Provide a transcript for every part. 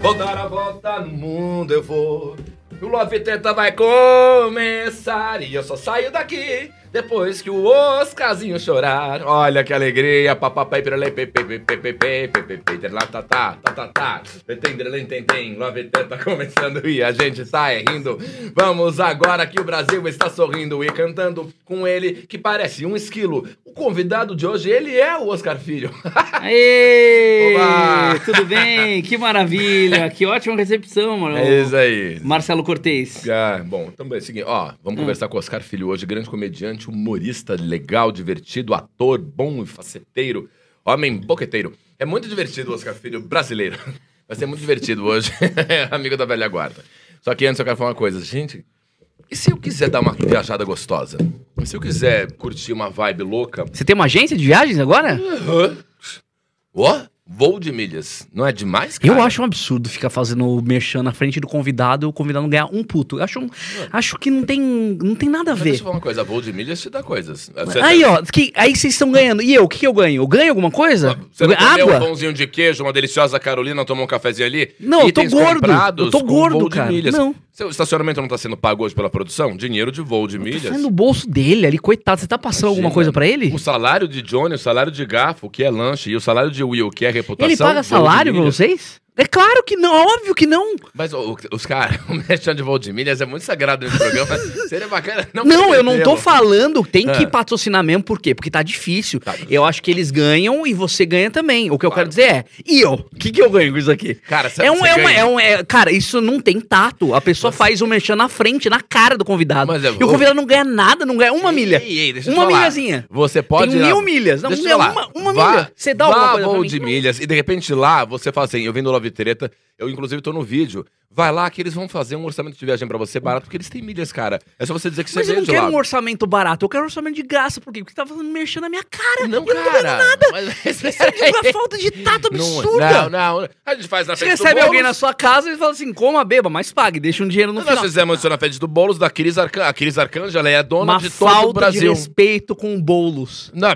Vou dar a volta no mundo, eu vou. O Love Teta vai começar e eu só saio daqui depois que o Oscarzinho chorar. Olha que alegria, papapai, lá, tá, tá, tá, tá, tá, começando e a gente tá rindo. Vamos agora que o Brasil está sorrindo e cantando com ele que parece um esquilo. O convidado de hoje, ele é o Oscar Filho. Aê! Olá! Tudo bem? Que maravilha! Que ótima recepção, mano. É isso aí. Marcelo Cortez. Ah, bom, então é o seguinte, ó, vamos Hum. conversar com o Oscar Filho hoje, grande comediante, humorista, legal, divertido, ator, bom e faceteiro, homem boqueteiro. É muito divertido o Oscar Filho brasileiro. Vai ser muito divertido hoje, amigo da velha guarda. Só que antes eu quero falar uma coisa, gente. E se eu quiser dar uma viajada gostosa? E se eu quiser curtir uma vibe louca? Você tem uma agência de viagens agora? Ó, voo de milhas. Não é demais, cara? Eu acho um absurdo ficar fazendo merchan na frente do convidado e o convidado não ganhar um puto. Eu acho, um- acho que não tem, não tem nada a ver. deixa eu falar uma coisa, voo de milhas te dá coisas. Você Aí, ó, que, aí vocês estão ganhando. E eu, o que, que eu ganho? Eu ganho alguma coisa? Você Eu não comeu um Água? pãozinho de queijo, uma deliciosa Carolina, tomou um cafezinho ali? Não, eu tô gordo. Eu tô gordo, cara. milhas. Não. Seu estacionamento não tá sendo pago hoje pela produção? Dinheiro de voo de milhas. Sai no bolso dele ali, coitado. Você tá passando alguma Imagina. coisa pra ele? O salário de Johnny, o salário de Gafo, que é lanche, e o salário de Will, que é reputação. Ele paga salário pra milhas. vocês? É claro que não, óbvio que não. Mas o- os caras, o merchan de voo de milhas é muito sagrado nesse programa. Seria bacana. Não, Não, eu não tô falando, tem que Ah. patrocinar mesmo, por quê? Porque tá difícil. Tá. Eu acho que eles ganham e você ganha também. O que eu Claro. quero dizer é, e eu? O que, que eu ganho com isso aqui? Cara, você É um, é uma, é um, é- cara, isso não tem tato. A pessoa faz o merchan na frente, na cara do convidado. É- e o convidado não ganha nada, não ganha uma Ei, milha. ei, ei, deixa eu uma falar. milhazinha. Você pode. tem ir lá- mil milhas. Não, Deixa eu é uma, uma Vá- milha. Você dá vá alguma coisa de milhas e de repente lá você fala assim, eu vim do Love Treta, eu inclusive tô no vídeo. Vai lá que eles vão fazer um orçamento de viagem pra você barato, porque eles têm milhas, cara. É só você dizer que você Mas eu não quero um orçamento barato, eu quero um orçamento de graça. Por quê? Porque você tá fazendo merchan na minha cara. Não, Eu não tô cara. ganhando nada. Mas... Isso é uma falta de tato Não, absurda. não, não. A gente faz na Você do recebe alguém na sua casa e fala assim, coma, beba, mas pague, deixa um dinheiro no Nós final. fizemos isso na frente do Boulos da Cris Arcângela. A Cris Arcângela ela é a dona Uma de todo o falta de Brasil. respeito com o Boulos. Não,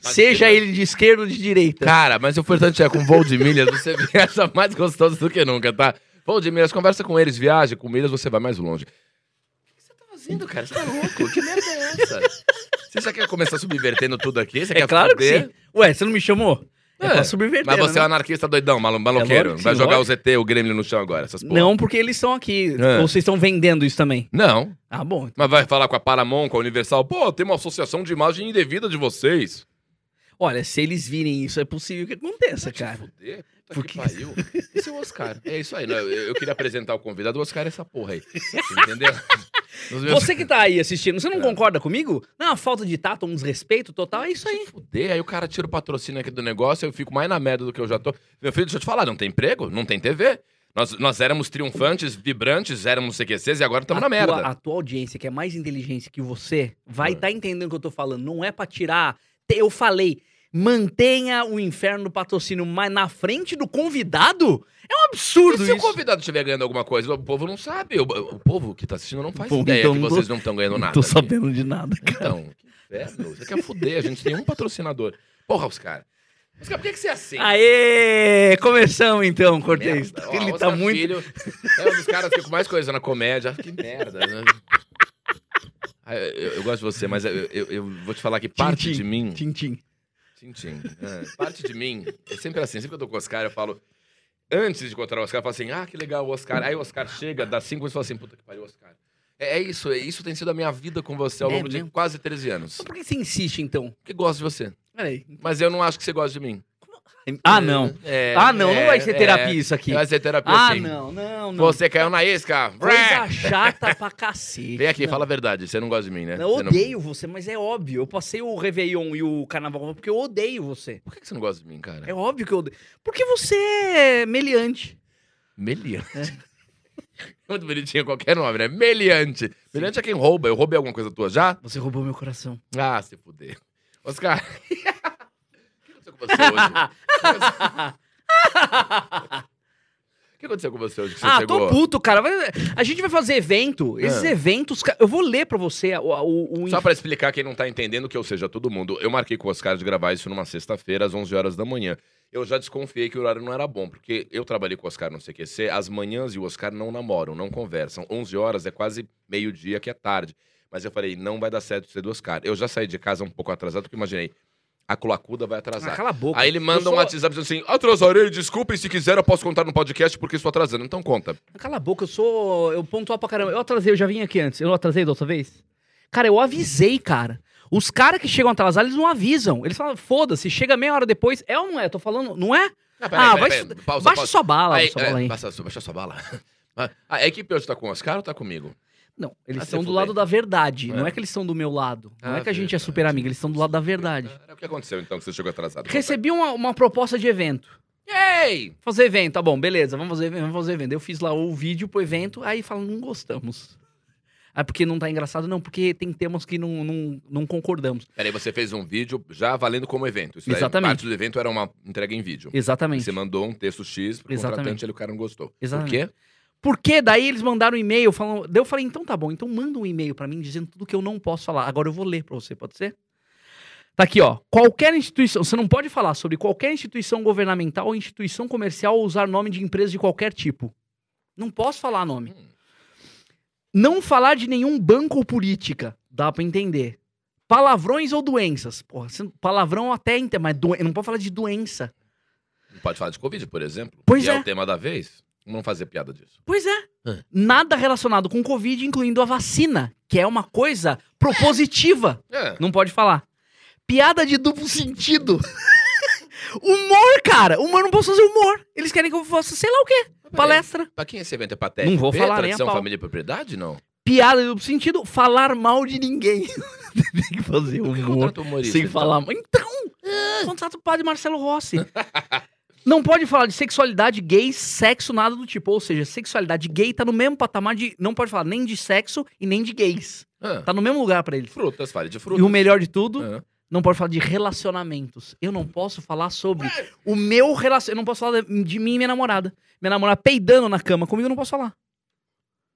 Seja ele de esquerda ou de direita. Cara, mas o importante é com voo de milhas, você viaja mais gostoso do que nunca, tá? Voo de conversa com eles, viaja com você vai mais longe. O que você tá fazendo, cara? Você tá louco? Que merda é essa? Você já quer começar subvertendo tudo aqui? Você é quer claro que foder? sim. Ué, você não me chamou? É, É, pra subverter, Mas você é um né? anarquista doidão, malo- maloqueiro. lógico que vai sim, jogar lógico. o ZT, o Grêmio no chão agora, essas porra. Não, porque eles estão aqui. É. Ou vocês estão vendendo isso também? Não. Ah, bom. Mas vai falar com a Paramount, com a Universal. Pô, tem uma associação de imagem indevida de vocês. Olha, se eles virem isso, é possível que aconteça, cara. fuder, Por que que- pariu. Esse é o Oscar. É isso aí. Não, eu, eu queria apresentar o convidado. O Oscar é essa porra aí. Entendeu? Meus- Você que tá aí assistindo, você não É. concorda comigo? Não, a falta de tato, um desrespeito total, é isso aí. Fuder, aí o cara tira o patrocínio aqui do negócio, eu fico mais na merda do que eu já tô. Meu filho, deixa eu te falar, não tem emprego, não tem TV. Nós, nós éramos triunfantes, vibrantes, éramos CQCs e agora estamos na merda. Tua, a tua audiência, que é mais inteligente que você, vai É. estar entendendo o que eu tô falando. Não é pra tirar. Eu falei, mantenha o inferno do patrocínio, na frente do convidado? É um E absurdo se o convidado estiver ganhando alguma coisa, o povo não sabe. O, o povo que tá assistindo não faz Bom, ideia então que tô- vocês não estão ganhando Não nada. tô aqui. sabendo de nada, cara. Então, que inferno. Você quer fuder, a gente tem um patrocinador. Porra, os caras. Oscar, por que, que você é assim? Aê! Começamos então, Cortez. Ó, Ele Oscar tá muito. Filho é um dos caras que mais coisa na comédia. Que merda, né? Ah, Eu, eu- gosto de você, mas eu, eu- eu vou te falar que parte Tim, de mim. Tim, tim. Tim, tim. É, parte de mim. É sempre assim, sempre que eu tô com o Oscar, eu falo. Antes de encontrar o Oscar, eu falo assim: ah, que legal o Oscar. Aí o Oscar chega, dá cinco minutos e fala assim: puta que pariu, Oscar. É, é isso, é, isso tem sido a minha vida com você ao É longo de quase 13 anos. Mas por que você insiste então? Porque gosto de você. Peraí. Mas eu não acho que você gosta de mim. Ah, não. É, ah, não, não é, vai ser é. terapia isso aqui. Vai ser terapia Ah, sim. não, não, não. Você caiu na isca. Coisa chata pra cacete. Vem aqui, Não. fala a verdade. Você não gosta de mim, né? Eu Você não- odeio você, mas é óbvio. Eu passei o Réveillon e o Carnaval porque eu odeio você. Por que você não gosta de mim, cara? É óbvio que eu odeio. Porque você é meliante. Meliante. Muito bonitinho qualquer nome, né? Meliante. Meliante é quem rouba. Eu roubei alguma coisa tua já? Você roubou meu coração. Ah, se fuder. Oscar. O que aconteceu com você hoje? O que aconteceu com você hoje que você Ah, chegou? tô puto, cara. A gente vai fazer evento. Esses Ah. eventos, eu vou ler pra você o, o, o- Só pra explicar quem não tá entendendo, que ou seja, todo mundo. Eu marquei com o Oscar de gravar isso numa sexta-feira, às 11 horas da manhã. Eu já desconfiei que o horário não era bom, porque eu trabalhei com o Oscar no CQC, as manhãs e o Oscar não namoram, não conversam. 11 horas é quase meio-dia, que é tarde. Mas eu falei, não vai dar certo ser do Oscar. Eu já saí de casa um pouco atrasado, porque imaginei, a culacuda vai Ah, atrasar. cala a boca. Aí ele manda sou- um WhatsApp dizendo assim: atrasarei, desculpem, se quiser eu posso contar no podcast porque estou atrasando. Então conta. Cala a boca, eu sou. Eu pontual pra caramba. Eu atrasei, eu já vim aqui antes. Eu não atrasei da outra vez? Cara, eu avisei, cara. Os caras que chegam atrasados, eles não avisam. Eles falam, foda-se, chega meia hora depois. É ou não é? Tô falando, não é? ah, vai. se- Pausa, baixa pausa. sua bala, Aí, sua é, bala aí. baixa, baixa sua bala. Ah, A equipe hoje tá com o Oscar ou tá comigo? Não, eles Ah, estão se do fuder. lado da verdade. É. Não é que eles estão do meu lado. Não Ah, é que a gente é verdade. super amigo, eles estão do lado da verdade. Ah, O que aconteceu então que você chegou atrasado? Recebi uma, uma proposta de evento. Ei! Fazer evento, tá bom, beleza, vamos fazer, vamos fazer evento. Eu fiz lá o vídeo pro evento, aí falam, não gostamos. Ah, porque não tá engraçado? Não, porque tem temas que não, não, não concordamos. Peraí, você fez um vídeo já valendo como evento. Isso daí, Exatamente. parte do evento era uma entrega em vídeo. Exatamente. Você mandou um texto X pro Exatamente. contratante ele, o cara não gostou. Exatamente. Por quê? Porque daí eles mandaram um e-mail falando. Daí eu falei, então tá bom, então manda um e-mail pra mim dizendo tudo que eu não posso falar. Agora eu vou ler pra você, pode ser? Tá aqui, ó. Qualquer instituição. Você não pode falar sobre qualquer instituição governamental ou instituição comercial ou usar nome de empresa de qualquer tipo. Não posso falar nome. Não falar de nenhum banco ou política. Dá pra entender. Palavrões ou doenças. Porra, palavrão até entendo, mas doen- não pode falar de doença. Não pode falar de Covid, por exemplo. Pois que é. é. o tema da vez. Não fazer piada disso. Pois é. É. Nada relacionado com Covid, incluindo a vacina, que é uma coisa propositiva. É. Não pode falar. Piada de duplo sentido. humor, cara. Humor, não posso fazer humor. Eles querem que eu faça sei lá o quê. Palestra. Pra quem esse evento é patético? Não vou P, falar nem a tradição, pau. família e propriedade, não? Piada de duplo sentido, falar mal de ninguém. Tem que fazer humor contrata humorista, sem então? falar mal. Então, contrato o padre Marcelo Rossi. Não pode falar de sexualidade gay, sexo, nada do tipo. Ou seja, sexualidade gay tá no mesmo patamar de. Não pode falar nem de sexo e nem de gays. Ah, Tá no mesmo lugar pra eles. frutas, fale de E frutas. o melhor de tudo, Ah. não pode falar de relacionamentos. Eu não posso falar sobre o meu relacionamento. Eu não posso falar de de mim e minha namorada. Minha namorada peidando na cama comigo, eu não posso falar.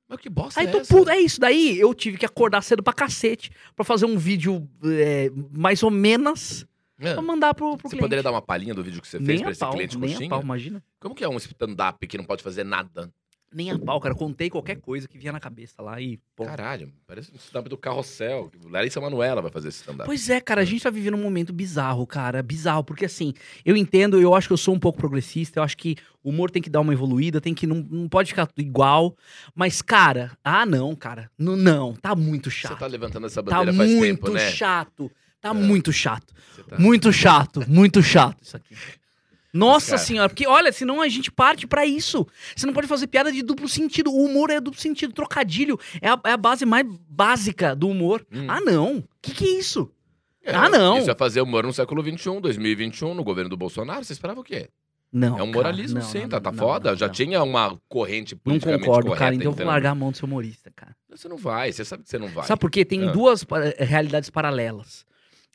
Mas que bosta Aí é tô essa? puto. É isso. Daí eu tive que acordar cedo pra cacete pra fazer um vídeo é, mais ou menos É. pra mandar pro, pro Você cliente. poderia dar uma palhinha do vídeo que você fez nem pra esse pau, cliente nem coxinha? a pau, imagina. Como que é um stand-up que não pode fazer nada? Nem a pau, cara. Contei qualquer coisa que vinha na cabeça lá e. Pô. Caralho, parece um stand-up do Carrossel. Larissa Manuela vai fazer esse stand-up. Pois é, cara, a gente tá vivendo um momento bizarro, cara. Bizarro, porque assim, eu entendo, eu acho que eu sou um pouco progressista, eu acho que o humor tem que dar uma evoluída, tem que. Não, não pode ficar igual. Mas, cara, ah, não, cara. Não, não tá muito Você chato. tá levantando essa Tá bandeira faz muito tempo, né? chato. Tá É. muito chato. Tá- Muito chato, muito chato isso aqui. Nossa cara- senhora, porque olha, senão a gente parte pra isso. Você não pode fazer piada de duplo sentido. O humor é duplo sentido, trocadilho. É a, é a base mais básica do humor. Hum. Ah, não. Que que é isso? É, Ah, não. Isso é fazer humor no século XXI, 2021, no governo do Bolsonaro. Você esperava o quê? Não. é um cara, moralismo, não, sim, não, tá, tá não, foda. não, Já não. tinha uma corrente Não politicamente concordo, correta. cara. Então eu vou largar a mão do seu humorista, cara. Você não vai, você sabe que você não vai. Sabe por quê? Tem Ah. duas eh, realidades paralelas.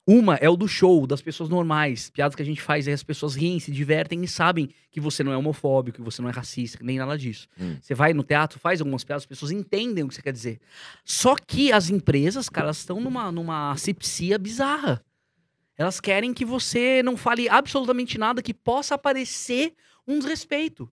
Uma é o do show, das pessoas normais. Piadas que a gente faz aí, as pessoas riem, se divertem e sabem que você não é homofóbico, que você não é racista, nem nada disso. Hum. Você vai no teatro, faz algumas piadas, as pessoas entendem o que você quer dizer. Só que as empresas, cara, elas estão numa, numa asepsia bizarra. Elas querem que você não fale absolutamente nada que possa parecer um desrespeito.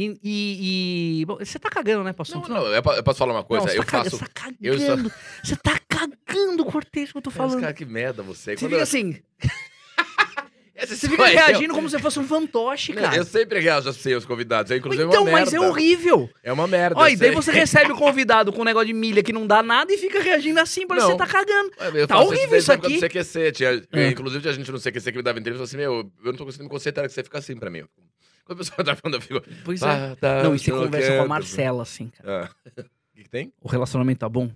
E. e- e- bom, você tá cagando, né, pastor? Não, não, eu po- eu posso falar uma coisa? Não, eu tá faço. Você tá eu cagando. Você tá cagando o cortejo que eu tô Mas, falando. cara, que merda você. Você Quando fica eu- assim, você fica eu. reagindo como se fosse um fantoche, Não, cara. Eu sempre reajo assim aos convidados. É, inclusive, então, uma mas merda. é horrível. É uma merda. Ó, eu e daí você recebe o convidado com um negócio de milha que não dá nada e fica reagindo assim, parece que Não. você tá cagando. Eu Tá horrível isso do aqui. CQC. Tinha, É. Inclusive, tinha gente no CQC que me dava entrevista e falou assim: Meu, eu não tô conseguindo me concentrar, que você fica assim pra mim. Quando a pessoa tá falando, eu fico. Pois é. "Ah, tá, Não, e você o conversa quê." com a Marcela, assim, cara. Ah. O que, que tem? O relacionamento tá bom?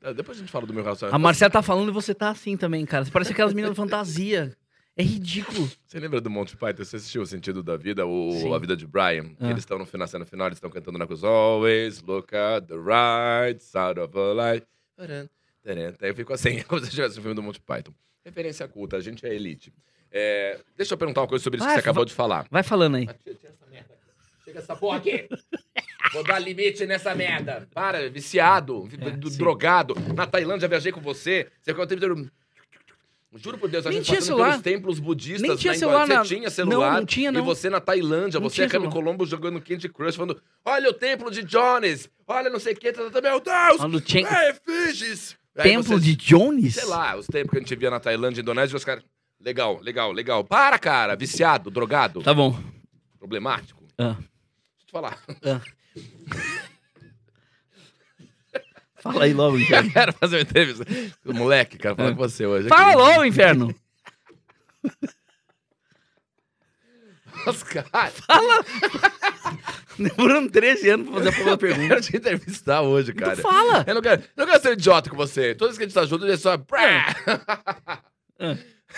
Ah, Depois a gente fala do meu A relacionamento. Marcela tá falando e você tá assim também, cara. Você parece aquelas meninas fantasia. É ridículo. Você lembra do Monty Python? Você assistiu O Sentido da Vida, o, Sim. A Vida de Brian? Ah. Eles estão no final, na final, eles estão cantando na coisa Always look at the right side of a life. Aí eu fico assim, como se estivesse no filme do Monty Python. Referência culta, a gente é elite. É, deixa eu perguntar uma coisa sobre isso Vai, que você acabou de falar. Vai falando aí. Tira- tira essa merda. Chega essa porra aqui. Vou dar limite nessa merda. Para, viciado, É, drogado. Na Tailândia viajei com você. Você ficou o tempo inteiro... Juro por Deus, a Nem gente tinha passando celular. pelos templos budistas. Nem tinha na celular na- Você tinha celular. Não, não tinha, não. E você na Tailândia, Não você tinha é Cami. Colombo jogando Candy Crush, falando: Olha o templo de Jones, olha não sei o que, tá, tá, meu Deus! Olha o Chen- É, Templo você- de Jones? Sei lá, os tempos que a gente via na Tailândia, Indonésia, os caras. Legal, legal, legal. Para, cara! Viciado, drogado, Tá bom. problemático. Ah, Deixa eu te falar. ah. Fala aí logo, inferno. Quero fazer uma entrevista. Moleque, cara, falar com você hoje. Fala aqui. logo, inferno. Nossa, cara, Demorando 13 anos pra fazer a eu pergunta. quero te entrevistar hoje, cara. Então fala. Eu não quero, eu não quero ser idiota com você. Todas as que a gente tá junto, ele é só. Ah.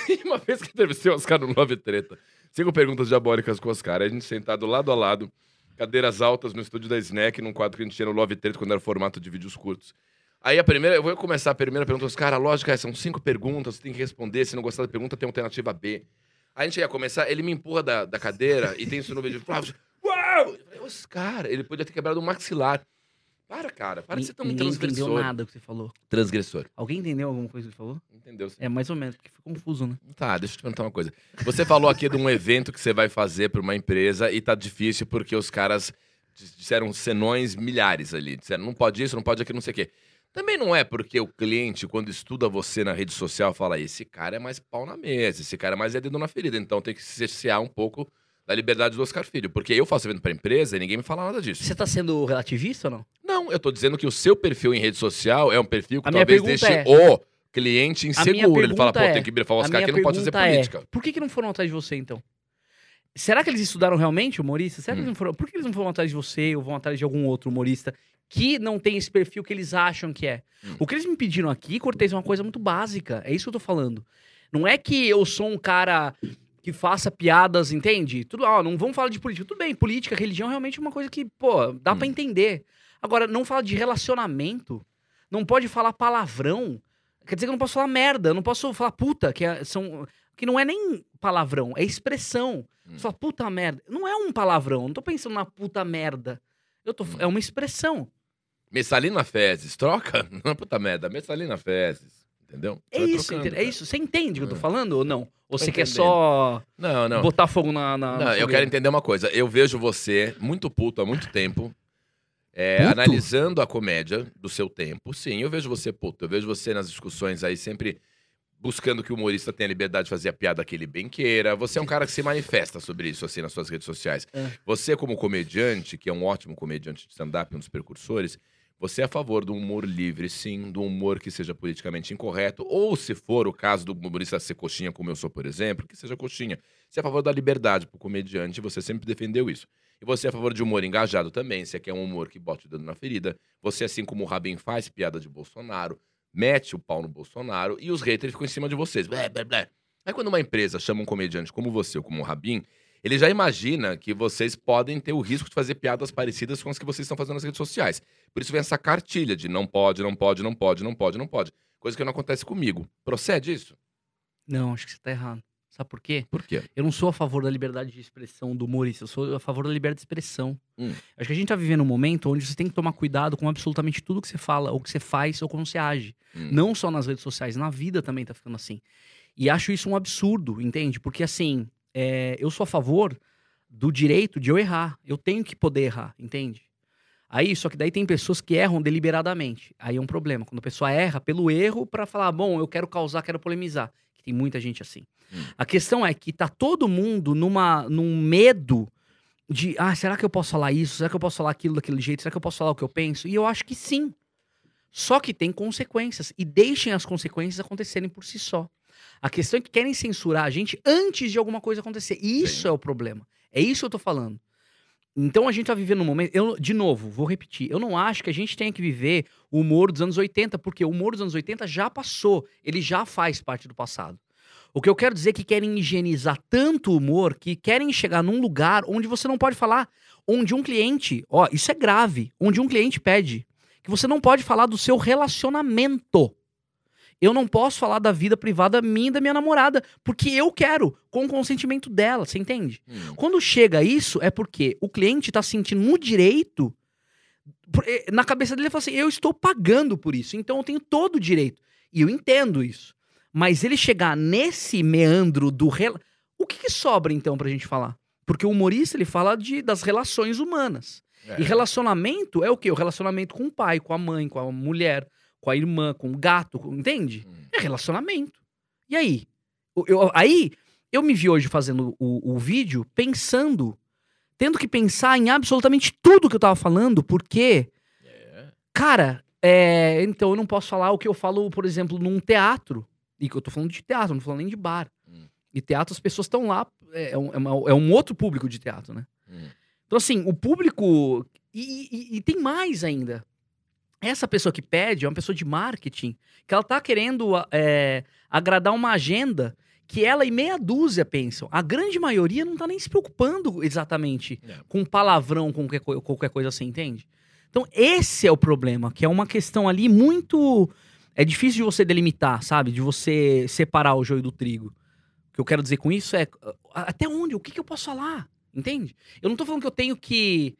E uma vez que entrevistei o Oscar no Love Treta, cinco perguntas diabólicas com o Oscar. A gente sentado lado a lado, cadeiras altas no estúdio da Snack, num quadro que a gente tinha no Love Treta quando era formato de vídeos curtos. Aí a primeira, eu vou começar a primeira pergunta. Oscar, a lógica é: são cinco perguntas, você tem que responder. Se não gostar da pergunta, tem alternativa B. Aí a gente ia começar, ele me empurra da, da cadeira e tem isso no vídeo. Uau! Eu falei, Oscar, ele podia ter quebrado o maxilar. Para, cara, para de ser tão Ninguém entendeu transgressor. nada do que você falou. Transgressor. Alguém entendeu alguma coisa que você falou? Entendeu? É, mais ou menos, porque foi confuso, né? Tá, deixa eu te perguntar uma coisa. Você falou aqui de um evento que você vai fazer para uma empresa e tá difícil porque os caras dis- disseram senões milhares ali. Disseram, não pode isso, não pode aquilo, não sei o quê. Também não é porque o cliente, quando estuda você na rede social, fala: esse cara é mais pau na mesa, esse cara é mais é dedo na ferida. Então tem que se cercear um pouco da liberdade do Oscar Filho. Porque eu faço evento pra empresa e ninguém me fala nada disso. Você tá sendo relativista ou não? Não, eu tô dizendo que o seu perfil em rede social é um perfil que A talvez deixe é- o cliente inseguro. Ele fala, pô, é- tem que falar A Oscar aqui, não pode fazer pergunta política. É, por que, que não foram atrás de você, então? Será que eles estudaram realmente humorista? Será que Hum. eles não foram? Por que eles não foram atrás de você ou vão atrás de algum outro humorista que não tem esse perfil que eles acham que é? Hum. O que eles me pediram aqui, Cortez, é uma coisa muito básica. É isso que eu tô falando. Não é que eu sou um cara que faça piadas, entende? Tudo, ó, não vamos falar de política. Tudo bem, política, religião realmente é uma coisa que, pô, dá Hum. pra entender. Agora, não fala de relacionamento. Não pode falar palavrão. Quer dizer que eu não posso falar merda, eu não posso falar puta, que, é- são, que não é nem palavrão, é expressão. Hum. Você fala puta merda. Não é um palavrão, não tô pensando na puta merda. Eu tô, Hum. É uma expressão. Messalina Fezes, troca? Não, puta merda, Messalina Fezes. Entendeu? É isso, trocando, é cara. isso. Você entende o que eu tô Hum. falando ou não? Ou você quer só Não, não. botar fogo na. na Não, eu quero entender uma coisa. Eu vejo você muito puto há muito tempo. é, analisando a comédia do seu tempo. Sim, eu vejo você puto. Eu vejo você nas discussões aí sempre buscando que o humorista tenha liberdade de fazer a piada que ele bem queira. Você é um cara que se manifesta sobre isso, assim, nas suas redes sociais. É. Você, como comediante, que é um ótimo comediante de stand-up, um dos precursores, você é a favor do humor livre, sim, do humor que seja politicamente incorreto, ou se for o caso do humorista ser coxinha, como eu sou, por exemplo, que seja coxinha. Você é a favor da liberdade pro comediante, você sempre defendeu isso. E você é a favor de humor engajado também, você quer um humor que bote o dedo na ferida. Você, assim como o Rabin faz piada de Bolsonaro, mete o pau no Bolsonaro e os haters ficam em cima de vocês. Blé, blé, blé. Aí quando uma empresa chama um comediante como você ou como o Rabin, ele já imagina que vocês podem ter o risco de fazer piadas parecidas com as que vocês estão fazendo nas redes sociais. Por isso vem essa cartilha de não pode, não pode, não pode, não pode, não pode. Coisa que não acontece comigo. Procede isso? Não, acho que você tá errado. Sabe por quê? Por quê? Eu não sou a favor da liberdade de expressão do humorista, eu sou a favor da liberdade de expressão. Hum. Acho que a gente tá vivendo um momento onde você tem que tomar cuidado com absolutamente tudo que você fala, ou que você faz, ou como você age. Hum. Não só nas redes sociais, na vida também tá ficando assim. E acho isso um absurdo, entende? Porque assim, é, eu sou a favor do direito de eu errar. Eu tenho que poder errar, entende? Aí, só que daí tem pessoas que erram deliberadamente. Aí é um problema. Quando a pessoa erra pelo erro pra falar, bom, eu quero causar, quero polemizar. Que tem muita gente assim. Hum. A questão é que tá todo mundo numa, num medo de, ah, será que eu posso falar isso? Será que eu posso falar aquilo daquele jeito? Será que eu posso falar o que eu penso? E eu acho que sim. Só que tem consequências. E deixem as consequências acontecerem por si só. A questão é que querem censurar a gente antes de alguma coisa acontecer. E isso Sim. é o problema. É isso que eu tô falando. Então a gente tá vivendo um momento. Eu, de novo, vou repetir. Eu não acho que a gente tenha que viver o humor dos anos 80, porque o humor dos anos 80 já passou. Ele já faz parte do passado. O que eu quero dizer é que querem higienizar tanto o humor que querem chegar num lugar onde você não pode falar. Onde um cliente, ó, isso é grave, onde um cliente pede que você não pode falar do seu relacionamento. Eu não posso falar da vida privada minha e da minha namorada, porque eu quero, com o consentimento dela, você entende? Hum. Quando chega isso, é porque o cliente tá se sentindo no direito. eh, Na cabeça dele, ele fala assim: eu estou pagando por isso, então eu tenho todo o direito. E eu entendo isso. Mas ele chegar nesse meandro do. rela- O que, que sobra então pra gente falar? Porque o humorista ele fala de, das relações humanas. É. E relacionamento é o quê? O relacionamento com o pai, com a mãe, com a mulher, com a irmã, com o gato, com- entende? Hum. É relacionamento. E aí? O- eu- aí, eu me vi hoje fazendo o, o vídeo pensando, tendo que pensar em absolutamente tudo que eu tava falando, porque, É. cara, é, então eu não posso falar o que eu falo, por exemplo, num teatro. E que eu tô falando de teatro, não tô falando nem de bar. Hum. E teatro, as pessoas estão lá, é, é um, é uma- é um outro público de teatro, né? Hum. Então, assim, o público. E, e- e tem mais ainda. Essa pessoa que pede é uma pessoa de marketing, que ela tá querendo é, agradar uma agenda que ela e meia dúzia pensam. A grande maioria não tá nem se preocupando exatamente É. com palavrão, com qualquer, qualquer coisa assim, entende? Então, esse é o problema, que é uma questão ali muito. É difícil de você delimitar, sabe? De você separar o joio do trigo. O que eu quero dizer com isso é. Até onde? O que, que eu posso falar? Entende? Eu não tô falando que eu tenho que.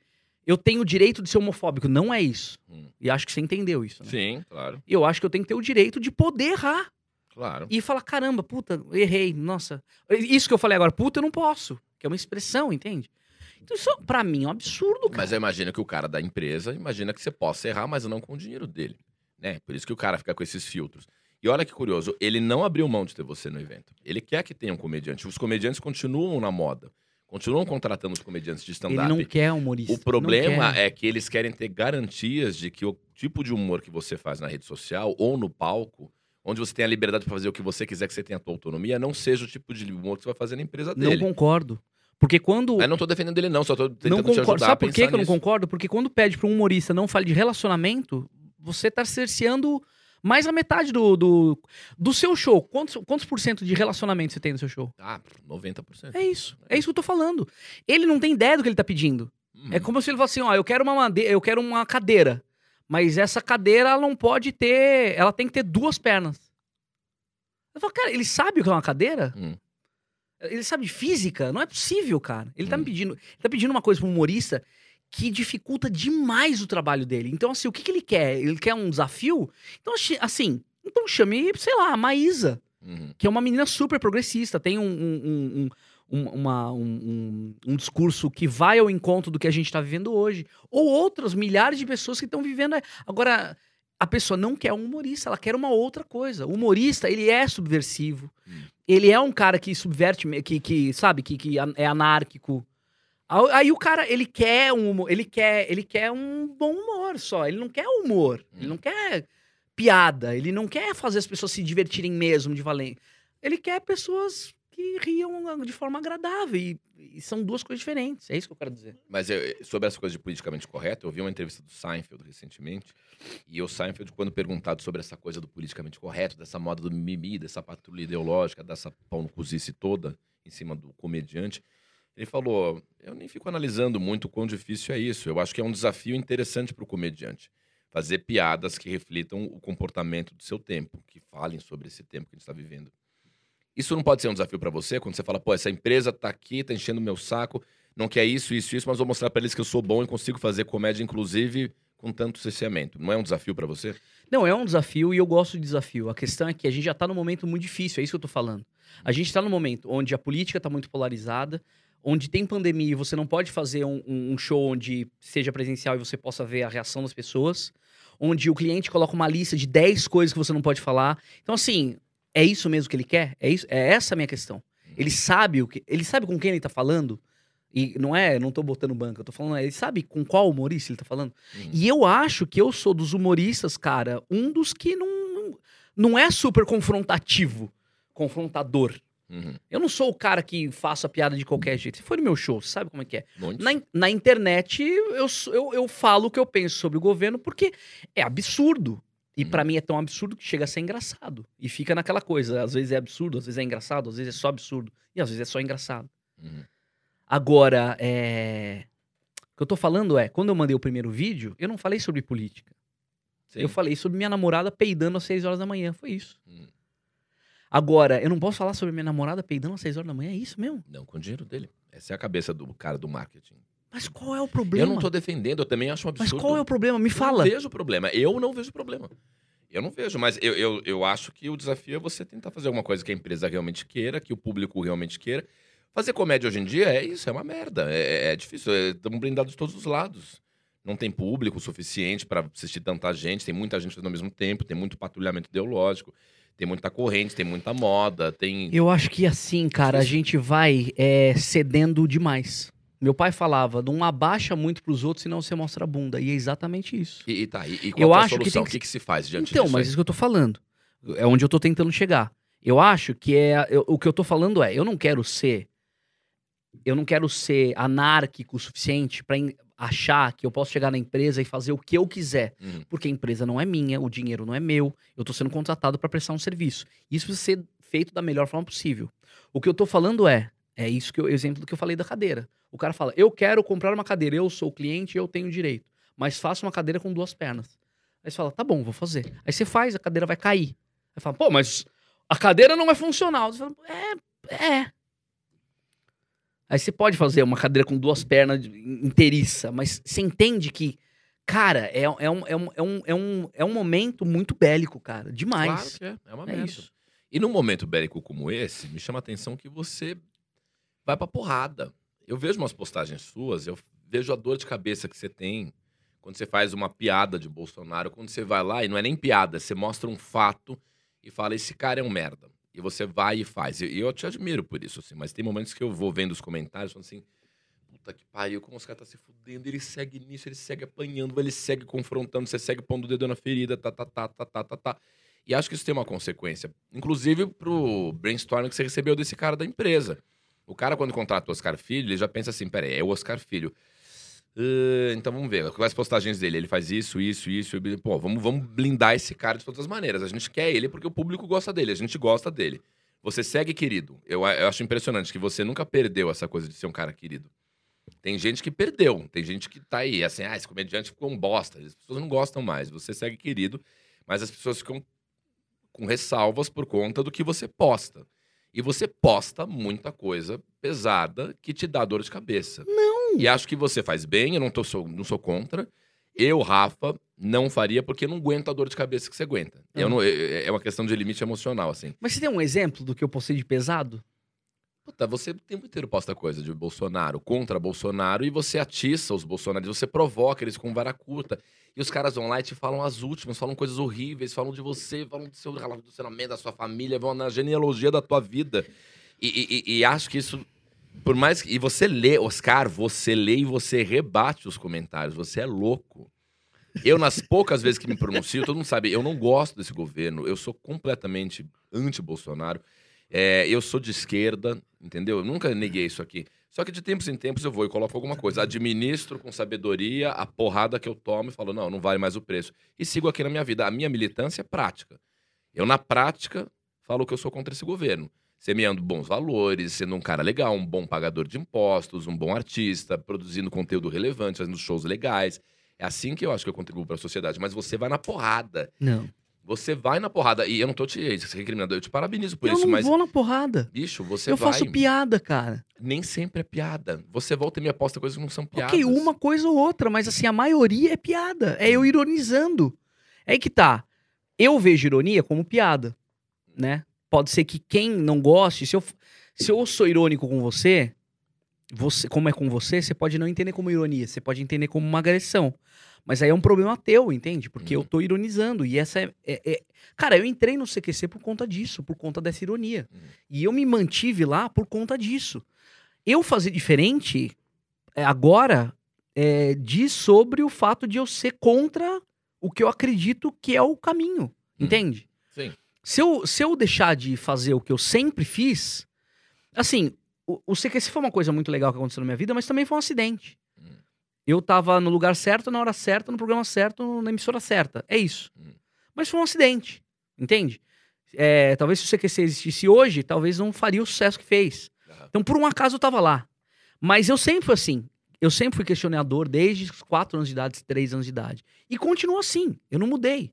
Eu tenho o direito de ser homofóbico. Não é isso. Hum. E acho que você entendeu isso. Né? Sim, claro, Eu acho que eu tenho que ter o direito de poder errar. claro. E falar, caramba, puta, errei, nossa. Isso que eu falei agora, puta, eu não posso. Que é uma expressão, entende? Então isso, pra mim, é um absurdo, cara. Mas eu imagino que o cara da empresa imagina que você possa errar, mas não com o dinheiro dele. Né? Por isso que o cara fica com esses filtros. E olha que curioso, ele não abriu mão de ter você no evento. Ele quer que tenha um comediante. Os comediantes continuam na moda. Continuam contratando os comediantes de Ele stand-up. não quer humorista. O não problema é que eles querem ter garantias de que o tipo de humor que você faz na rede social ou no palco, onde você tem a liberdade para fazer o que você quiser, que você tenha a tua autonomia, não seja o tipo de humor que você vai fazer na empresa Não dele. concordo. Porque quando. Mas não tô defendendo ele não, só tô tentando Não te concordo. ajudar Sabe por que, que eu não concordo? Porque quando pede pra um humorista não fale de relacionamento, você tá cerceando mais a metade do, do, do seu show. Quantos, quantos por cento de relacionamento você tem no seu show? Ah, 90%. É isso. É isso que eu tô falando. Ele não tem ideia do que ele tá pedindo. Hum. É como se ele falasse assim, ó, eu quero uma madeira, eu quero uma cadeira. Mas essa cadeira ela não pode ter. Ela tem que ter duas pernas. Eu falo, cara, ele sabe o que é uma cadeira? Hum. Ele sabe de física? Não é possível, cara. Ele tá Hum. me pedindo. Ele tá pedindo uma coisa pro humorista que dificulta demais o trabalho dele. Então, assim, o que, que ele quer? Ele quer um desafio? Então, assim, então chame, sei lá, a Maísa Uhum. que é uma menina super progressista, tem um, um, um, um- um- uma- um- um- discurso que vai ao encontro do que a gente está vivendo hoje. Ou outras milhares de pessoas que estão vivendo. Agora, a pessoa não quer um humorista, ela quer uma outra coisa. O humorista, ele é subversivo. Hum. Ele é um cara que subverte, que, que sabe, que, que é anárquico. Aí o cara, ele quer um humor, ele quer, ele quer um bom humor só, ele não quer humor, ele Hum. não quer piada, ele não quer fazer as pessoas se divertirem mesmo de valer. Ele quer pessoas que riam de forma agradável e, e são duas coisas diferentes, é isso que eu quero dizer. Mas eu- sobre essa coisa de politicamente correto, eu vi uma entrevista do Seinfeld recentemente, e o Seinfeld, quando perguntado sobre essa coisa do politicamente correto, dessa moda do mimimi, dessa patrulha ideológica, dessa pau no cozice toda em cima do comediante, ele falou: Eu nem fico analisando muito quão difícil é isso. Eu acho que é um desafio interessante para o comediante. Fazer piadas que reflitam o comportamento do seu tempo, que falem sobre esse tempo que a gente está vivendo. Isso não pode ser um desafio para você quando você fala, pô, essa empresa tá aqui, tá enchendo meu saco, não quer isso, isso, isso, mas vou mostrar para eles que eu sou bom e consigo fazer comédia, inclusive, com tanto cerceamento. Não é um desafio para você? Não, é um desafio e eu gosto de desafio. A questão é que a gente já tá num momento muito difícil, é isso que eu tô falando. A gente tá num momento onde a política tá muito polarizada, onde tem pandemia e você não pode fazer um, um- show onde seja presencial e você possa ver a reação das pessoas, onde o cliente coloca uma lista de 10 coisas que você não pode falar. Então, assim, é isso mesmo que ele quer? É, isso, é essa a minha questão. Ele sabe o que. Ele sabe com quem ele tá falando. E não é, não tô botando banca, eu tô falando, ele sabe com qual humorista ele tá falando. Uhum. E eu acho que eu sou dos humoristas, cara, um dos que não, não, não é super confrontativo, confrontador. Uhum. Eu não sou o cara que faço a piada de qualquer jeito. Se for no meu show, você sabe como é que é? Muito. Na, na internet, eu, eu, eu falo o que eu penso sobre o governo porque é absurdo. E Uhum. pra mim é tão absurdo que chega a ser engraçado. E fica naquela coisa. Às vezes é absurdo, às vezes é engraçado, às vezes é só absurdo. E às vezes é só engraçado. Uhum. Agora, é... o que eu tô falando é, quando eu mandei o primeiro vídeo, eu não falei sobre política. Sim. Eu falei sobre minha namorada peidando às 6 horas da manhã. Foi isso. Hum. Agora, eu não posso falar sobre minha namorada peidando às 6 horas da manhã? É isso mesmo? Não, com o dinheiro dele. Essa é a cabeça do cara do marketing. Mas qual é o problema? Eu não tô defendendo, eu também acho um Mas absurdo. qual é o problema? Me Eu fala. não vejo problema. Eu não vejo problema. Eu não vejo, mas eu, eu, eu acho que o desafio é você tentar fazer alguma coisa que a empresa realmente queira, que o público realmente queira. Fazer comédia hoje em dia é isso, é uma merda. É, é difícil. Estamos blindados de todos os lados. Não tem público suficiente para assistir tanta gente, tem muita gente fazendo ao mesmo tempo, tem muito patrulhamento ideológico, tem muita corrente, tem muita moda, tem. Eu acho que assim, cara, a gente vai é, cedendo demais. Meu pai falava, não abaixa muito pros outros, senão você mostra a bunda. E é exatamente isso. E, e tá, e, e qual Eu que é a acho que solução? tem que O que, que se faz diante Então, disso? mas aí? isso que eu tô falando. É onde eu tô tentando chegar. Eu acho que é. eu- o que eu tô falando é, eu não quero ser. Eu não quero ser anárquico o suficiente achar que eu posso chegar na empresa e fazer o que eu quiser. Uhum. Porque a empresa não é minha, o dinheiro não é meu, eu tô sendo contratado pra prestar um serviço. Isso precisa ser feito da melhor forma possível. O que eu tô falando é, é isso que eu, exemplo do que eu falei da cadeira. O cara fala: "Eu quero comprar uma cadeira, eu sou o cliente, eu tenho direito, mas faça uma cadeira com duas pernas". Aí você fala: "Tá bom, vou fazer". Aí você faz, a cadeira vai cair. Aí fala: "Pô, mas a cadeira não é funcional". Você fala: "É, é". Aí você pode fazer uma cadeira com duas pernas inteiriça, mas você entende que Cara, é, é, um, é, um, é, um, é, um, é um momento muito bélico, cara. Demais. Claro que é, é uma é merda. isso. E num momento bélico como esse, me chama a atenção que você vai pra porrada. Eu vejo umas postagens suas, eu vejo a dor de cabeça que você tem quando você faz uma piada de Bolsonaro, quando você vai lá e não é nem piada, você mostra um fato e fala: esse cara é um merda. E você vai e faz. E eu te admiro por isso, assim, mas tem momentos que eu vou vendo os comentários falando assim. Puta que pariu, como os caras tá se fudendo, ele segue nisso, ele segue apanhando, ele segue confrontando, você segue pondo o dedo na ferida, tá, tá, tá, tá, tá, tá, tá. E acho que isso tem uma consequência. Inclusive pro brainstorming que você recebeu desse cara da empresa. O cara, quando contrata o Oscar Filho, ele já pensa assim: peraí, é o Oscar Filho. Então vamos ver, quais as postagens dele? Ele faz isso, isso, isso. Pô, vamos, vamos blindar esse cara de todas as maneiras. A gente quer ele porque o público gosta dele, a gente gosta dele. Você segue querido. Eu, eu acho impressionante que você nunca perdeu essa coisa de ser um cara querido. Tem gente que perdeu, tem gente que tá aí, assim, ah, esse comediante ficou um bosta. As pessoas não gostam mais. Você segue querido, mas as pessoas ficam com ressalvas por conta do que você posta. E você posta muita coisa pesada que te dá dor de cabeça. Não! E acho que você faz bem, eu não, tô, sou, não sou contra. Eu, Rafa, não faria porque eu não aguento a dor de cabeça que você aguenta. Eu Ah. não, é, é uma questão de limite emocional, assim. Mas você tem um exemplo do que eu postei de pesado? Puta, você o tempo inteiro posta coisa de Bolsonaro, contra Bolsonaro, e você atiça os bolsonaristas, você provoca eles com vara curta. E os caras vão lá e te falam as últimas, falam coisas horríveis, falam de você, falam do seu relacionamento, da sua família, vão na genealogia da tua vida. E- e- e acho que isso, por mais que. E você lê, Oscar, você lê e você rebate os comentários, você é louco. Eu, nas poucas vezes que me pronuncio, todo mundo sabe, eu não gosto desse governo, eu sou completamente anti-Bolsonaro. É, eu sou de esquerda, entendeu? Eu nunca neguei isso aqui. Só que de tempos em tempos eu vou e coloco alguma coisa. Administro com sabedoria a porrada que eu tomo e falo, não, não vale mais o preço. E sigo aqui na minha vida. A minha militância é prática. Eu, na prática, falo que eu sou contra esse governo. Semeando bons valores, sendo um cara legal, um bom pagador de impostos, um bom artista, produzindo conteúdo relevante, fazendo shows legais. É assim que eu acho que eu contribuo para a sociedade. Mas você vai na porrada. Não. Você vai na porrada. E eu não tô te recriminando, eu te parabenizo por eu isso, não mas. vou na porrada. Bicho, você eu vai. faço piada, cara. Nem sempre é piada. Você volta e me aposta coisas que não são piadas. Ok, uma coisa ou outra, mas assim, a maioria é piada. É eu ironizando. É aí que tá. Eu vejo ironia como piada, né? Pode ser que quem não goste, se eu, se eu sou irônico com você, você, como é com você, você pode não entender como ironia, você pode entender como uma agressão. Mas aí é um problema teu, entende? Porque Uhum. eu tô ironizando. E essa é, é- é- Cara, eu entrei no CQC por conta disso, por conta dessa ironia. Uhum. E eu me mantive lá por conta disso. Eu fazer diferente é, agora é, diz sobre o fato de eu ser contra o que eu acredito que é o caminho. Entende? Sim. Se eu, se eu deixar de fazer o que eu sempre fiz, assim, o, o CQC foi uma coisa muito legal que aconteceu na minha vida, mas também foi um acidente. Hum. Eu tava no lugar certo, na hora certa, no programa certo, na emissora certa. É isso. Hum. Mas foi um acidente, entende? É, talvez se o CQC existisse hoje, talvez não faria o sucesso que fez. Então, por um acaso, eu tava lá. Mas eu sempre fui assim. eu sempre fui questionador desde os 4 anos de idade, 3 anos de idade. E continuo assim, eu não mudei.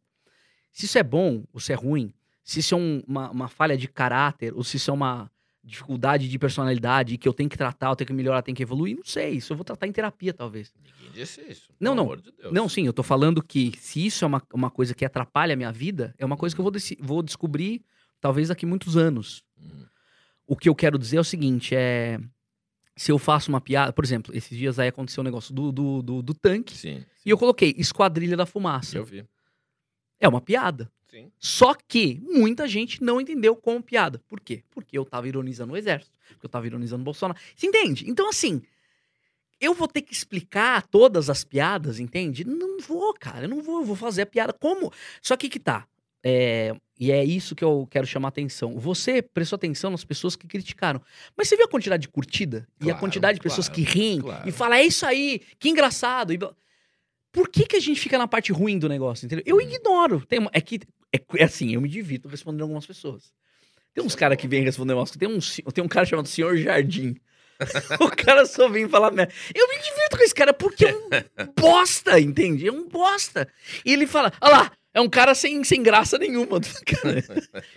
Se isso é bom ou se é ruim, se isso é um- uma, uma falha de caráter, ou se isso é uma dificuldade de personalidade que eu tenho que tratar, eu tenho que melhorar, eu tenho que evoluir, não sei. Isso eu vou tratar em terapia, talvez. Ninguém disse isso. Não, não. de. Não, sim, eu tô falando que se isso é uma, uma coisa que atrapalha a minha vida, é uma coisa que eu vou, deci- vou descobrir talvez daqui muitos anos. Uhum. O que eu quero dizer é o seguinte, é... Se eu faço uma piada... Por exemplo, esses dias aí aconteceu um negócio do, do, do, do tanque, Sim. e eu coloquei Esquadrilha da Fumaça. Eu vi. É uma piada. Sim. Só que muita gente não entendeu como piada. Por quê? Porque eu tava ironizando o exército, porque eu tava ironizando o Bolsonaro. Você entende? Então, assim, eu vou ter que explicar todas as piadas, entende? Não vou, cara, eu não vou, eu vou fazer a piada como. Só que que tá. É, e é isso que eu quero chamar atenção. Você prestou atenção nas pessoas que criticaram. Mas você viu a quantidade de curtida? e a Claro, quantidade de pessoas claro, que riem claro. e fala, é isso aí, que engraçado. E Por que, que a gente fica na parte ruim do negócio, entendeu? Eu ignoro. Tem é que é, é assim, eu me divirto respondendo algumas pessoas. Tem uns caras que vêm responder umas Tem um, tem um cara chamado Senhor Jardim. o cara só vem falar merda. Eu me divirto com esse cara porque é um bosta, entende? É um bosta. E ele fala, olha lá, é um cara sem, sem graça nenhuma. Cara,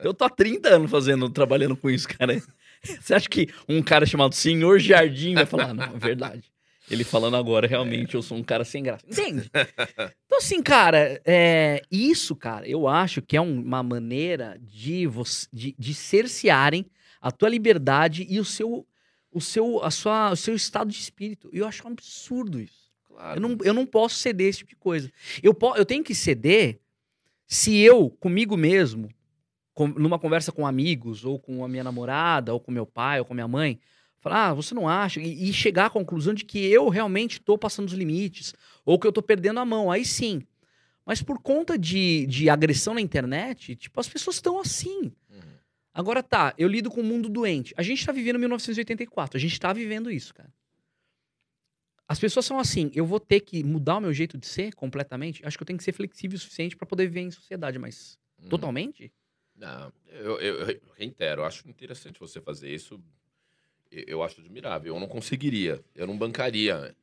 eu tô há 30 anos fazendo, trabalhando com isso, cara. Você acha que um cara chamado Senhor Jardim vai falar? Não, é verdade. Ele falando agora, realmente, eu sou um cara sem graça. Entende? Então, assim, cara, é, isso, cara, eu acho que é um- uma maneira de, você, de, de cercearem a tua liberdade e o seu, o seu, a sua, o seu estado de espírito. Eu acho um absurdo isso. Claro. Eu não, eu não posso ceder esse tipo de coisa. Eu, po, eu tenho que ceder se eu, comigo mesmo, com- numa conversa com amigos, ou com a minha namorada, ou com meu pai, ou com minha mãe, falar, ah, você não acha? E, e chegar à conclusão de que eu realmente tô passando os limites, ou que eu tô perdendo a mão. Aí sim. Mas por conta de, de agressão na internet, tipo, as pessoas estão assim. Uhum. Agora tá, eu lido com o mundo doente. A gente tá vivendo 1984, a gente tá vivendo isso, cara. As pessoas são assim, eu vou ter que mudar o meu jeito de ser completamente. Acho que eu tenho que ser flexível o suficiente pra poder viver em sociedade, mas Uhum. totalmente? Não, eu, eu- eu reitero, eu acho interessante você fazer isso. Eu, acho admirável. Eu não conseguiria, eu não bancaria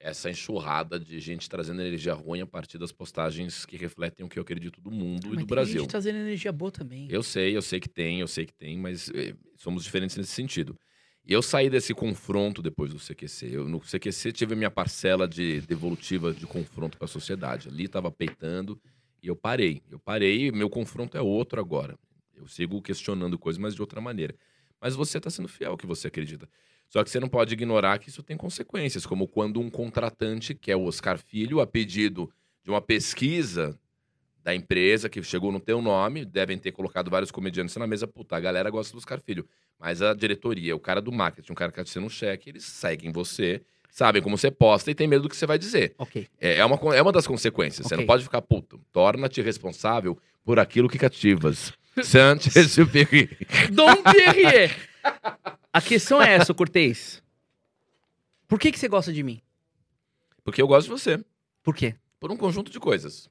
essa enxurrada de gente trazendo energia ruim a partir das postagens que refletem o que eu acredito do mundo e Mas do tem Brasil. gente trazendo energia boa também. Eu sei, eu sei que tem, eu sei que tem, mas eh, somos diferentes nesse sentido. E eu saí desse confronto depois do CQC. Eu, no CQC tive a minha parcela de devolutiva de confronto com a sociedade. Ali estava peitando e eu parei. Eu parei e meu confronto é outro agora. Eu sigo questionando coisas, mas de outra maneira. Mas você está sendo fiel ao que você acredita. Só que você não pode ignorar que isso tem consequências, como quando um contratante, que é o Oscar Filho, a pedido de uma pesquisa da empresa que chegou no teu nome, devem ter colocado vários comediantes na mesa, puta, a galera gosta do Oscar Filho. Mas a diretoria, o cara do marketing, o cara que tá te sendo um cheque, eles seguem você, sabem como você posta e tem medo do que você vai dizer. Ok. É, é uma, é uma das consequências. Você Ok. não pode ficar puto. Torna-te responsável por aquilo que cativas. Saint-Exupéry. Dom Perrier! A questão é essa, Cortez. Por que, que você gosta de mim? Porque eu gosto de você. Por quê? Por um conjunto de coisas.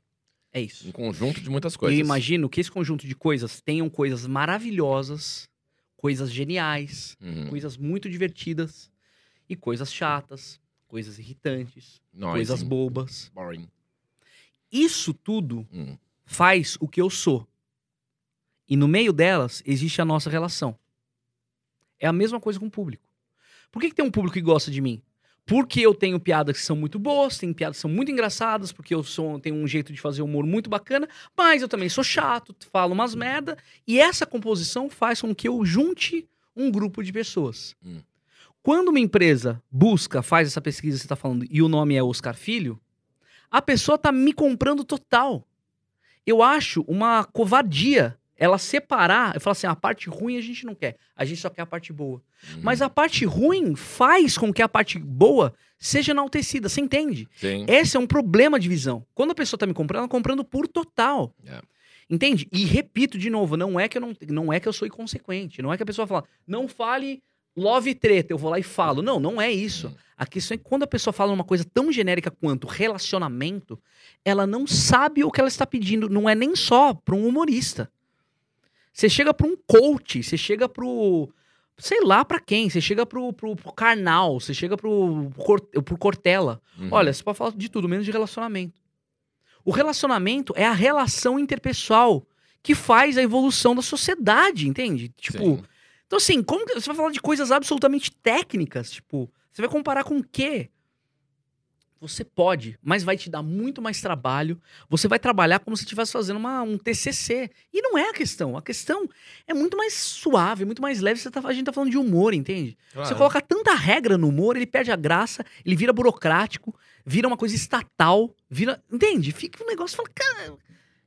É isso. Um conjunto de muitas Eu coisas. imagino que esse conjunto de coisas tenham coisas maravilhosas, coisas geniais, Uhum. coisas muito divertidas e coisas chatas, coisas irritantes, coisas bobas. Boring. Isso tudo Hum. faz o que eu sou. E no meio delas existe a nossa relação. É a mesma coisa com o público. Por que, que tem um público que gosta de mim? Porque eu tenho piadas que são muito boas, tem piadas que são muito engraçadas, porque eu sou, tenho um jeito de fazer humor muito bacana, mas eu também sou chato, falo umas merda, e essa composição faz com que eu junte um grupo de pessoas. Hum. Quando uma empresa busca, faz essa pesquisa que você está falando, e o nome é Oscar Filho, a pessoa tá me comprando total. Eu acho uma covardia ela separar, eu falo assim, a parte ruim a gente não quer, a gente só quer a parte boa. Uhum. Mas a parte ruim faz com que a parte boa seja enaltecida, você entende? Sim. Esse é um problema de visão. Quando a pessoa tá me comprando, ela tá comprando por total. É. Entende? E repito de novo, não é que eu não, não é que eu sou inconsequente, não é que a pessoa fala, não fale love e treta, eu vou lá e falo. Não, não é isso. Hum. A questão é que quando a pessoa fala uma coisa tão genérica quanto relacionamento, ela não sabe o que ela está pedindo, não é nem só para um humorista. Você chega para um coach, você chega pro Sei lá pra quem. Você chega pro, pro, pro Karnal, você chega pro, pro Cortella. Uhum. Olha, você pode falar de tudo, menos de relacionamento. O relacionamento é a relação interpessoal que faz a evolução da sociedade, entende? Tipo, Sim. então assim, como que você vai falar de coisas absolutamente técnicas? Tipo, você vai comparar com o quê? Você pode, mas vai te dar muito mais trabalho. Você vai trabalhar como se estivesse fazendo uma, um TCC. E não é a questão. A questão é muito mais suave, muito mais leve. Você tá- a gente tá falando de humor, entende? Você Claro. coloca tanta regra no humor, ele perde a graça, ele vira burocrático, vira uma coisa estatal, vira. Entende? Fica um negócio e fala, cara.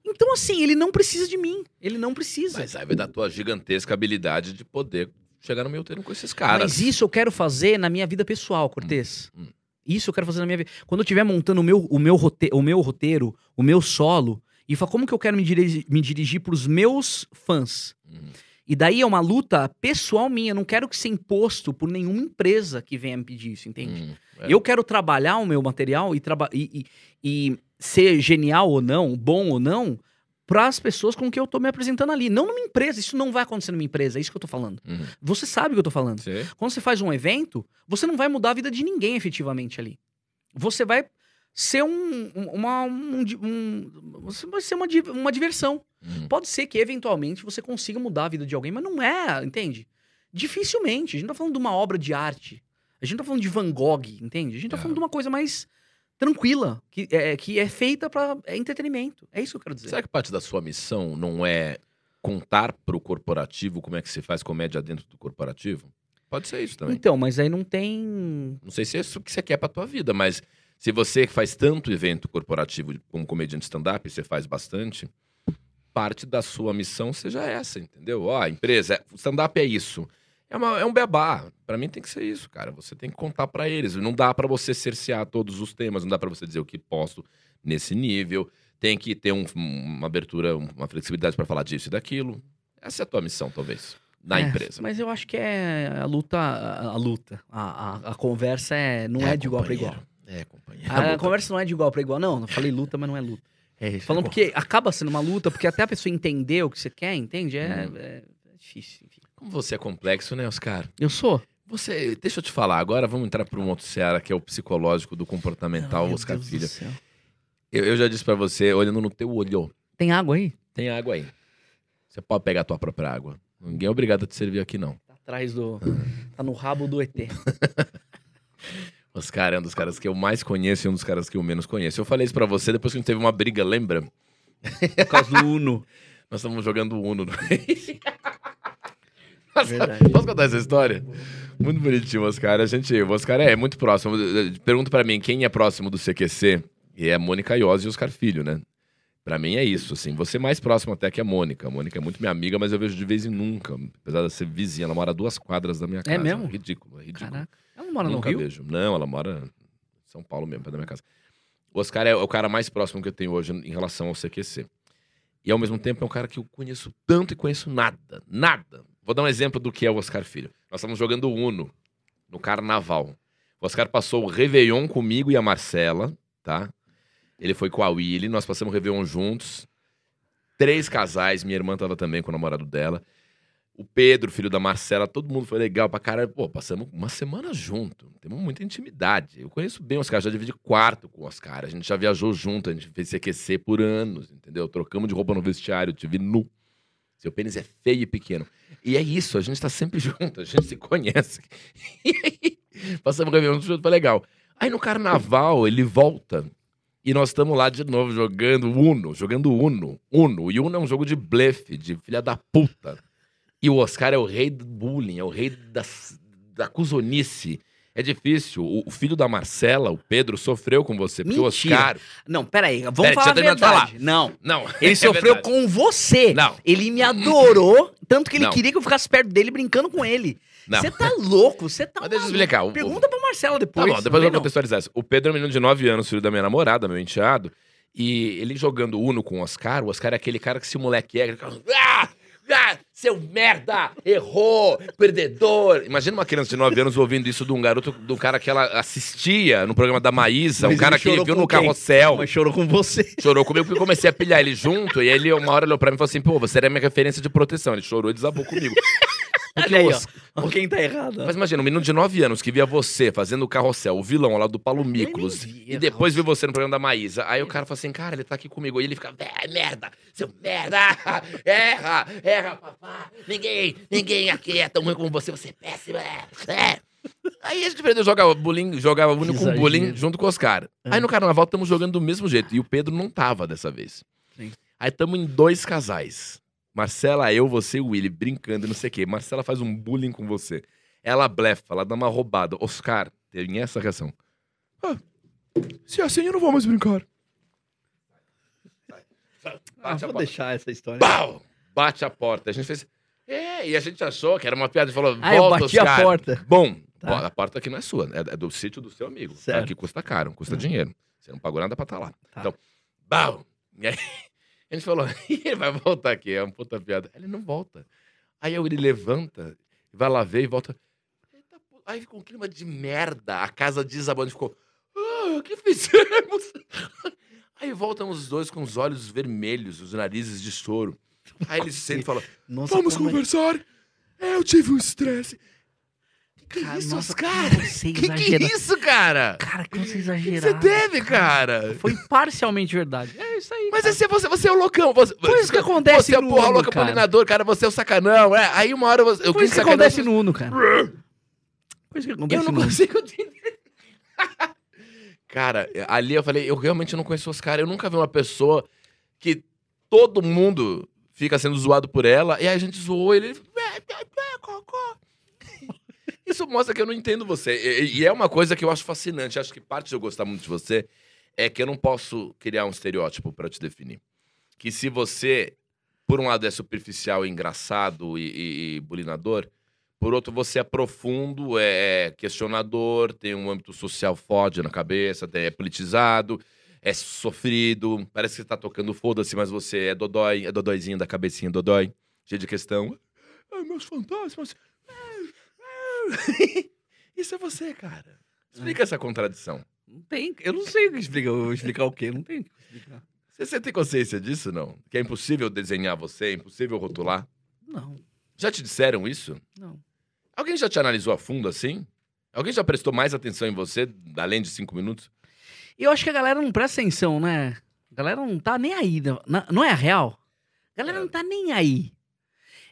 Então, assim, ele não precisa de mim. Ele não precisa. Mas aí vai da tua gigantesca habilidade de poder chegar no meio termo com esses caras. Mas isso eu quero fazer na minha vida pessoal, Cortez. Hum, hum. Isso eu quero fazer na minha vida. Quando eu estiver montando o meu, o, meu rote- o meu roteiro, o meu solo, e falar como que eu quero me, dirigi- me dirigir pros meus fãs. Uhum. E daí é uma luta pessoal minha. Eu não quero que seja imposto por nenhuma empresa que venha me pedir isso, entende? Uhum. É. Eu quero trabalhar o meu material e, e, e- e ser genial ou não, bom ou não, para as pessoas com que eu tô me apresentando ali. Não numa empresa. Isso não vai acontecer numa empresa. É isso que eu tô falando. Uhum. Você sabe o que eu tô falando. Sim. Quando você faz um evento, você não vai mudar a vida de ninguém efetivamente ali. Você vai ser um, um- uma. Um, um- você vai ser uma, uma diversão. Uhum. Pode ser que eventualmente você consiga mudar a vida de alguém, mas não é, entende? Dificilmente. A gente tá falando de uma obra de arte. A gente tá falando de Van Gogh, entende? A gente tá É. falando de uma coisa mais tranquila, que é, que é feita para entretenimento. É isso que eu quero dizer. Será que parte da sua missão não é contar pro corporativo como é que se faz comédia dentro do corporativo? Pode ser isso também. Então, mas aí não tem. Não sei se é isso que você quer pra tua vida, mas se você faz tanto evento corporativo como comediante stand-up, você faz bastante, parte da sua missão seja essa, entendeu? Ó, a empresa, o stand-up é isso. É, uma- é um beabá. Pra mim tem que ser isso, cara. Você tem que contar pra eles. Não dá pra você cercear todos os temas, não dá pra você dizer o que posso nesse nível. Tem que ter um- uma abertura, uma flexibilidade pra falar disso e daquilo. Essa é a tua missão, talvez, na É, empresa. Mas eu acho que é a luta. A, a luta. A, a, a conversa é, não é, de igual para igual. É, companheiro. A, conversa não é de igual para igual. Não, não falei luta, mas não é luta. É isso. Falando porque acaba sendo uma luta, porque até a pessoa entender o que você quer, entende? É, Hum. é- é difícil. enfim. Como você é complexo, né, Oscar? Eu sou. Você, deixa eu te falar, agora vamos entrar para um outro seara que é o psicológico do comportamental, Ai, Oscar Deus Filho. Eu, eu já disse para você, olhando no teu olho, Tem água aí? tem água aí. Você pode pegar a tua própria água. Ninguém é obrigado a te servir aqui, não. Tá atrás do. Tá no rabo do ET. Oscar é um dos caras que eu mais conheço e um dos caras que eu menos conheço. Eu falei isso pra você depois que a gente teve uma briga, lembra? Por causa do Uno. Nós estávamos jogando Uno. Posso contar essa história? Muito bonitinho, Oscar. A gente, o Oscar é muito próximo. Pergunta pra mim quem é próximo do CQC. E é a Mônica Iose e o Oscar Filho, né? Pra mim é isso, assim. Você é mais próximo até que a Mônica. A Mônica é muito minha amiga, mas eu vejo de vez em nunca. Apesar de ser vizinha, ela mora a duas quadras da minha casa. mesmo? Ridículo, é ridículo. Caraca. Ela não mora Nunca no Rio? vejo. Não, ela mora em São Paulo mesmo, perto da minha casa. O Oscar é o cara mais próximo que eu tenho hoje em relação ao CQC. E ao mesmo tempo é um cara que eu conheço tanto e conheço nada. Nada. Vou dar um exemplo do que é o Oscar Filho. Nós estávamos jogando Uno no carnaval. O Oscar passou o Réveillon comigo e a Marcela, tá? Ele foi com a Willy, nós passamos o Réveillon juntos. Três casais, minha irmã tava também com o namorado dela. O Pedro, filho da Marcela, todo mundo foi legal pra caralho. Pô, passamos uma semana junto. Temos muita intimidade. Eu conheço bem o Oscar, já dividi quarto com o Oscar. A gente já viajou junto, a gente fez CQC por anos, entendeu? Trocamos de roupa no vestiário, tive nu. Seu pênis é feio e pequeno. E é isso, a gente tá sempre junto, a gente se conhece. E aí, passamos o Réveillon junto, foi legal. Aí no carnaval, ele volta. E nós estamos lá de novo jogando Uno, jogando Uno. Uno. E Uno é um jogo de blefe, de filha da puta. E o Oscar é o rei do bullying, é o rei das, da cuzonice. É difícil. O, o filho da Marcela, o Pedro, sofreu com você. Porque Mentira. o Oscar. Não, peraí. Vamos Peraí, falar a verdade. Não. Não. Ele é sofreu verdade. com você. Não. Ele me adorou, tanto que ele Não. queria que eu ficasse perto dele brincando com ele. Você tá louco, você tá Mas deixa eu explicar. Pergunta pra Marcela Tá depois. bom, depois eu vou contextualizar isso. O Pedro é um menino de 9 anos, filho da minha namorada, meu enteado. E ele jogando Uno com o Oscar, o Oscar é aquele cara que se moleque é, ele ah, ah, seu merda, errou, perdedor. Imagina uma criança de 9 anos ouvindo isso de um garoto, do cara que ela assistia no programa da Maísa, Mas um cara que viu no quem? carrossel. Mas chorou com você. Chorou comigo porque eu comecei a pilhar ele junto. E ele, uma hora, olhou pra mim e falou assim: pô, você era minha referência de proteção. Ele chorou e desabou comigo. Olha aí, ó. Quem tá errado. Mas imagina, um menino de 9 anos que via você fazendo o carrossel, o vilão lá do via e depois viu você no programa da Maísa. Aí o cara fala assim, cara, ele tá aqui comigo. Aí ele fica, é, merda, seu merda, erra, erra, papá. Ninguém, ninguém aqui é tão ruim como você, você é péssimo, é, é. Aí a gente aprendeu a jogar bullying, jogava bullying com bullying junto com os caras. É. Aí no carnaval estamos jogando do mesmo jeito. E o Pedro não tava dessa vez. Sim. Aí estamos em dois casais. Marcela, eu, você e o Willy, brincando e não sei o quê. Marcela faz um bullying com você. Ela blefa, ela dá uma roubada. Oscar tem essa reação. Ah, se é assim, eu não vou mais brincar. Ah, Bate a vou porta. deixar essa história. Pau! Bate a porta. A gente fez. É, e a gente achou que era uma piada e falou: Ah, eu volta, bati a Oscar. porta. Bom, Tá. ó, a porta aqui não é sua, é, é do sítio do seu amigo. Certo. Aqui custa caro, custa dinheiro. Você não pagou nada pra estar lá. Tá. Então, bau! E aí, a gente falou, ele vai voltar aqui, é uma puta piada. Ele não volta. Aí ele levanta, vai lá ver e volta. Eita. Aí ficou um clima de merda. A casa desabando, ficou. Ah, o que fizemos? Aí voltam os dois com os olhos vermelhos, os narizes de choro. Aí ele senta e fala: Nossa, Vamos conversar. É, eu tive um estresse. Que Cara, isso, nossa, cara? como você Que que exagera. isso, cara? Cara, que você Que que exagerado. você teve, cara? Foi parcialmente verdade. É isso aí. Mas cara. esse é você, você é o loucão. Você, Foi isso que acontece Você é o no porra Uno, louca cara. polinador, cara. Você é o sacanão. É. Aí uma hora você. Eu Foi quis isso que acontece no Uno, cara. Foi isso que Eu acontece não no Uno. consigo entender. Cara, ali eu falei, eu realmente não conheço os caras. Eu nunca vi uma pessoa que todo mundo fica sendo zoado por ela, e aí a gente zoou ele. Isso mostra que eu não entendo você. E, e é uma coisa que eu acho fascinante. Acho que parte de eu gostar muito de você é que eu não posso criar um estereótipo pra te definir. Que se você, por um lado, é superficial, engraçado e, e, e bulinador, por outro, você é profundo, é questionador, tem um âmbito social forte na cabeça, é politizado, é sofrido, parece que você tá tocando foda-se, mas você é dodói, é dodóizinho da cabecinha dodói, cheio de questão. Ai, meus fantasmas. Isso é você, cara. Explica essa contradição. Não tem. Eu não sei o que explicar. Eu vou explicar o quê? Não tem o que explicar. Você, você tem consciência disso, não? Que é impossível desenhar você, é impossível rotular? Não, Já te disseram isso? não. Alguém já te analisou a fundo assim? Alguém já prestou mais atenção em você, além de cinco minutos? E eu acho que a galera não presta atenção, né? A galera não tá nem aí. né? Na- Não é a real? A galera É. não tá nem aí.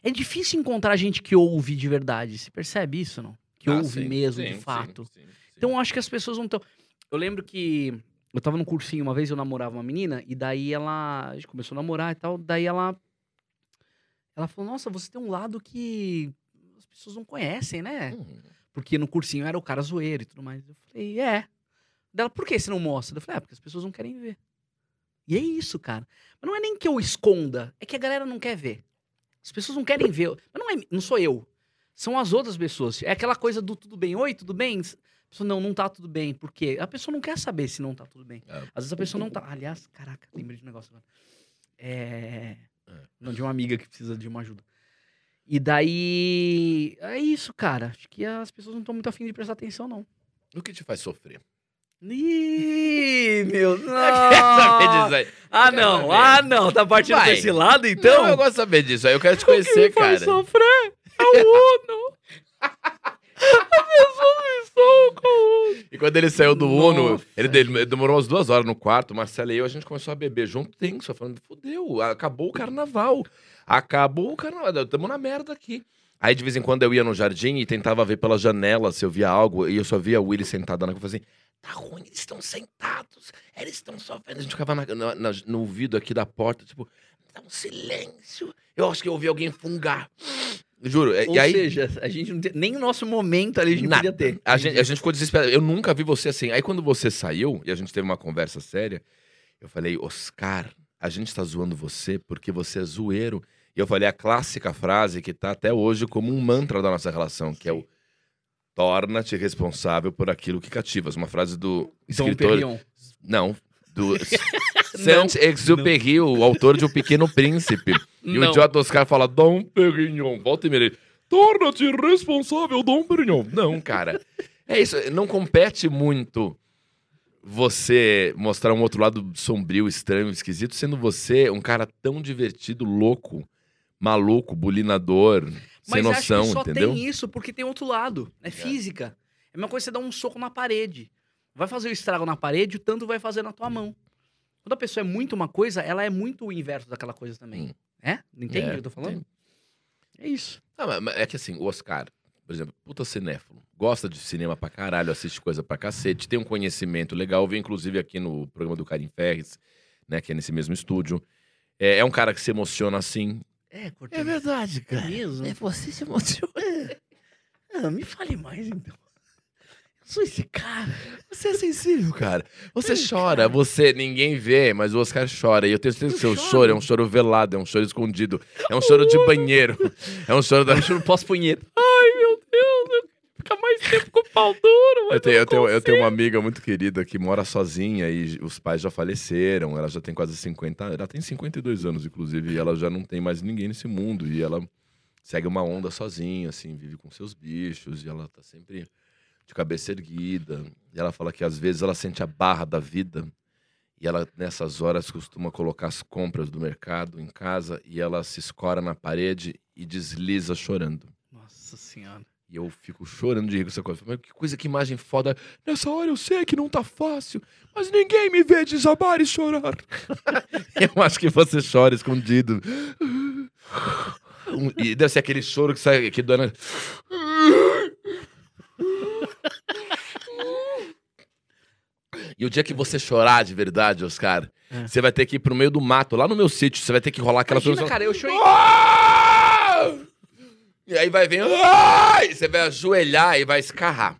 É difícil encontrar gente que ouve de verdade. Você percebe isso, não? Que Ah, ouve sim, mesmo, sim, de fato. sim. Então eu acho que as pessoas não estão. Eu lembro que eu tava num cursinho uma vez, eu namorava uma menina, e daí ela. A gente começou a namorar e tal. Daí ela. Ela falou: Nossa, você tem um lado que as pessoas não conhecem, né? Hum, Porque no cursinho era o cara zoeiro e tudo mais. Eu falei: É. Dela, por que você não mostra? Eu falei: É, porque as pessoas não querem ver. E é isso, cara. Mas não é nem que eu esconda, é que a galera não quer ver. As pessoas não querem ver. Mas não, é, não sou eu. São as outras pessoas. É aquela coisa do tudo bem. Oi, tudo bem? A pessoa, não, não tá tudo bem. Por quê? A pessoa não quer saber se não tá tudo bem. É. Às vezes a pessoa não tá. Aliás, caraca, lembrei de um negócio agora. É. É. Não, de uma amiga que precisa de uma ajuda. E daí. É isso, cara. Acho que as pessoas não estão muito afim de prestar atenção, não. O que te faz sofrer? Ih, meu Deus. Ah, não. Ah, não. Tá partindo Vai. desse lado, Então, então? eu gosto de saber disso aí. Eu quero te conhecer, faz cara. sofrer é o Uno. As pessoas me socam. E quando ele saiu do Uno, Nossa, ele, de- ele demorou umas duas horas no quarto, Marcelo e eu, a gente começou a beber junto, tenso, falando, fudeu, acabou o carnaval. Acabou o carnaval, estamos na merda aqui. Aí, de vez em quando, eu ia no jardim e tentava ver pela janela se eu via algo, e eu só via o Willy sentado na cama, eu falei assim, tá ruim, eles estão sentados, eles estão sofrendo. A gente ficava na- na- na- no ouvido aqui da porta, tipo, tá um silêncio. Eu acho que eu ouvi alguém fungar. Juro. é- Ou e aí, seja, a gente não tem, nem o nosso momento ali a gente Nada. podia ter. A gente, a gente ficou desesperado. Eu nunca vi você assim. Aí quando você saiu e a gente teve uma conversa séria, eu falei, Oscar, a gente tá zoando você porque você é zoeiro. E eu falei a clássica frase que tá até hoje como um mantra da nossa relação, que é o torna-te responsável por aquilo que cativas. Uma frase do Dom escritor... Perignon. Não, do Saint-Exupéry, o autor de O Pequeno Príncipe. E o Não. idiota Oscar fala, Dom Perignon, volta e meia. Torna-te responsável, Dom Perignon. Não, cara. É isso, não compete muito você mostrar um outro lado sombrio, estranho, esquisito, sendo você um cara tão divertido, louco, maluco, bulinador. sem Mas noção, acho que só entendeu? tem isso porque tem outro lado. É física. É a mesma coisa que você dar um soco na parede. Vai fazer o estrago na parede, o tanto vai fazer na tua mão. Quando a pessoa é muito uma coisa, ela é muito o inverso daquela coisa também. Hum. É? Entende o É, que eu tô falando? É isso. Ah, mas- é que assim, o Oscar, por exemplo, puta cinéfilo, gosta de cinema pra caralho, assiste coisa pra cacete, tem um conhecimento legal, veio inclusive aqui no programa do Karim Ferres, né, que é nesse mesmo estúdio. É, é um cara que se emociona assim. É, Cortez. verdade, É mesmo? você se emociona. Ah, me fale mais, então. Eu sou esse cara. Você é sensível, cara. Você chora, cara. você, ninguém vê, mas o Oscar chora. E eu tenho certeza que Eu seu choro. choro é um choro velado, é um choro escondido. É um choro de banheiro. É um choro da. Eu juro, posso punheta. Ai, meu Deus. Fica mais tempo com o pau duro. Eu tenho, eu, tenho, eu tenho uma amiga muito querida que mora sozinha e os pais já faleceram. Ela já tem quase 50 Ela tem 52 anos, inclusive, e ela já não tem mais ninguém nesse mundo. E ela segue uma onda sozinha, assim, vive com seus bichos. E ela tá sempre de cabeça erguida. E ela fala que às vezes ela sente a barra da vida. E ela, nessas horas, costuma colocar as compras do mercado em casa e ela se escora na parede e desliza chorando. Nossa senhora. E eu fico chorando de rir com essa coisa. Mas que coisa, que imagem foda. Nessa hora eu sei que não tá fácil, mas ninguém me vê desabar e chorar. eu acho que você chora escondido. Um- E deve ser aquele choro que sai aqui do Ana. E o dia que você chorar de verdade, Oscar, É. você vai ter que ir pro meio do mato, lá no meu sítio. Você vai ter que rolar aquela Imagina, cara, eu chorei. E aí vai vir. E você vai ajoelhar e vai escarrar.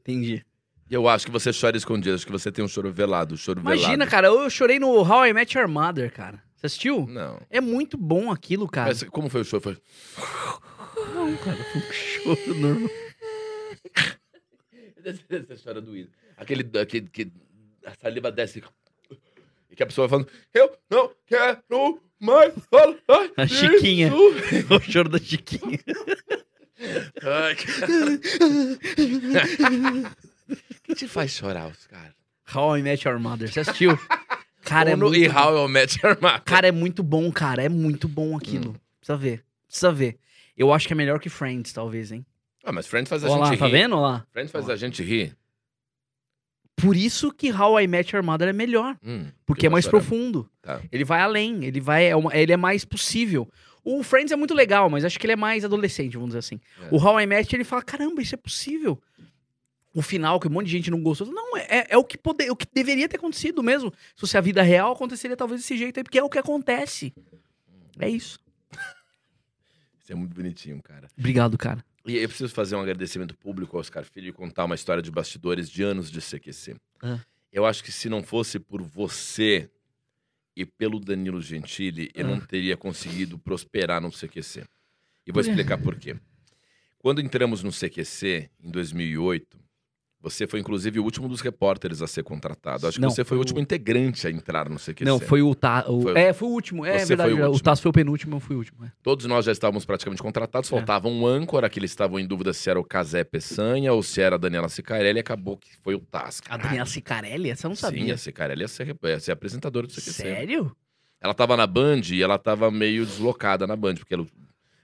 Entendi. E eu acho que você chora escondido. Acho que você tem um choro velado. Um choro Imagina, velado. cara, eu chorei no How I Met Your Mother, cara. Você assistiu? Não. É muito bom aquilo, cara. Mas como foi o choro? Foi... Não, cara, foi um choro normal. Você chora doído. Aquele, aquele que a saliva desce. E que a pessoa vai falando: Eu não quero mais falar. A Chiquinha. disso." o choro da Chiquinha. Ai. O que te faz chorar, Oscar? How I Met Your Mother. Você assistiu? Cara, é muito E. How I Met Your Mother. Cara, é muito bom, cara. É muito bom aquilo. Hum. Precisa ver. Precisa ver. Eu acho que é melhor que Friends, talvez, hein? Ah, mas Friends faz a Olha gente tá rir. vendo? Olha lá. Friends faz Ó. a gente rir. Por isso que How I Met Your Mother é melhor. Hum, Porque é mais profundo. Tá. Ele vai além. Ele vai. é uma- ele é mais possível. O Friends é muito legal, mas acho que ele é mais adolescente, vamos dizer assim. É. O How I Met, ele fala: caramba, isso é possível. O final, que um monte de gente não gostou. Não, é, é o, que poder, o que deveria ter acontecido mesmo. Se fosse a vida real, aconteceria talvez desse jeito aí, porque é o que acontece. É isso. Isso é muito bonitinho, cara. Obrigado, cara. E eu preciso fazer um agradecimento público ao Oscar Filho e contar uma história de bastidores de anos de CQC. Ah. Eu acho que se não fosse por você e pelo Danilo Gentili, eu não teria conseguido prosperar no CQC. E vou explicar por quê. Quando entramos no CQC, em 2008, você foi inclusive o último dos repórteres a ser contratado. Acho que Não, você foi foi o o- último integrante a entrar no CQC. Não, foi o, ta, o Foi- É, foi o último. É Você verdade. foi o o último. Tasso foi o penúltimo, eu fui o último. é. Todos nós já estávamos praticamente contratados, É. faltava um âncora, que eles estavam em dúvida se era o Casé Peçanha ou se era a Daniela Sicarelli, e acabou que foi o Tasca. A Daniela Cicarelli? Essa eu não Sim, sabia. a Sicarelli ia ser, ia ser apresentadora do CQC. Sério? Ela tava na Band e ela tava meio deslocada na Band, porque ela,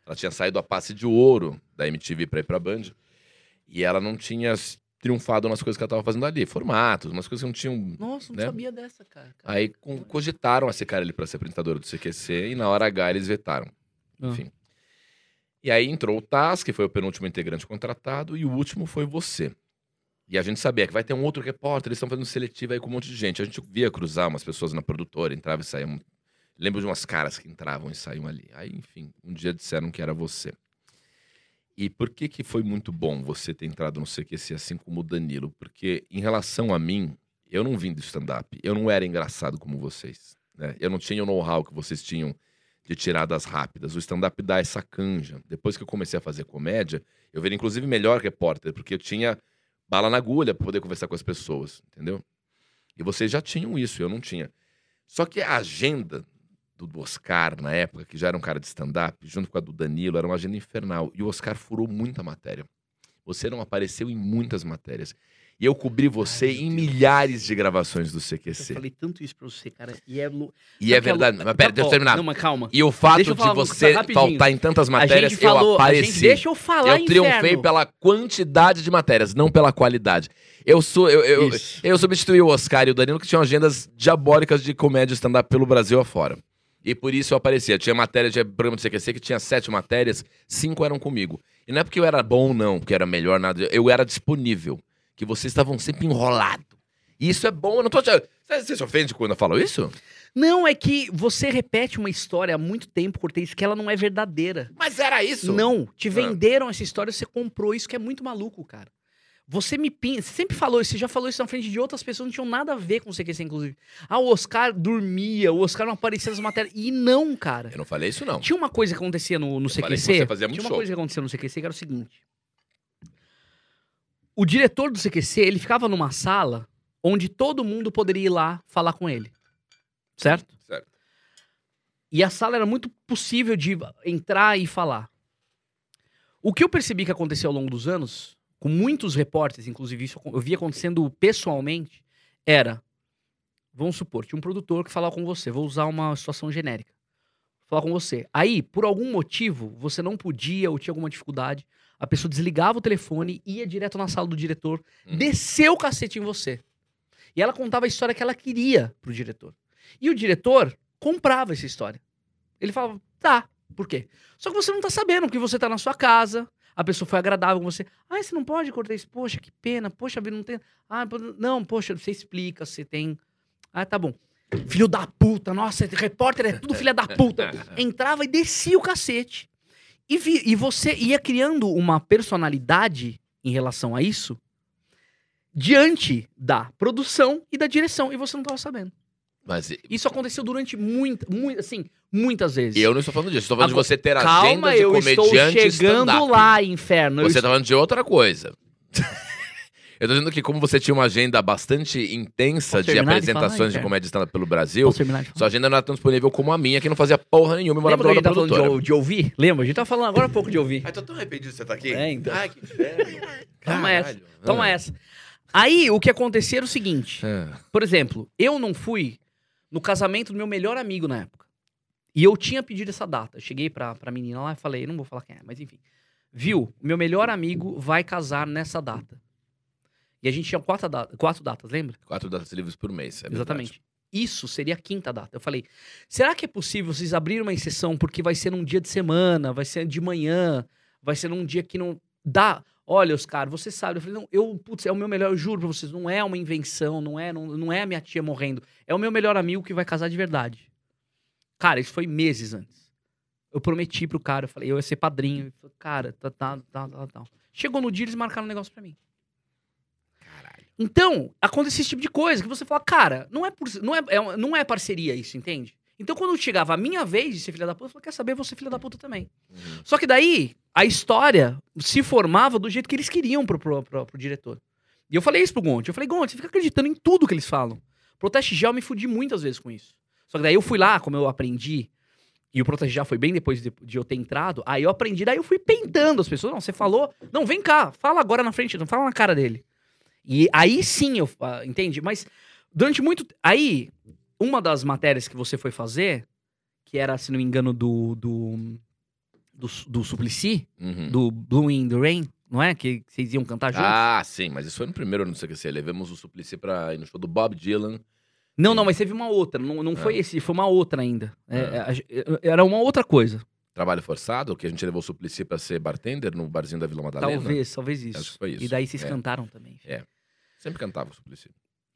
ela tinha saído a passe de ouro da MTV pra ir pra Band. E ela não tinha triunfado nas coisas que ela tava fazendo ali, formatos, umas coisas que não tinham. Nossa, não Né? sabia dessa, cara. cara. Aí com- cogitaram a Sicarelli pra ser apresentadora do CQC e na hora H eles vetaram. Ah. Enfim. E aí entrou o Taz, que foi o penúltimo integrante contratado, e o último foi você. E a gente sabia que vai ter um outro repórter, eles estão fazendo seletiva aí com um monte de gente. A gente via cruzar umas pessoas na produtora, entrava e saía. um- Lembro de umas caras que entravam e saíam ali. Aí, enfim, um dia disseram que era você. E por que que foi muito bom você ter entrado no CQC assim como o Danilo? Porque em relação a mim, eu não vim do stand-up. Eu não era engraçado como vocês. Né? Eu não tinha o know-how que vocês tinham de tiradas rápidas. O stand-up dá essa canja. Depois que eu comecei a fazer comédia, eu virei inclusive melhor repórter, porque eu tinha bala na agulha para poder conversar com as pessoas, entendeu? E vocês já tinham isso, eu não tinha. Só que a agenda do do Oscar na época, que já era um cara de stand-up, junto com a do Danilo, era uma agenda infernal. E o Oscar furou muita matéria. Você não apareceu em muitas matérias. E eu cobri você Ai, em Deus. milhares de gravações do Eu CQC. falei tanto isso pra você, cara. E é. lu- E é que a lu- verdade. Mas pera, Tá deixa eu terminar. Não, mas calma. E o fato eu de você faltar em tantas matérias, falou. eu apareci. deixa eu falar, eu triunfei inferno. pela quantidade de matérias, não pela qualidade. Eu sou. Eu, eu, Isso. eu substituí o Oscar e o Danilo, que tinham agendas diabólicas de comédia stand-up pelo Brasil afora. E por isso eu aparecia. Tinha matéria de programa do CQC que tinha sete matérias, cinco eram comigo. E não é porque eu era bom, não, porque era melhor, nada. Eu era disponível. Que vocês estavam sempre enrolados. E isso é bom, eu não tô te. Você se ofende quando eu falo isso? Não, é que você repete uma história há muito tempo, Cortez, que ela não é verdadeira. Mas era isso. Não, te Ah. venderam essa história, você comprou isso que é muito maluco, cara. Você me pinta, você sempre falou isso, você já falou isso na frente de outras pessoas, não tinham nada a ver com o CQC, inclusive. Ah, o Oscar dormia, o Oscar não aparecia nas matérias. E não, cara. Eu não falei isso, não. Tinha uma coisa que acontecia no, no que CQC. você fazia muito tinha uma show. coisa que acontecia no CQC que era o seguinte. O diretor do CQC, ele ficava numa sala onde todo mundo poderia ir lá falar com ele. Certo? Certo. E a sala era muito possível de entrar e falar. O que eu percebi que aconteceu ao longo dos anos, com muitos repórteres, inclusive isso eu vi acontecendo pessoalmente, era, vamos supor, tinha um produtor que falava com você, vou usar uma situação genérica, falar com você. Aí, por algum motivo, você não podia ou tinha alguma dificuldade, a pessoa desligava o telefone, ia direto na sala do diretor, Uhum. desceu o cacete em você. E ela contava a história que ela queria pro diretor. E o diretor comprava essa história. Ele falava, tá, por quê? Só que você não tá sabendo, porque você tá na sua casa, a pessoa foi agradável com você. Ah, você não pode cortar isso? Poxa, que pena. Poxa, não tem. Ah, não, poxa, você explica, você tem. Ah, tá bom. Filho da puta, nossa, repórter é tudo filha da puta. Entrava e descia o cacete. E, vi- e você ia criando uma personalidade em relação a isso diante da produção e da direção. E você não tava sabendo. Mas Isso aconteceu durante muito, muito assim, muitas vezes. eu não estou falando disso. Estou falando Agora, de você ter Calma, agenda de eu estou comediante chegando lá, inferno. Você tá falando de outra coisa. Eu tô dizendo que como você tinha uma agenda bastante intensa de de apresentações de Inferno? comédia stand-up pelo Brasil, de sua agenda não era tão disponível como a minha, que não fazia porra nenhuma e morava Lembra do lado tá da falando de, de ouvir? Lembra? A gente tá falando agora há pouco de ouvir. Ai, tô tão arrependido de você estar aqui. É, então. Ai, que inferno. Toma essa. Toma Ah. essa. Aí, o que acontecia era o seguinte. Ah. Por exemplo, eu não fui no casamento do meu melhor amigo na época. E eu tinha pedido essa data. Eu cheguei pra, pra menina lá e falei, não vou falar quem é, mas enfim. Viu? Meu melhor amigo vai casar nessa data. E a gente tinha quatro, da- quatro datas, lembra? Quatro datas livres por mês. é. Exatamente. Isso seria a quinta data. Eu falei, será que é possível vocês abrirem uma exceção porque vai ser num dia de semana, vai ser de manhã, vai ser num dia que não dá? Olha, Oscar, você sabe. Eu falei, não, eu, putz, é o meu melhor, eu juro pra vocês, não é uma invenção, não é, não, não é a minha tia morrendo. É o meu melhor amigo que vai casar de verdade. Cara, isso foi meses antes. Eu prometi pro cara, eu falei, eu ia ser padrinho. Ele falou, cara, tá, tá, tá, tá, tá. Chegou no dia, eles marcaram um negócio pra mim. Caralho. Então, acontece esse tipo de coisa que você fala, cara, não é, por, não é, é não é parceria isso, entende? Então, quando chegava a minha vez de ser filha da puta, eu falava, quer saber, ser filha da puta também. Uhum. Só que daí, a história se formava do jeito que eles queriam pro, pro, pro, pro diretor. E eu falei isso pro Gonte. Eu falei, Gonte, você fica acreditando em tudo que eles falam. Proteste já eu me fudi muitas vezes com isso. Só que daí eu fui lá, como eu aprendi, e o Proteste já foi bem depois de, de eu ter entrado, aí eu aprendi, daí eu fui pentando as pessoas. Não, você falou, não, vem cá, fala agora na frente, não fala na cara dele. E aí sim eu, ah, entende? Mas durante muito. Aí, uma das matérias que você foi fazer, que era, se não me engano, do. do, do, do Suplicy, Uhum. do Blue in the Rain, não é? Que vocês iam cantar juntos? Ah, sim, mas isso foi no primeiro ano do CQC. Levamos o Suplicy pra ir no show do Bob Dylan. não, não, mas teve uma outra. Não, não foi Ah. esse, foi uma outra ainda. É, Ah. é, a ge- era uma outra coisa. Trabalho Forçado, que a gente levou o Suplicy pra ser bartender no barzinho da Vila Madalena. Talvez, talvez isso. Acho que foi isso. E daí vocês É. cantaram também. Sempre cantava o Suplicy.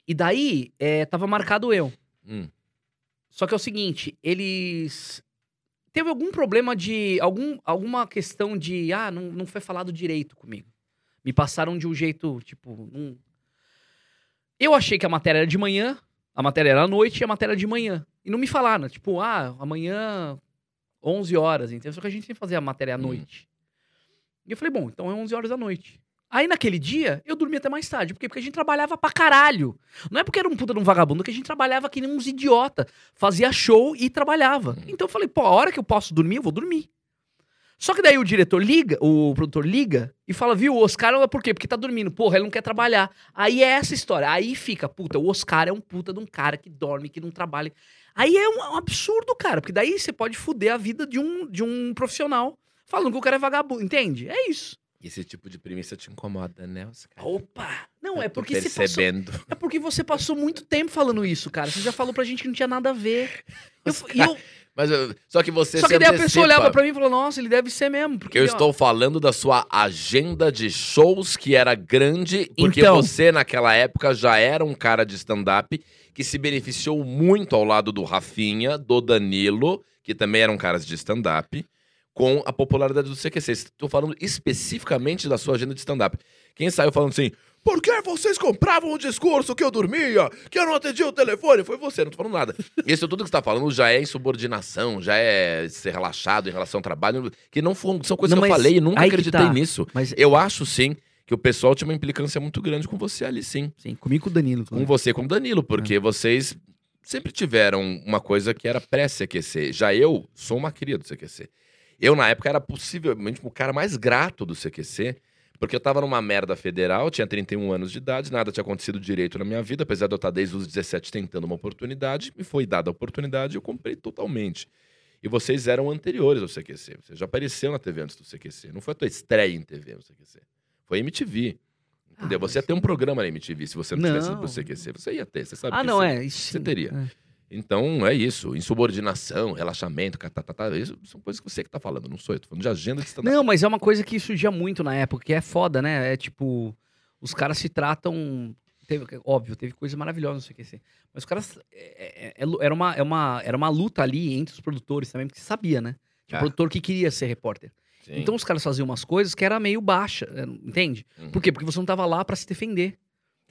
E daí, é, tava marcado eu. Hum. Só que é o seguinte, eles. Teve algum problema de. Algum, alguma questão de. Ah, não, não foi falado direito comigo. Me passaram de um jeito, tipo. não- Eu achei que a matéria era de manhã, a matéria era à noite e a matéria era de manhã. E não me falaram, tipo, ah, amanhã, 11 horas, entendeu? Só que a gente tem que fazer a matéria à Hum. noite. E eu falei, bom, então é 11 horas da noite. Aí naquele dia, eu dormi até mais tarde. Por quê? Porque a gente trabalhava pra caralho. Não é porque era um puta de um vagabundo, é que a gente trabalhava que nem uns idiota. Fazia show e trabalhava. Uhum. Então eu falei, pô, a hora que eu posso dormir, eu vou dormir. Só que daí o diretor liga, o produtor liga e fala, viu, o Oscar, por quê? Porque tá dormindo. Porra, ele não quer trabalhar. Aí é essa história. Aí fica, puta, o Oscar é um puta de um cara que dorme, que não trabalha. Aí é um, um absurdo, cara, porque daí você pode fuder a vida de um, de um profissional falando que o cara é vagabundo, entende? É isso. Esse tipo de premissa te incomoda, né, Oscar? Opa! Não, é porque passou, percebendo. é porque você passou muito tempo falando isso, cara. Você já falou pra gente que não tinha nada a ver. Eu, eu- Mas eu- só que você só que daí a pessoa olhava pra mim e falou: Nossa, ele deve ser mesmo. Porque, Eu ó, estou falando da sua agenda de shows que era grande, porque Então. você naquela época já era um cara de stand-up que se beneficiou muito ao lado do Rafinha, do Danilo, que também eram caras de stand-up, com a popularidade do CQC. Estou falando especificamente da sua agenda de stand-up. Quem saiu falando assim, por que vocês compravam um discurso que eu dormia, que eu não atendia o telefone? Foi você, não tô falando nada. Isso tudo que você tá falando já é insubordinação, já é ser relaxado em relação ao trabalho, que não foram- são coisas Não, que eu falei e nunca acreditei tá. nisso. Mas, Eu acho sim que o pessoal tinha uma implicância muito grande com você ali, sim. sim, comigo com o Danilo. Com você com o Danilo, É. porque vocês sempre tiveram uma coisa que era pré-CQC. Já eu sou uma cria do CQC. Eu, na época, era possivelmente o cara mais grato do CQC, porque eu tava numa merda federal, tinha 31 anos de idade, nada tinha acontecido direito na minha vida, apesar de eu estar desde os 17 tentando uma oportunidade, me foi dada a oportunidade e eu comprei totalmente. E vocês eram anteriores ao CQC. Você já apareceu na TV antes do CQC. Não foi a tua estreia em TV no CQC. Foi MTV. Entendeu? Ah, você ia ter um programa na MTV se você não, tivesse ido Não. pro CQC. Você ia ter, você sabe Ah, não, sim. é. Isso, você teria. É. Então, é isso. Insubordinação, relaxamento, catatata, isso são coisas que você que tá falando, não sou eu. Tô falando de agenda de stand-up. Não, mas é uma coisa que surgia muito na época, que é foda, né? É tipo, os caras se tratam. Teve, óbvio, teve coisa maravilhosa no CQC. Mas os caras. é- é- é- era, uma, é uma, era uma luta ali entre os produtores também, porque você sabia, né? Tinha É. produtor que queria ser repórter. Sim. Então os caras faziam umas coisas que era meio baixa, é, entende? Uhum. Por quê? Porque você não tava lá pra se defender.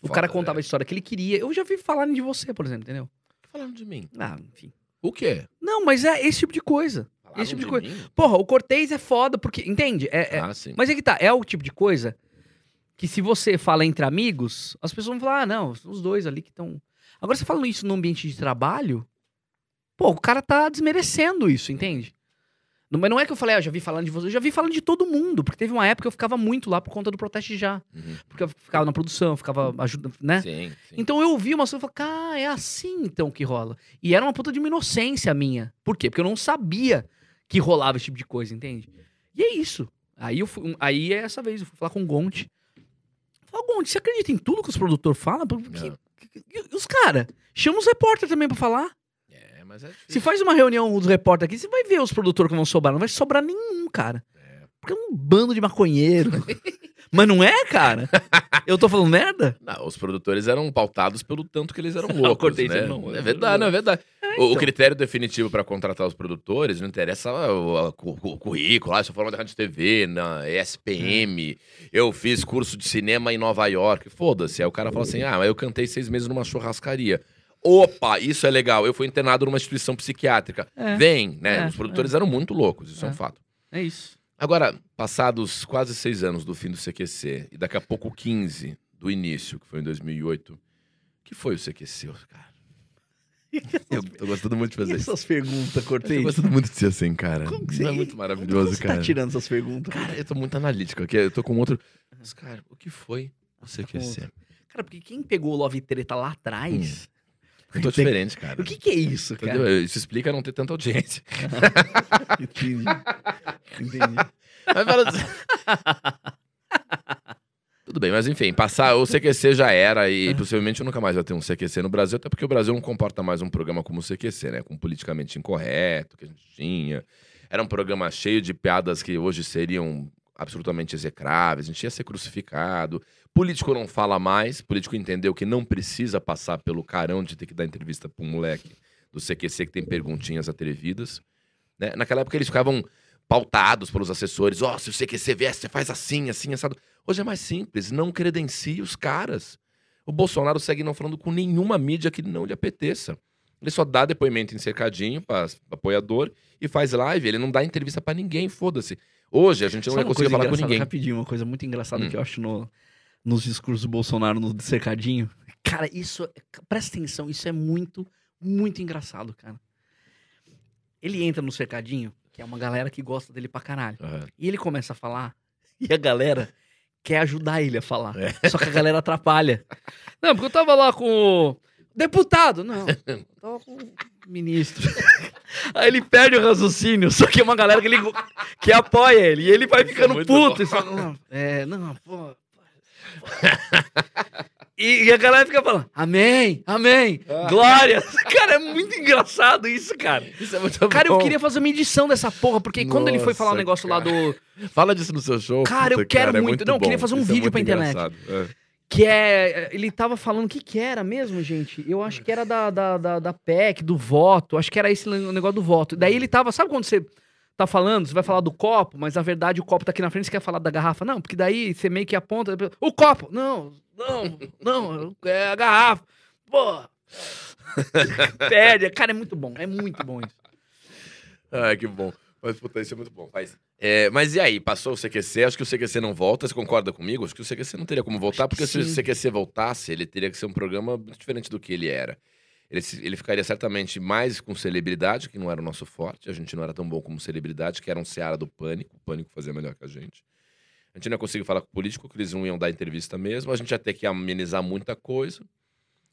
O Foda, cara contava é. a história que ele queria. Eu já vi falarem de você, por exemplo, entendeu? Falando de mim. Ah, enfim. O quê? Não, mas é esse tipo de coisa. Falaram Esse tipo de de coisa. mim? Porra, o Cortez é foda porque. Entende? É, é- Ah, sim. Mas é que tá, é o tipo de coisa que se você fala entre amigos, as pessoas vão falar, ah, não, são os dois ali que estão. Agora, você falando isso no ambiente de trabalho, pô, o cara tá desmerecendo isso, entende? Mas não é que eu falei, ah, eu já vi falando de você, eu já vi falando de todo mundo, porque teve uma época que eu ficava muito lá por conta do Proteste Já. Uhum. Porque eu ficava na produção, ficava ajudando, né? Sim, sim. Então eu ouvi uma coisa e falei, cara, é assim então que rola. E era uma puta de uma inocência minha. Por quê? Porque eu não sabia que rolava esse tipo de coisa, entende? E é isso. Aí, eu fui, aí é essa vez, eu fui falar com o Gonte. Falei, Gonte, você acredita em tudo que os produtores falam? Porque, Não. e os caras, chama os repórteres também pra falar. É, mas é difícil. Se faz uma reunião dos repórteres aqui, você vai ver os produtores que vão sobrar. Não vai sobrar nenhum, cara. Porque é um bando de maconheiro. Mas não é, cara? Eu tô falando merda? Não, os produtores eram pautados pelo tanto que eles eram loucos, cortei né? não, é verdade, não, é verdade. o, o então. critério definitivo para contratar os produtores não interessa o, o- o currículo, se eu for da rádio TV, na ESPM, eu fiz curso de cinema em Nova York, foda-se. Aí o cara fala assim, ah, mas eu cantei seis meses numa churrascaria. Opa, isso é legal. Eu fui internado numa instituição psiquiátrica. É. Vem, né? É, Os produtores eram muito loucos, isso é, É. um fato. É isso. Agora, passados quase seis anos do fim do CQC, e daqui a pouco 15 do início, que foi em 2008, o que foi o CQC, cara? Eu tô gostando muito de fazer isso. essas perguntas, Eu tô gostando muito de ser assim, cara. Como que é você- muito maravilhoso, Como você cara. tá tirando essas perguntas? Cara, eu tô muito analítico aqui. Eu tô com outro. Mas, cara, o que foi o CQC? Cara, porque quem pegou o Love Treta lá atrás... Eu tô diferente, cara. O que que é isso, cara? Entendeu? Isso explica não ter tanta audiência. Entendi. Entendi. Mas fala Tudo bem, mas enfim, passar o CQC já era e É. possivelmente eu nunca mais vai ter um CQC no Brasil, até porque o Brasil não comporta mais um programa como o CQC, né? Com politicamente incorreto que a gente tinha. Era um programa cheio de piadas que hoje seriam absolutamente execráveis, a gente ia ser crucificado. Político não fala mais, político entendeu que não precisa passar pelo carão de ter que dar entrevista pra um moleque do CQC que tem perguntinhas atrevidas. Né? Naquela época eles ficavam pautados pelos assessores. Ó, se o CQC vier, você faz assim, assim, assado. Hoje é mais simples, não credencie os caras. O Bolsonaro segue não falando com nenhuma mídia que não lhe apeteça. Ele só dá depoimento em cercadinho para apoiador e faz live. Ele não dá entrevista pra ninguém, foda-se. Hoje a gente não Sabe vai conseguir falar com ninguém. Rapidinho, uma coisa muito engraçada Hum. que eu acho no- nos discursos do Bolsonaro no cercadinho. Cara, isso. Presta atenção, isso é muito, muito engraçado, cara. Ele entra no cercadinho que é uma galera que gosta dele pra caralho. Aham. E ele começa a falar, e a galera quer ajudar ele a falar. É. Só que a galera atrapalha. Não, porque eu tava lá com o deputado. Não, eu tava com o ministro. Aí ele perde o raciocínio, só que é uma galera que, ele, que apoia ele. E ele vai é ficando puto. bom. E fala, não, é, não, pô. E, e a galera fica falando, amém, amém, Ah. glória. Cara, é muito engraçado isso, cara. Isso é muito Cara, eu bom. queria fazer uma edição dessa porra, porque quando ele foi falar o Nossa, negócio lá cara. do. Fala disso no seu show. Cara, eu quero é muito. Não, eu queria fazer um Isso é vídeo muito pra internet. É. Que é. Ele tava falando. O que que era mesmo, gente? Eu acho que era da, da, da, da PEC, do voto. Acho que era esse negócio do voto. Daí ele tava. Sabe quando você tá falando? Você vai falar do copo, mas na verdade o copo tá aqui na frente, você quer falar da garrafa? Não, porque daí você meio que aponta. O copo! Não, não, não, é a garrafa. Pô! Perde. Cara, é muito bom. É muito bom isso. Ai, que bom. Mas, puta, isso é muito bom. Faz. É, mas e aí, passou o CQC? Acho que o CQC não volta. Você concorda comigo? Acho que o CQC não teria como voltar, porque se o. CQC voltasse, ele teria que ser um programa muito diferente do que ele era. Ele, ele ficaria certamente mais com celebridade, que não era o nosso forte. A gente não era tão bom como celebridade, que era um seara do pânico. O pânico fazia melhor que a gente. A gente não ia conseguir falar com o político, que eles não iam dar entrevista mesmo. A gente ia ter que amenizar muita coisa.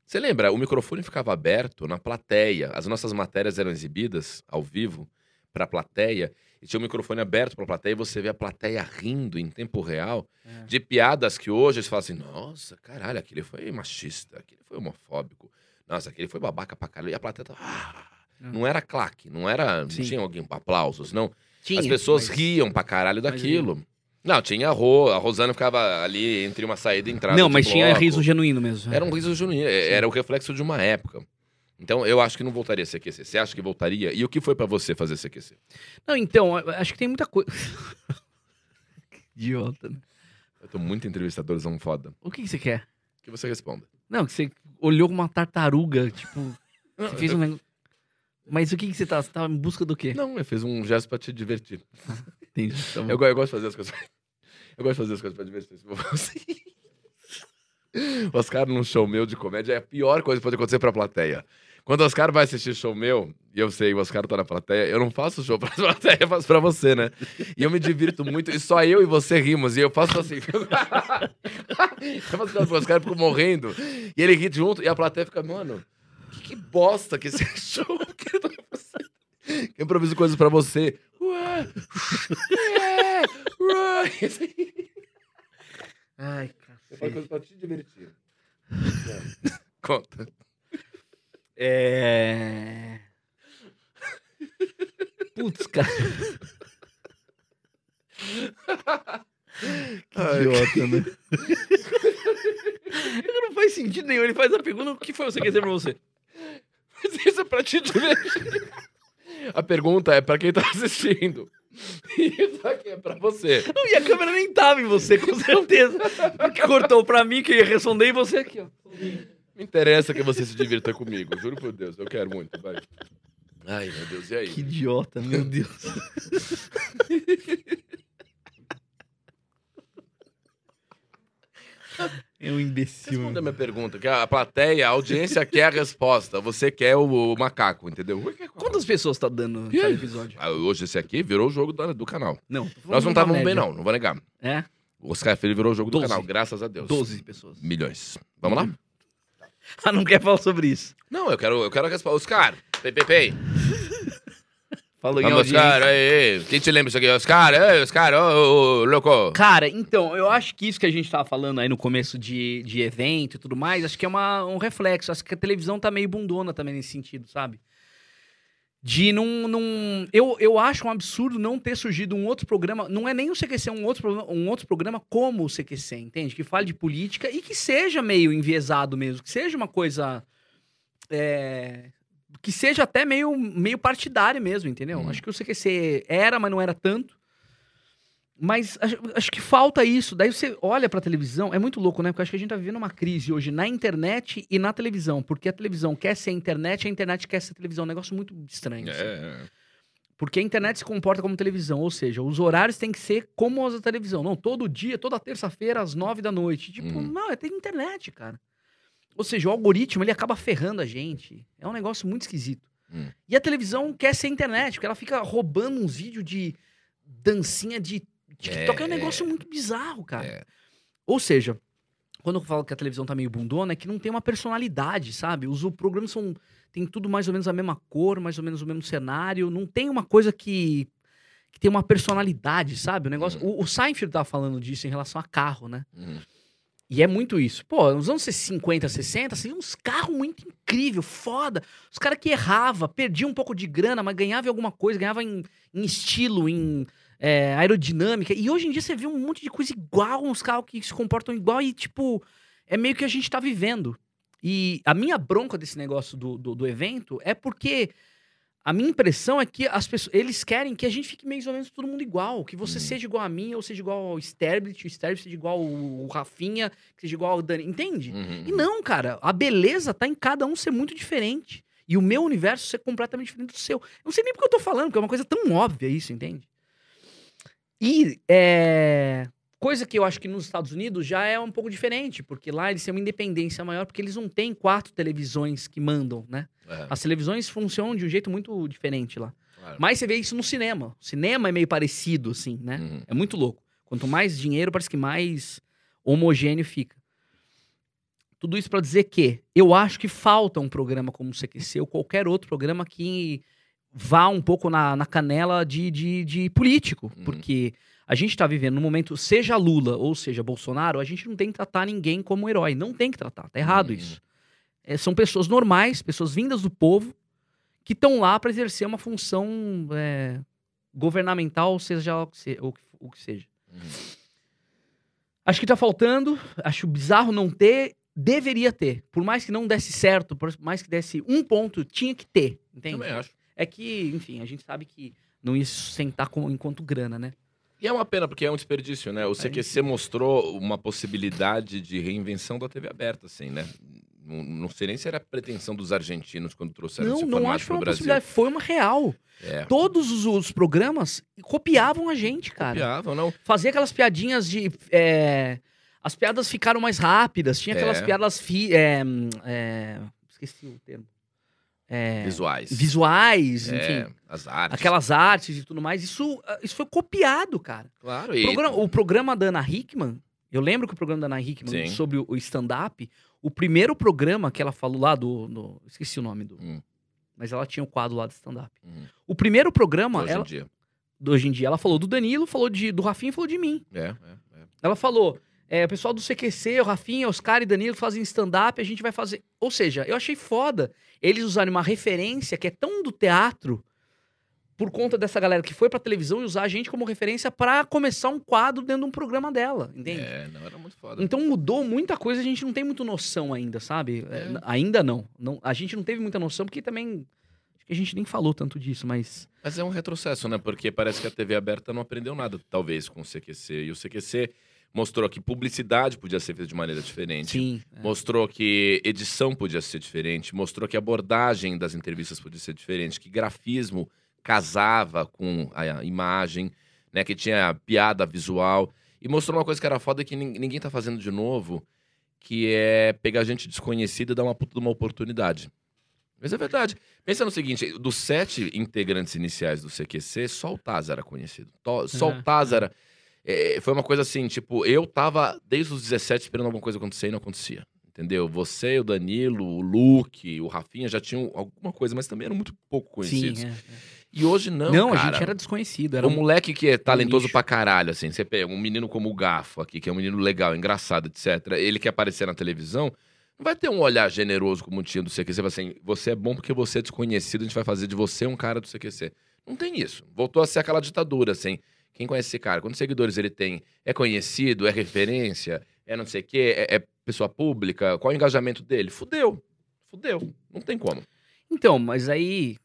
Você lembra? O microfone ficava aberto na plateia. As nossas matérias eram exibidas ao vivo para a plateia e tinha o microfone aberto para a plateia e você vê a plateia rindo em tempo real É. de piadas que hoje você fala assim: nossa, caralho, aquele foi machista, aquele foi homofóbico, nossa, aquele foi babaca pra caralho. E a plateia tava. "Ah". Não era claque, não era. Não Sim. tinha alguém aplausos, não. Tinha, As pessoas mas- riam pra caralho mas daquilo. Não, tinha a Ro, a Rosana ficava ali entre uma saída e entrada. Não, mas tinha bloco. riso genuíno mesmo. Era um riso genuíno, é- era o reflexo de uma época. Então, eu acho que não voltaria a CQC. Você acha que voltaria? E o que foi pra você fazer CQC? Não, então, acho que tem muita coisa. Idiota, né? Eu tô muito entrevistadorzão foda. O que, que você quer? Que você responda. Não, que você olhou com uma tartaruga, tipo. Você fez um negócio. Mas o que, que você tá? Você tava em busca do quê? Não, eu fiz um gesto pra te divertir. Entendi. tá bom. Eu, go- eu gosto de fazer as coisas. Eu gosto de fazer as coisas pra divertir. O Oscar num show meu de comédia é a pior coisa que pode acontecer pra plateia. Quando o Oscar vai assistir show meu, e eu sei, o Oscar tá na plateia, eu não faço show pra plateia, eu faço pra você, né? E eu me divirto muito, e só eu e você rimos, e eu faço assim. eu faço assim pro Oscar, fico morrendo, e ele ri junto, e a plateia fica, mano, que, que bosta que esse show que eu tô. Eu improviso coisas pra você. Ué, ué. Ai, Eu faço coisas pra te divertir. Conta. É. Putz, cara. Que idiota, né? não faz sentido nenhum. Ele faz a pergunta: o que foi você quer dizer pra você? Mas isso é pra te divertir. A pergunta é pra quem tá assistindo. Isso aqui é pra você. Não, e a câmera nem tava em você, com certeza. Porque cortou pra mim que eu ia responder e você aqui, ó. Interessa que você se divirta comigo. Juro por Deus, eu quero muito. Vai. Ai, meu Deus, e aí? Que idiota, meu Deus. É um imbecil. Responda a minha pergunta, que a plateia, a audiência quer a resposta. Você quer o, o macaco, entendeu? Quantas pessoas tá dando cada episódio? Ah, Hoje esse aqui virou o jogo do, do canal. Não. tô falando Nós não estávamos bem, média. não, não vou negar. É? O Oscar Filho virou o jogo do Doze. canal, graças a Deus. 12 pessoas. Milhões. Vamos lá? Ah, não quer falar sobre isso. Não, eu quero, eu quero a resposta. Oscar, pei, pei, pei. Falou em Vamos, audiência. Oscar. Quem te lembra isso aqui? Oscar, ei, Oscar, ô, ô, ô, louco. Cara, então, eu acho que isso que a gente tava falando aí no começo de, de evento e tudo mais, acho que é uma, um reflexo. Acho que a televisão tá meio bundona também nesse sentido, sabe? De não. não eu, eu acho um absurdo não ter surgido um outro programa. Não é nem o CQC, um outro, um outro programa como o CQC, entende? Que fale de política e que seja meio enviesado mesmo, que seja uma coisa. é, que seja até meio, meio partidário mesmo, entendeu? Hum. Acho que o CQC era, mas não era tanto. Mas acho, acho que falta isso. Daí você olha pra televisão, é muito louco, né? Porque eu acho que a gente tá vivendo uma crise hoje na internet e na televisão. Porque a televisão quer ser a internet, a internet quer ser televisão. É um negócio muito estranho. assim. É, Porque a internet se comporta como televisão, ou seja, os horários têm que ser como os da televisão. Não, todo dia, toda terça-feira, às nove da noite. Tipo, Uhum. não, é internet, cara. Ou seja, o algoritmo, ele acaba ferrando a gente. É um negócio muito esquisito. Hum. E a televisão quer ser internet, porque ela fica roubando uns vídeos de dancinha de TikTok. É, um É. negócio muito bizarro, cara. É. Ou seja, quando eu falo que a televisão tá meio bundona, é que não tem uma personalidade, sabe? Os programas são. Tem tudo mais ou menos a mesma cor, mais ou menos o mesmo cenário. Não tem uma coisa que. que tem uma personalidade, sabe? O negócio. O, o Seinfeld tava falando disso em relação a carro, né? Uhum. E é muito isso. Pô, nos anos 50, 60, assim, uns carros muito incrível, foda. Os caras que errava, perdia um pouco de grana, mas ganhava em alguma coisa, ganhava em, em estilo, em é, aerodinâmica. E hoje em dia você vê um monte de coisa igual, uns carros que se comportam igual e, tipo, é meio que a gente tá vivendo. E a minha bronca desse negócio do, do, do evento é porque a minha impressão é que as pessoas, eles querem que a gente fique mais ou menos todo mundo igual. Que você Uhum. seja igual a mim, ou seja igual ao Sterblit, o Sterblit seja igual o Rafinha, que seja igual ao Dani. Entende? Uhum. E não, cara, a beleza tá em cada um ser muito diferente. E o meu universo ser completamente diferente do seu. Eu não sei nem porque eu tô falando, porque é uma coisa tão óbvia isso, entende? E é, coisa que eu acho que nos Estados Unidos já é um pouco diferente, porque lá eles têm uma independência maior, porque eles não têm quatro televisões que mandam, né? É, As televisões funcionam de um jeito muito diferente lá. claro. Mas você vê isso no cinema. O cinema é meio parecido, assim, né? Uhum. É muito louco. Quanto mais dinheiro, parece que mais homogêneo fica. Tudo isso pra dizer que eu acho que falta um programa como o CQC ou qualquer outro programa que vá um pouco na, na canela de, de, de político. Uhum. Porque a gente tá vivendo num momento, seja Lula ou seja Bolsonaro, a gente não tem que tratar ninguém como herói. Não tem que tratar. Tá errado Uhum. isso. É, são pessoas normais, pessoas vindas do povo, que estão lá para exercer uma função é, governamental, seja o que, se- o o que seja. Uhum. Acho que tá faltando, acho bizarro não ter, deveria ter. Por mais que não desse certo, por mais que desse um ponto, tinha que ter, entende? Também acho. É que, enfim, a gente sabe que não ia se sustentar com, enquanto grana, né? E é uma pena, porque é um desperdício, né? O CQC mostrou uma possibilidade de reinvenção da TV aberta, assim, né? Não, não sei nem se era a pretensão dos argentinos quando trouxeram Não, esse não formato acho que foi uma Brasil. possibilidade, foi uma real. É. Todos os, os programas copiavam a gente, cara. Copiavam, não? Fazia aquelas piadinhas de. é, As piadas ficaram mais rápidas, tinha aquelas É. piadas. Fi, é, é, esqueci o termo. É, Visuais. visuais, É, enfim. as artes. Aquelas artes e tudo mais. Isso, ah, isso foi copiado, cara. Claro, O e... programa, o programa da Ana Hickman, eu lembro que o programa da Ana Hickman Sim. sobre o, o stand-up, o primeiro programa que ela falou lá do. do- esqueci o nome do. Hum. Mas ela tinha o quadro lá do stand-up. Uhum. O primeiro programa, Hoje ela, em dia. do hoje em dia, ela falou do Danilo, falou de, do Rafinha e falou de mim. É, é, é. Ela falou: é, o pessoal do CQC, o Rafinha, Oscar e Danilo fazem stand-up, a gente vai fazer. Ou seja, eu achei foda eles usarem uma referência que é tão do teatro, por conta dessa galera que foi pra televisão e usar a gente como referência pra começar um quadro dentro de um programa dela, entende? É, não, era muito foda. Então mudou muita coisa, a gente não tem muita noção ainda, sabe? É, É. ainda não. não. A gente não teve muita noção, porque também. Acho que a gente nem falou tanto disso, mas. Mas é um retrocesso, né? Porque parece que a TV aberta não aprendeu nada, talvez, com o CQC. E o CQC mostrou que publicidade podia ser feita de maneira diferente. Sim. é. Mostrou que edição podia ser diferente, mostrou que abordagem das entrevistas podia ser diferente, que grafismo casava com a imagem, né? Que tinha piada visual. E mostrou uma coisa que era foda que nin- ninguém tá fazendo de novo, que é pegar gente desconhecida e dar uma puta de uma oportunidade. Mas é verdade. Pensa no seguinte, dos sete integrantes iniciais do CQC, só o Taz era conhecido. Só o Taz era... é, foi uma coisa assim, tipo, eu tava desde os 17 esperando alguma coisa acontecer e não acontecia. Entendeu? Você, o Danilo, o Luke, o Rafinha já tinham alguma coisa, mas também eram muito pouco conhecidos. Sim, é, é. E hoje não, Não, cara. a gente era desconhecido. Era Um moleque que é talentoso lixo. pra caralho, assim. Você pega um menino como o Gafo aqui, que é um menino legal, engraçado, etc. Ele que aparecer na televisão, não vai ter um olhar generoso como tinha do CQC. Vai assim, você é bom porque você é desconhecido, a gente vai fazer de você um cara do CQC. Não tem isso. Voltou a ser aquela ditadura, assim. Quem conhece esse cara? Quantos seguidores ele tem? É conhecido? É referência? É não sei o quê? É, é pessoa pública? Qual é o engajamento dele? Fudeu. Fudeu. Não tem como. Então, mas aí.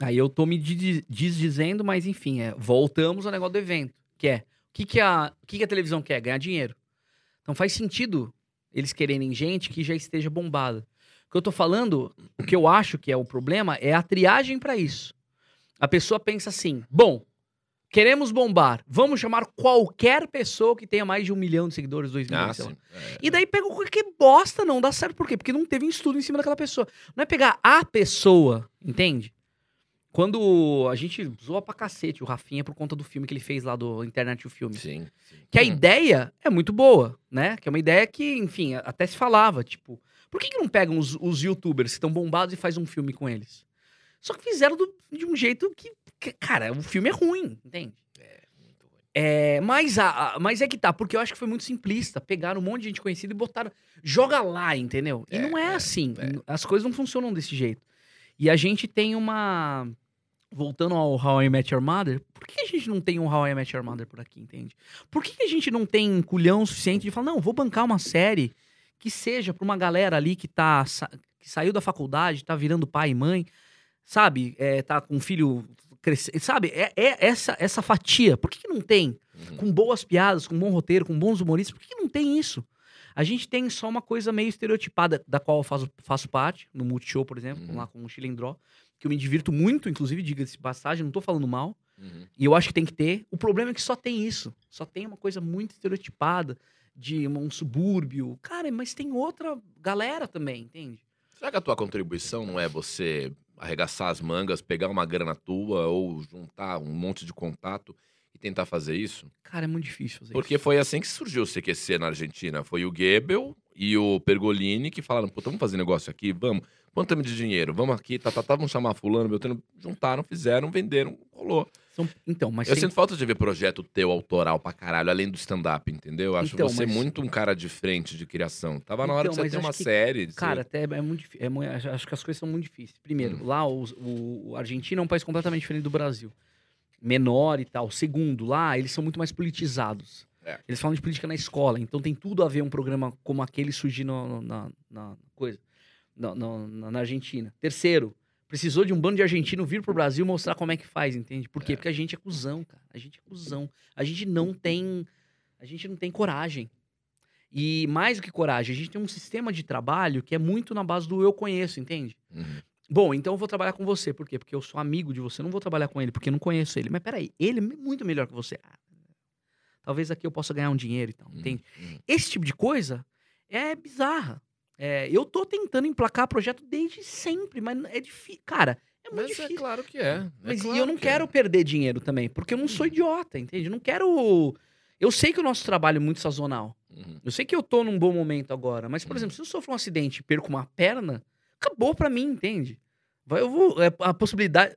Aí eu tô me di- desdizendo, mas enfim, é, voltamos ao negócio do evento. Que é, o que, que, a, o que, que a televisão quer? Ganhar dinheiro. Então faz sentido eles quererem gente que já esteja bombada. O que eu tô falando, o que eu acho que é o problema é a triagem pra isso. A pessoa pensa assim: bom, Queremos bombar. Vamos chamar qualquer pessoa que tenha mais de um milhão de seguidores, dois milhões, Ah. É. E daí pega qualquer bosta, não dá certo. Por quê? Porque não teve um estudo em cima daquela pessoa. Não é pegar a pessoa, entende? Quando a gente zoa pra cacete o Rafinha por conta do filme que ele fez lá do Internet o Filme. Sim, sim. Que a Hum. ideia é muito boa, né? Que é uma ideia que, enfim, até se falava, tipo, por que, que não pegam os, os youtubers que estão bombados e faz um filme com eles? Só que fizeram do- de um jeito que, que, cara, o filme é ruim, entende? Muito ruim. É, mas, a, a- mas é que tá, porque eu acho que foi muito simplista. Pegaram um monte de gente conhecida e botaram. Joga lá, entendeu? E É, não é, é, assim. é. As coisas não funcionam desse jeito. E a gente tem uma. Voltando ao How I Met Your Mother, por que a gente não tem um How I Met Your Mother por aqui, entende? Por que a gente não tem culhão suficiente de falar, não, vou bancar uma série que seja pra uma galera ali que tá. que saiu da faculdade, tá virando pai e mãe, sabe? É, tá com um filho crescendo. Sabe? É, é essa, essa fatia. Por que, que não tem? Uhum. com boas piadas, com bom roteiro, com bons humoristas. Por que não tem isso? A gente tem só uma coisa meio estereotipada, da qual eu faço, faço parte, no Multishow, por exemplo, Uhum. lá com o Chilindró, que eu me divirto muito, inclusive, diga-se de passagem, não tô falando mal, Uhum. e eu acho que tem que ter. O problema é que só tem isso. Só tem uma coisa muito estereotipada de um subúrbio. Cara, mas tem outra galera também, entende? Será que a tua contribuição não é você arregaçar as mangas, pegar uma grana tua ou juntar um monte de contato e tentar fazer isso? Cara, é muito difícil fazer Porque isso. foi assim que surgiu o CQC na Argentina. Foi o Goebel e o Pergolini que falaram, puta, vamos fazer negócio aqui, vamos. Quanto temos de dinheiro? Vamos aqui, tá, tá, tá, vamos chamar fulano, Beltrano. Juntaram, fizeram, venderam, rolou. São- Então, mas Eu tem- sinto falta de ver projeto teu autoral pra caralho, além do stand-up, entendeu? Eu acho Então, você mas- muito um cara de frente de criação. Tava na hora Então, de você ter uma que, série. de Cara, até é muito difícil. É mui- acho que as coisas são muito difíceis. Primeiro, Hum. lá o, o Argentina é um país completamente diferente do Brasil. Menor e tal. Segundo, lá eles são muito mais politizados. É. Eles falam de política na escola, então tem tudo a ver um programa como aquele surgir no- no- na, na coisa. Na- na- na- na Argentina. Terceiro, precisou de um bando de argentino vir pro Brasil mostrar como é que faz, entende? Por quê? É. Porque a gente é cuzão, cara. A gente é cuzão. A gente não tem. A gente não tem coragem. E mais do que coragem, a gente tem um sistema de trabalho que é muito na base do eu conheço, entende? Uhum. Bom, então eu vou trabalhar com você. Por quê? Porque eu sou amigo de você. Eu não vou trabalhar com ele porque eu não conheço ele. Mas peraí, ele é muito melhor que você. Ah, talvez aqui eu possa ganhar um dinheiro e tal, entende? Uhum. Esse tipo de coisa é bizarra. É, eu tô tentando emplacar projeto desde sempre, mas é difícil. Cara, é muito Mas é difícil. claro que é. É Mas claro eu não que quero é. perder dinheiro também, porque eu não sou idiota, entende? Eu não quero. Eu sei que o nosso trabalho é muito sazonal. Uhum. Eu sei que eu tô num bom momento agora, mas, por Uhum. exemplo, se eu sofro um acidente e perco uma perna, acabou pra mim, entende? Vai, eu vou. é, a possibilidade.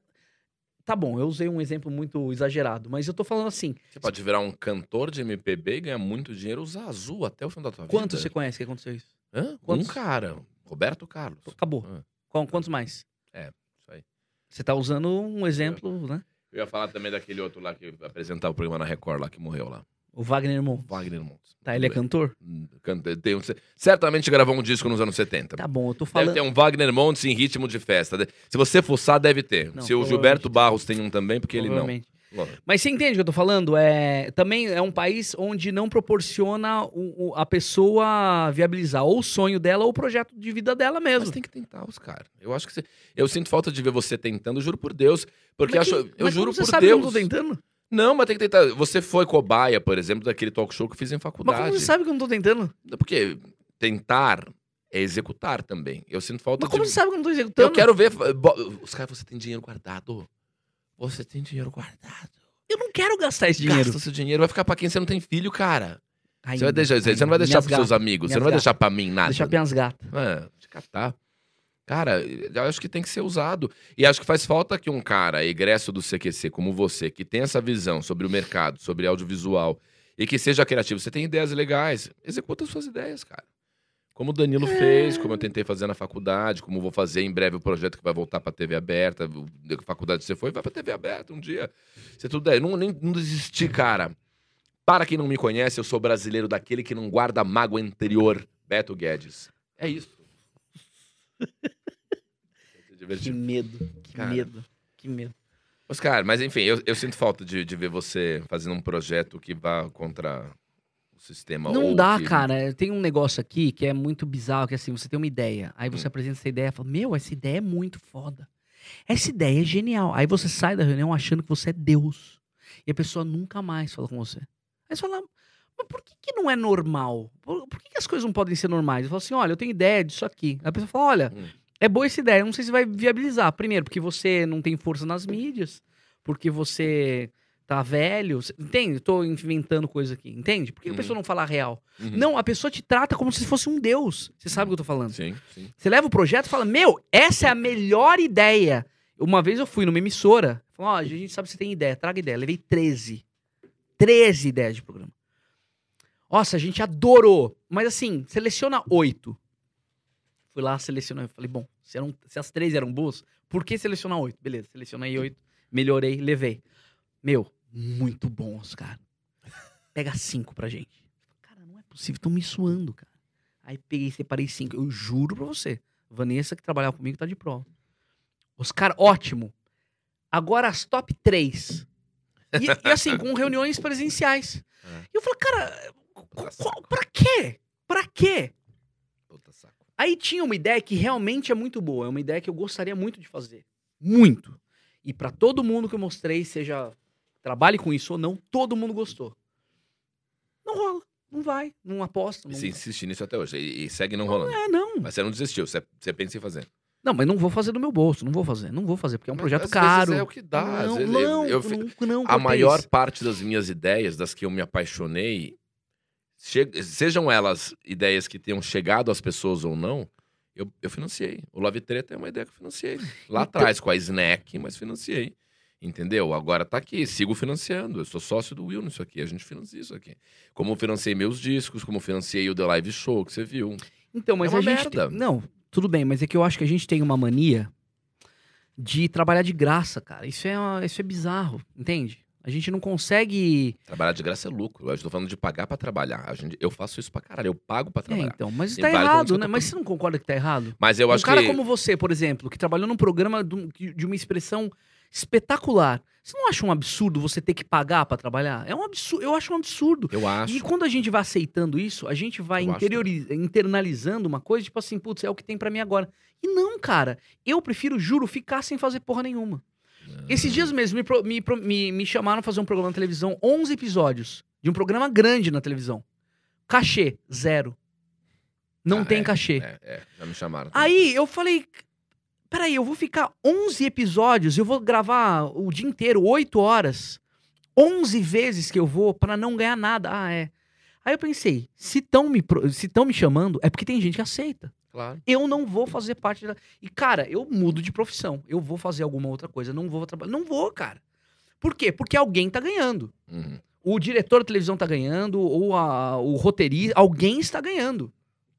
Tá bom, eu usei um exemplo muito exagerado, mas eu tô falando assim: Você pode virar um cantor de MPB e ganhar muito dinheiro, usar azul até o fim da tua quantos vida. você conhece que aconteceu isso? Hã? Quantos? Um cara, Roberto Carlos. Acabou. Ah, Qual- Quantos mais? isso aí. Você tá usando um exemplo, né? Eu ia falar também daquele outro lá que apresentava o programa na Record lá, que morreu lá. O Wagner Mon. Wagner Montes. Tá, ele é cantor? Hum, canta- tem um- certamente gravou um disco nos anos 70. Tá bom, eu tô Deve falando. ter um Wagner Montes em ritmo de festa. Se você fuçar, deve ter. Não, Se o Gilberto. Barros tem um também, porque ele não. Lógico. Mas você entende o que eu tô falando? É, também é um país onde não proporciona o- o- a pessoa viabilizar ou o sonho dela ou o projeto de vida dela mesmo. Mas tem que tentar os caras. Eu acho que você... Eu sinto falta de ver você tentando, juro por Deus. Porque Mas acho... que- eu mas juro por sabe que Deus. eu não tô tentando? Não, mas tem que tentar. Você foi cobaia, por exemplo, daquele talk show que eu fiz em Mas faculdade. como você sabe que eu não tô tentando? Porque tentar é executar também. Eu sinto falta Mas como de. você sabe que eu não tô executando? Eu quero ver. Os caras, você tem dinheiro guardado. Você tem dinheiro guardado. Eu não quero gastar esse dinheiro. Gasta seu dinheiro, vai ficar pra quem você não tem filho, cara. Ainda, Você, vai deixar, você ainda. não vai deixar Minhas pros seus gatas, amigos, você não vai gatas. deixar pra mim nada. Deixar minhas gatas. É, de catar. Cara, eu acho que tem que ser usado. E acho que faz falta que um cara, egresso do CQC, como você, que tem essa visão sobre o mercado, sobre audiovisual, e que seja criativo, você tem ideias legais, executa suas ideias, cara. Como o Danilo fez, como eu tentei fazer na faculdade, como vou fazer em breve o projeto que vai voltar pra TV aberta. Da faculdade que você foi, vai pra TV aberta um dia. Se tudo der. Não, nem, não desistir, cara. Para quem não me conhece, eu sou brasileiro daquele que não guarda mágoa anterior. Beto Guedes. É isso. Que medo, que Cara. medo, que medo. Mas, cara, mas enfim, eu, eu sinto falta de, de ver você fazendo um projeto que vá contra sistema. Não dá, que- cara. Tem um negócio aqui que é muito bizarro, que assim, você tem uma ideia, aí Hum. você apresenta essa ideia e fala, meu, essa ideia é muito foda. Essa ideia é genial. Aí você sai da reunião achando que você é Deus. E a pessoa nunca mais fala com você. Aí você fala, mas por que, que não é normal? Por, por que, que as coisas não podem ser normais? Eu falo assim, olha, eu tenho ideia disso aqui. Aí a pessoa fala, olha, Hum. é boa essa ideia, eu não sei se vai viabilizar. Primeiro, porque você não tem força nas mídias, porque você tá velho, entende? Tô inventando coisa aqui, entende? Por que a Uhum. pessoa não fala a real? Uhum. Não, a pessoa te trata como se fosse um deus. Você sabe o que eu tô falando. Sim, sim. Você leva o projeto e fala, meu, essa é a melhor ideia. Uma vez eu fui numa emissora, falou, ó, a gente sabe que você tem ideia, traga ideia. Levei 13. 13 ideias de programa. Nossa, a gente adorou. Mas assim, seleciona oito. Fui lá, selecionei. Falei, bom, se, eram, se as três eram boas, por que selecionar oito? Beleza, selecionei oito, melhorei, levei. Meu, muito bons, cara. Pega cinco pra gente. Cara, não é possível, estão me suando, cara. Aí peguei, separei cinco. Eu juro pra você. Vanessa, que trabalhava comigo, tá de prova. Os caras, ótimo. Agora as top três. E, e assim, com reuniões presenciais. É. E eu falei, cara, Puta qual- pra quê? Pra quê? Puta saco. Aí tinha uma ideia que realmente é muito boa, é uma ideia que eu gostaria muito de fazer. Muito. E pra todo mundo que eu mostrei, seja trabalhe com isso ou não, todo mundo gostou. Não rola, não vai, não aposta. E Não... você insiste nisso até hoje. E, e segue não rolando. É, não. Mas você não desistiu, você, você pensa em fazer. Não, mas não vou fazer do meu bolso, não vou fazer, não vou fazer, porque é um Mas projeto caro. É o que dá. Não, vezes não, eu- eu- não, não, a maior parte das minhas ideias, das que eu me apaixonei, che- sejam elas ideias que tenham chegado às pessoas ou não, eu, eu financiei. O Love Treta é uma ideia que eu financiei. Lá Então- atrás, com a Snack, mas financiei. Entendeu? Agora tá aqui, sigo financiando. Eu sou sócio do Will nisso aqui, a gente financia isso aqui. Como eu financiei meus discos, como eu financiei o The Live Show, que você viu. Então, mas É uma a gente. tem- Não, tudo bem, mas é que eu acho que a gente tem uma mania de trabalhar de graça, cara. Isso é, uma- isso é bizarro, entende? A gente não consegue. Trabalhar de graça é lucro. Eu estou falando de pagar pra trabalhar. A gente, eu faço isso pra caralho, eu pago pra É, trabalhar. então, mas tá vários errado, né? tô Mas falando. você não concorda que tá errado? Mas eu um acho cara que. como você, por exemplo, que trabalhou num programa um- de uma expressão espetacular. Você não acha um absurdo você ter que pagar pra trabalhar? É um absurdo. Eu acho um absurdo. Eu acho. E quando a gente vai aceitando isso, a gente vai Eu acho interiori- internalizando uma coisa, tipo assim, putz, é o que tem pra mim agora. E não, cara. Eu prefiro, juro, ficar sem fazer porra nenhuma. Esses dias mesmo me, me, me, me chamaram fazer um programa na televisão, 11 episódios, de um programa grande na televisão. Cachê, zero. Não Ah, tem é, cachê. É, é, já me chamaram. Aí eu falei, peraí, eu vou ficar 11 episódios, eu vou gravar o dia inteiro, 8 horas, 11 vezes que eu vou pra não ganhar nada. Ah, é. Aí eu pensei, se estão me, se tão me chamando, é porque tem gente que aceita. Claro. Eu não vou fazer parte da. E, cara, eu mudo de profissão. Eu vou fazer alguma outra coisa. Não vou trabalhar. Não vou, cara. Por quê? Porque alguém tá ganhando. Uhum. O diretor da televisão tá ganhando, ou a- o roteirista, alguém está ganhando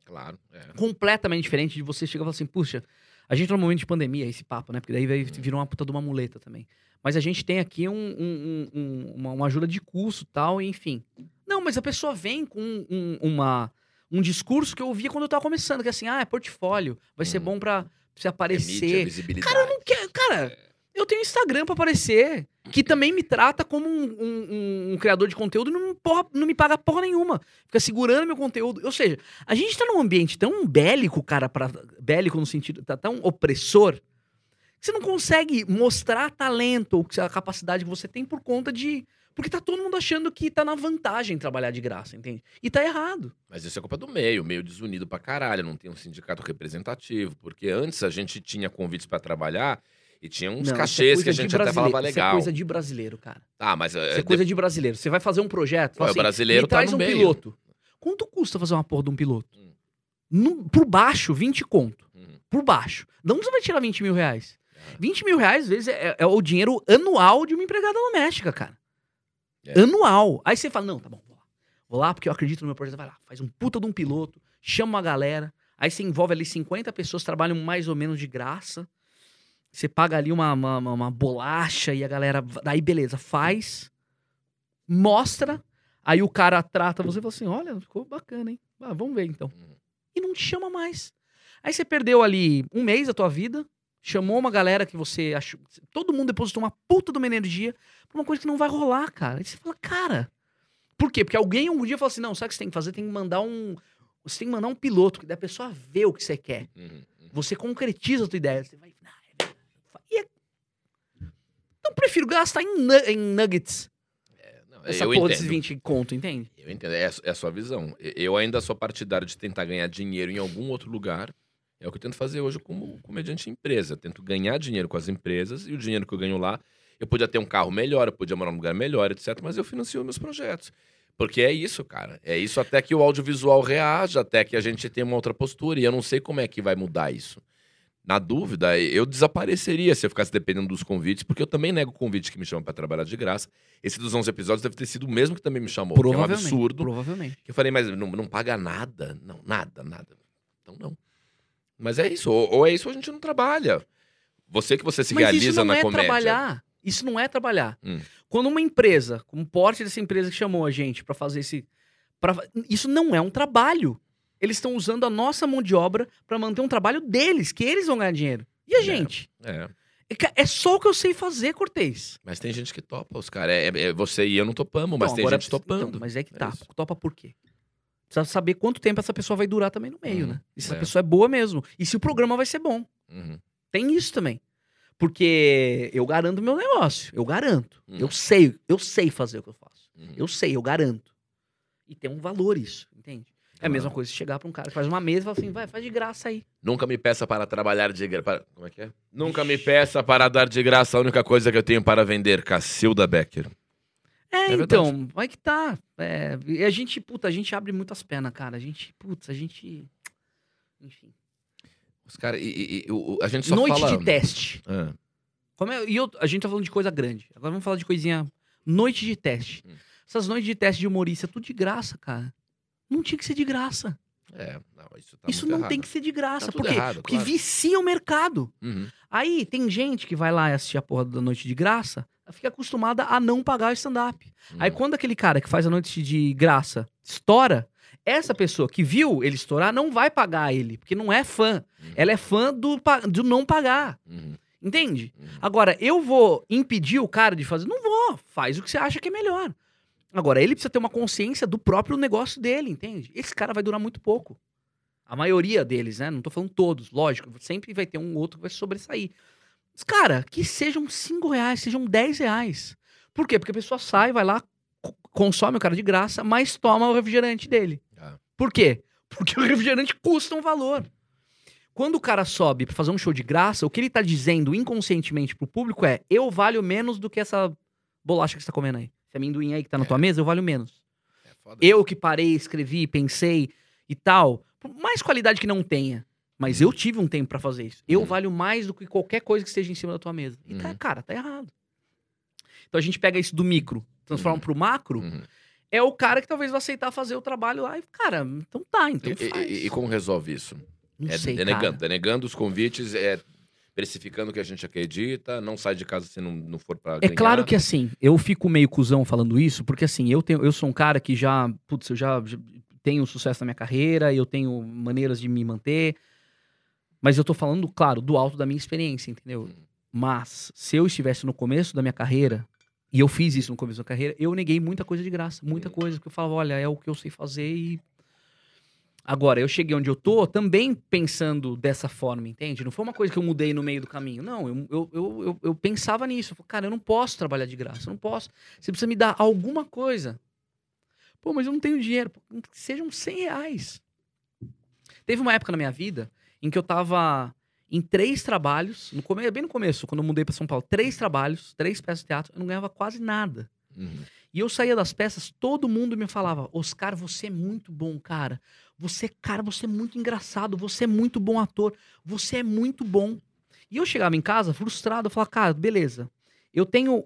Claro. É. completamente diferente de você chegar e falar assim, puxa, a gente tá num momento de pandemia, esse papo, né? Porque daí vai, virou uma puta de uma muleta também. Mas a gente tem aqui um- um- um- um- uma, uma ajuda de custo tal, enfim. Não, mas a pessoa vem com um, uma, um discurso que eu ouvia quando eu tava começando, que é assim, ah, é portfólio, vai ser Hum. bom pra você É aparecer. mídia, visibilidade. Cara, eu não quero. Cara, eu tenho Instagram pra aparecer. Que também me trata como um, um- um- criador de conteúdo e não, porra- não me paga porra nenhuma. Fica segurando meu conteúdo. Ou seja, a gente tá num ambiente tão bélico, cara, pra, bélico no sentido. Tá tão opressor. Que você não consegue mostrar talento ou a capacidade que você tem por conta de. Porque tá todo mundo achando que tá na vantagem trabalhar de graça, entende? E tá errado. Mas isso é culpa do meio, meio desunido pra caralho, não tem um sindicato representativo, porque antes a gente tinha convites pra trabalhar e tinha uns Não, isso é cachês coisa que a gente até falava Isso é legal. coisa de brasileiro, cara. Ah, mas Isso é, é coisa de brasileiro. Você vai fazer um projeto, fala o assim, brasileiro me tá traz um meio. piloto. Quanto custa fazer uma porra de um piloto? Hum. No- por baixo, 20 conto. Uhum. Por baixo. De onde você vai tirar 20 mil reais? Ah. 20 mil reais, às vezes, é, é o dinheiro anual de uma empregada doméstica, cara. É. Anual. Aí você fala, não, tá bom, vou lá. Vou lá porque eu acredito no meu projeto. Vai lá, faz um puta de um piloto, chama uma galera. Aí você envolve ali 50 pessoas, trabalham mais ou menos de graça. Você paga ali uma, uma, uma- bolacha e a galera. Daí, beleza, faz. Mostra. Aí o cara trata você e fala assim: olha, ficou bacana, hein? Ah, vamos ver então. Uhum. E não te chama mais. Aí você perdeu ali um mês da tua vida, chamou uma galera que você achou. Todo mundo depositou uma puta de uma energia pra uma coisa que não vai rolar, cara. Aí você fala, cara. Por quê? Porque alguém um dia falou assim: não, sabe o que você tem que fazer? Tem que mandar um. Você tem que mandar um piloto, que daí a pessoa vê o que você quer. Uhum, uhum. Você concretiza a tua ideia. Você vai. "Ah, é verdade." E é- Então prefiro gastar em, nu- em nuggets essa eu porra entendo. desses 20 conto, entende? Eu entendo, é, é a sua visão. Eu ainda sou partidário de tentar ganhar dinheiro em algum outro lugar. É o que eu tento fazer hoje como comediante empresa. Eu tento ganhar dinheiro com as empresas e o dinheiro que eu ganho lá, eu podia ter um carro melhor, eu podia morar num lugar melhor, etc. Mas eu financio meus projetos. Porque é isso, cara. É isso até que o audiovisual reaja, até que a gente tenha uma outra postura. E eu não sei como é que vai mudar isso. Na dúvida, eu desapareceria se eu ficasse dependendo dos convites, porque eu também nego convite que me chamam pra trabalhar de graça. Esse dos 11 episódios deve ter sido o mesmo que também me chamou, que é um absurdo. Provavelmente. Eu falei, mas não, não paga nada? Não, nada, nada. Então não. Mas é isso, ou, ou é isso ou a gente não trabalha. Você que você se Mas isso realiza não na é comédia. trabalhar. Isso não é trabalhar. Hum. Quando uma empresa, como o porte dessa empresa que chamou a gente pra fazer esse. Pra, isso não é um trabalho. Eles estão usando a nossa mão de obra pra manter um trabalho deles, que eles vão ganhar dinheiro. E a É. gente? É, É, é só o que eu sei fazer, Cortez. mas tem gente que topa, os caras. É, é- você e eu não topamos, mas Então, tem agora gente precisa- topando. então, mas é que É tá. isso. Topa por quê? Precisa saber quanto tempo essa pessoa vai durar também no meio, Uhum, né? E se essa é. pessoa é boa mesmo. E se o programa vai ser bom. Uhum. Tem isso também. Porque eu garanto o meu negócio. Eu garanto. Hum. Eu sei, eu sei fazer o que eu faço. Uhum. Eu sei, eu garanto. E tem um valor isso? É a mesma coisa se chegar pra um cara que faz uma mesa e fala assim, vai, faz de graça aí. Nunca me peça para trabalhar de graça. Como é que é? Nunca me peça para dar de graça a única coisa que eu tenho para vender, Cacilda Becker. É, verdade. então, vai que tá. É, e a gente, puta, a gente abre muitas pernas, cara. A gente, putz, a gente. Enfim. Os caras. E, e- e a gente só Noite fala. de teste. Ah, Como é- e eu- a gente tá falando de coisa grande. Agora vamos falar de coisinha. Noite de teste. Hum. Essas noites de teste de humorista, tudo de graça, cara. Não tinha que ser de graça. é, não, isso tá Isso não errado. tem que ser de graça. Tá tudo por quê? errado, Porque claro. vicia o mercado. Uhum. Aí tem gente que vai lá e assistir a porra da noite de graça, fica acostumada a não pagar o stand-up. Aí Uhum. quando aquele cara que faz a noite de graça estoura, essa pessoa que viu ele estourar não vai pagar ele, porque não é fã. Uhum. Ela é fã do, do não pagar. Uhum. Entende? Uhum. Agora, eu vou impedir o cara de fazer? Não vou. Faz o que você acha que é melhor. Agora, ele precisa ter uma consciência do próprio negócio dele, entende? Esse cara vai durar muito pouco. A maioria deles, né? Não tô falando todos, lógico. Sempre vai ter um outro que vai sobressair. Mas, cara, que sejam 5 reais, sejam 10 reais. Por quê? Porque a pessoa sai, vai lá, co- consome o cara de graça, mas toma o refrigerante dele. Ah. Por quê? Porque o refrigerante custa um valor. Quando o cara sobe pra fazer um show de graça, o que ele tá dizendo inconscientemente pro público é: eu valho menos do que essa bolacha que você tá comendo aí. Esse amendoim aí que tá na É. tua mesa, eu valho menos. É. Eu que parei, escrevi, pensei e tal, por mais qualidade que não tenha, mas eu tive um tempo pra fazer isso. Eu Uhum. valho mais do que qualquer coisa que esteja em cima da tua mesa. E tá, Uhum. cara, tá errado. Então a gente pega isso do micro, transforma Uhum. pro macro, Uhum. é o cara que talvez vai aceitar fazer o trabalho lá e, cara, então tá, então E, e- e como resolve isso? não é sei, denegando, cara. denegando os convites, é precificando o que a gente acredita, não sai de casa se não, não for pra É claro que assim, eu fico meio cuzão falando isso, porque assim, eu tenho, eu sou um cara que já, putz, eu já, já tenho sucesso na minha carreira, eu tenho maneiras de me manter, mas eu tô falando, claro, do alto da minha experiência, entendeu? Mas se eu estivesse no começo da minha carreira, e eu fiz isso no começo da carreira, eu neguei muita coisa de graça, muita Hum. coisa, porque eu falava, olha, é o que eu sei fazer e Agora, eu cheguei onde eu tô também pensando dessa forma, entende? Não foi uma coisa que eu mudei no meio do caminho. Não, eu, eu, eu, eu, eu pensava nisso. Eu falei, cara, eu não posso trabalhar de graça, eu não posso. Você precisa me dar alguma coisa. Pô, mas eu não tenho dinheiro. Pô, que Sejam 100 reais. Teve uma época na minha vida em que eu tava em três trabalhos, no come... bem no começo, quando eu mudei pra São Paulo, três trabalhos, três peças de teatro, eu não ganhava quase nada. Uhum. E eu saía das peças, todo mundo me falava: Oscar, você é muito bom, cara. Você, cara, você é muito engraçado, você é muito bom ator, você é muito bom. E eu chegava em casa frustrado, eu falava, cara, beleza. Eu tenho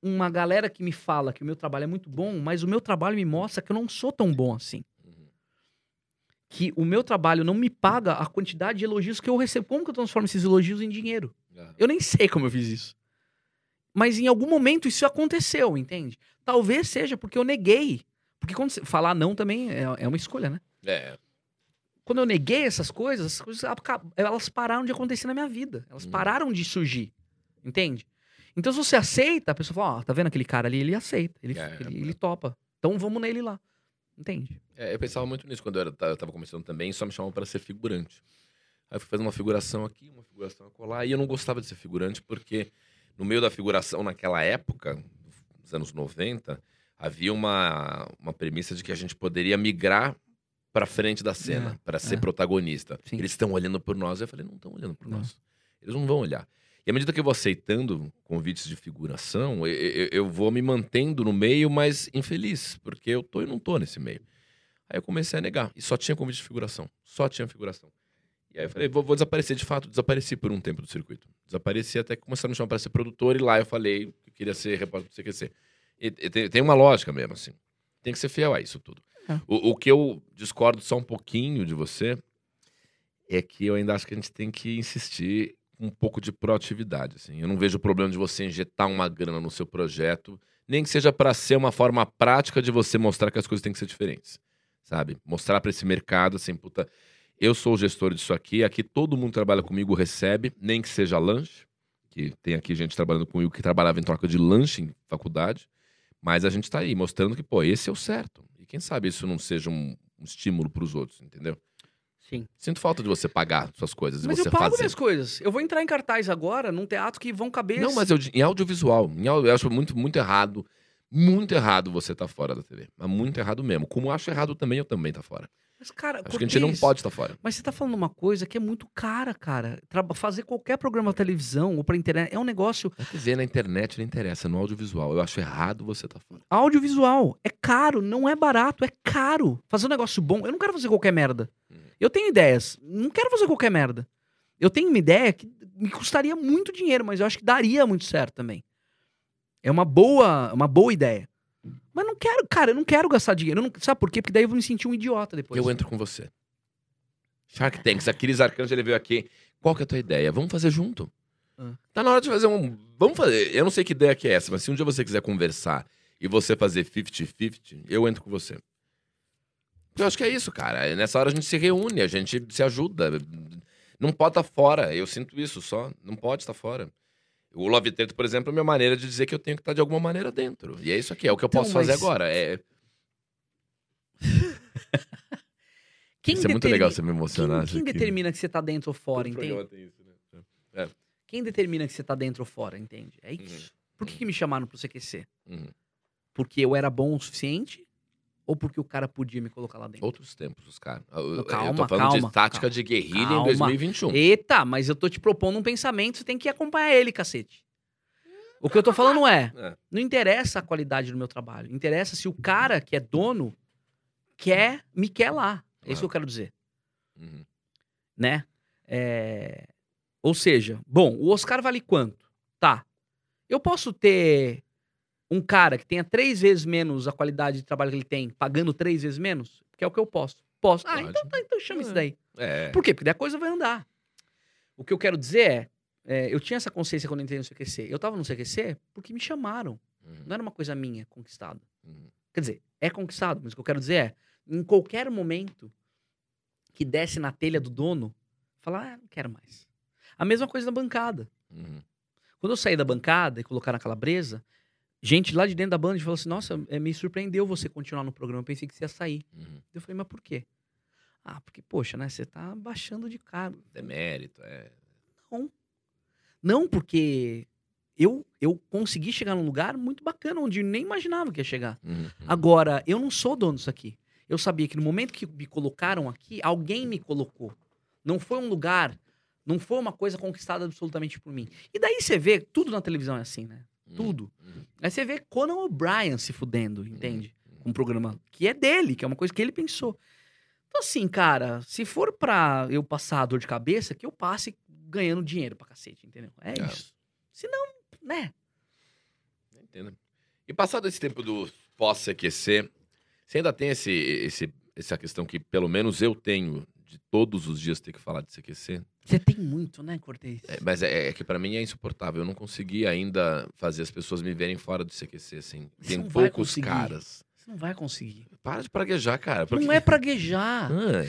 uma galera que me fala que o meu trabalho é muito bom, mas o meu trabalho me mostra que eu não sou tão bom assim. Uhum. Que o meu trabalho não me paga a quantidade de elogios que eu recebo. Como que eu transformo esses elogios em dinheiro? Ah. Eu nem sei como eu fiz isso. Mas em algum momento isso aconteceu, entende? Talvez seja porque eu neguei. Porque quando você falar não também é, é uma escolha, né? É. Quando eu neguei essas coisas, as coisas elas pararam de acontecer na minha vida. Elas Hum. pararam de surgir. Entende? Então, se você aceita, a pessoa fala: Ó, tá vendo aquele cara ali? Ele aceita, ele, É, ele, é. ele topa. Então vamos nele lá. Entende? É, eu pensava muito nisso quando eu, era, eu tava começando também, só me chamavam para ser figurante. Aí eu fui fazendo uma figuração aqui, uma figuração acolá, e eu não gostava de ser figurante porque no meio da figuração naquela época, nos anos 90, havia uma, uma premissa de que a gente poderia migrar pra frente da cena, É, pra ser é. protagonista. Sim. Eles estão olhando por nós. Eu falei, não estão olhando por Não. nós. Eles não vão olhar. E à medida que eu vou aceitando convites de figuração, eu, eu- eu vou me mantendo no meio, mas infeliz, porque eu tô e não tô nesse meio. Aí eu comecei a negar. E só tinha convite de figuração. Só tinha figuração. E aí eu falei, vou, vou desaparecer. De fato, desapareci por um tempo do circuito. Desapareci até que começaram a me chamar para ser produtor. E lá eu falei que eu queria ser repórter do CQC. E, e tem, tem uma lógica mesmo, assim. Tem que ser fiel a isso tudo. É. O, o que eu discordo só um pouquinho de você é que eu ainda acho que a gente tem que insistir um pouco de proatividade. Assim. Eu não vejo o problema de você injetar uma grana no seu projeto, nem que seja para ser uma forma prática de você mostrar que as coisas têm que ser diferentes. Sabe? Mostrar para esse mercado assim, puta, eu sou o gestor disso aqui, aqui todo mundo que trabalha comigo recebe, nem que seja lanche, que tem aqui gente trabalhando comigo que trabalhava em troca de lanche em faculdade, mas a gente tá aí mostrando que, pô, esse é o certo. E quem sabe isso não seja um, um estímulo para os outros, entendeu? Sim. Sinto falta de você pagar suas coisas Mas e você eu pago fazer. minhas coisas. Eu vou entrar em cartaz agora, num teatro que vão caber. Não, mas eu, em audiovisual, em au- eu acho muito, muito errado, muito errado você tá fora da TV. Mas muito errado mesmo. Como eu acho errado também, eu também tá fora. Mas, cara, Acho que a gente não pode estar fora. Mas você tá falando uma coisa que é muito cara, cara. Traba- fazer qualquer programa de televisão ou pra internet é um negócio Na TV, na internet, não interessa. No audiovisual, eu acho errado você tá fora. audiovisual. É caro, não é barato, é caro. Fazer um negócio bom. Eu não quero fazer qualquer merda. Uhum. Eu tenho ideias, não quero fazer qualquer merda. Eu tenho uma ideia que me custaria muito dinheiro, mas eu acho que daria muito certo também. É uma boa, uma boa ideia. Mas não quero, cara, eu não quero gastar dinheiro. Não- sabe por quê? Porque daí eu vou me sentir um idiota depois. Eu entro com você. Shark Tanks, Aquiles Arcanjo, ele veio aqui. Qual que é a tua ideia? Vamos fazer junto. Ah. Tá na hora de fazer um. Vamos fazer. Eu não sei que ideia que é essa, mas se um dia você quiser conversar e você fazer 50-50, eu entro com você. Eu acho que é isso, cara. Nessa hora a gente se reúne, a gente se ajuda. Não pode estar fora. Eu sinto isso só. Não pode estar fora. O Love Teto, por exemplo, é a minha maneira de dizer que eu tenho que estar de alguma maneira dentro. E é isso aqui, é o que eu Então, posso fazer mas- agora. É, Quem isso é muito legal você me Quem, emocionar. quem determina que você tá dentro ou fora, entende? né? Quem determina que você tá dentro ou fora, entende? É isso. Por que, que me chamaram pro CQC? Uhum. Porque eu era bom o suficiente? Ou porque o cara podia me colocar lá dentro? Outros tempos, os caras. Eu, eu Calma, tô falando calma, de tática calma. de guerrilha em Calma. 2021. Eita, mas eu tô te propondo um pensamento, você tem que acompanhar ele, cacete. O que eu tô falando é, É. não interessa a qualidade do meu trabalho, interessa se o cara que é dono quer, me quer lá. É isso que eu quero dizer, Uhum. né? É, Ou seja, bom, o Oscar vale quanto? Tá. Eu posso ter um cara que tenha três vezes menos a qualidade de trabalho que ele tem, pagando três vezes menos? Que é o que eu posso. Posso. Ah, Pode. então, tá, então chama É. isso daí. É. Por quê? Porque daí a coisa vai andar. O que eu quero dizer é, é, eu tinha essa consciência quando eu entrei no CQC. Eu tava no CQC porque me chamaram. Uhum. Não era uma coisa minha conquistada. Uhum. Quer dizer, é conquistado, mas o que eu quero dizer é, em qualquer momento que desce na telha do dono, falar, ah, não quero mais. A mesma coisa na bancada. Uhum. Quando eu saí da bancada e colocaram a calabresa, gente lá de dentro da banda falou assim: Nossa, é, me surpreendeu você continuar no programa. Eu pensei que você ia sair. Uhum. Eu falei, mas por quê? Ah, porque, poxa, né? Você tá baixando de cargo. Demérito, é. Não. Não, porque eu, eu consegui chegar num lugar muito bacana, onde eu nem imaginava que ia chegar. Uhum. Agora, eu não sou dono disso aqui. Eu sabia que no momento que me colocaram aqui, alguém me colocou. Não foi um lugar, não foi uma coisa conquistada absolutamente por mim. E daí você vê, tudo na televisão é assim, né? Tudo. Uhum. Aí você vê Conan O'Brien se fudendo, entende? Uhum. Um programa que é dele, que é uma coisa que ele pensou. Então, assim, cara, se for pra eu passar dor de cabeça, que eu passe ganhando dinheiro pra cacete, entendeu? É, É. isso. Se não, né? Entendo. E passado esse tempo do pós-CQC, você ainda tem esse, esse, essa questão que pelo menos eu tenho de todos os dias ter que falar de CQC? Você tem muito, né, Cortez? É, mas é, é que pra mim é insuportável. Eu não consegui ainda fazer as pessoas me verem fora do CQC, assim. Você Tem poucos caras. Você não vai conseguir. Para de praguejar, cara. Não que- é praguejar. Ah,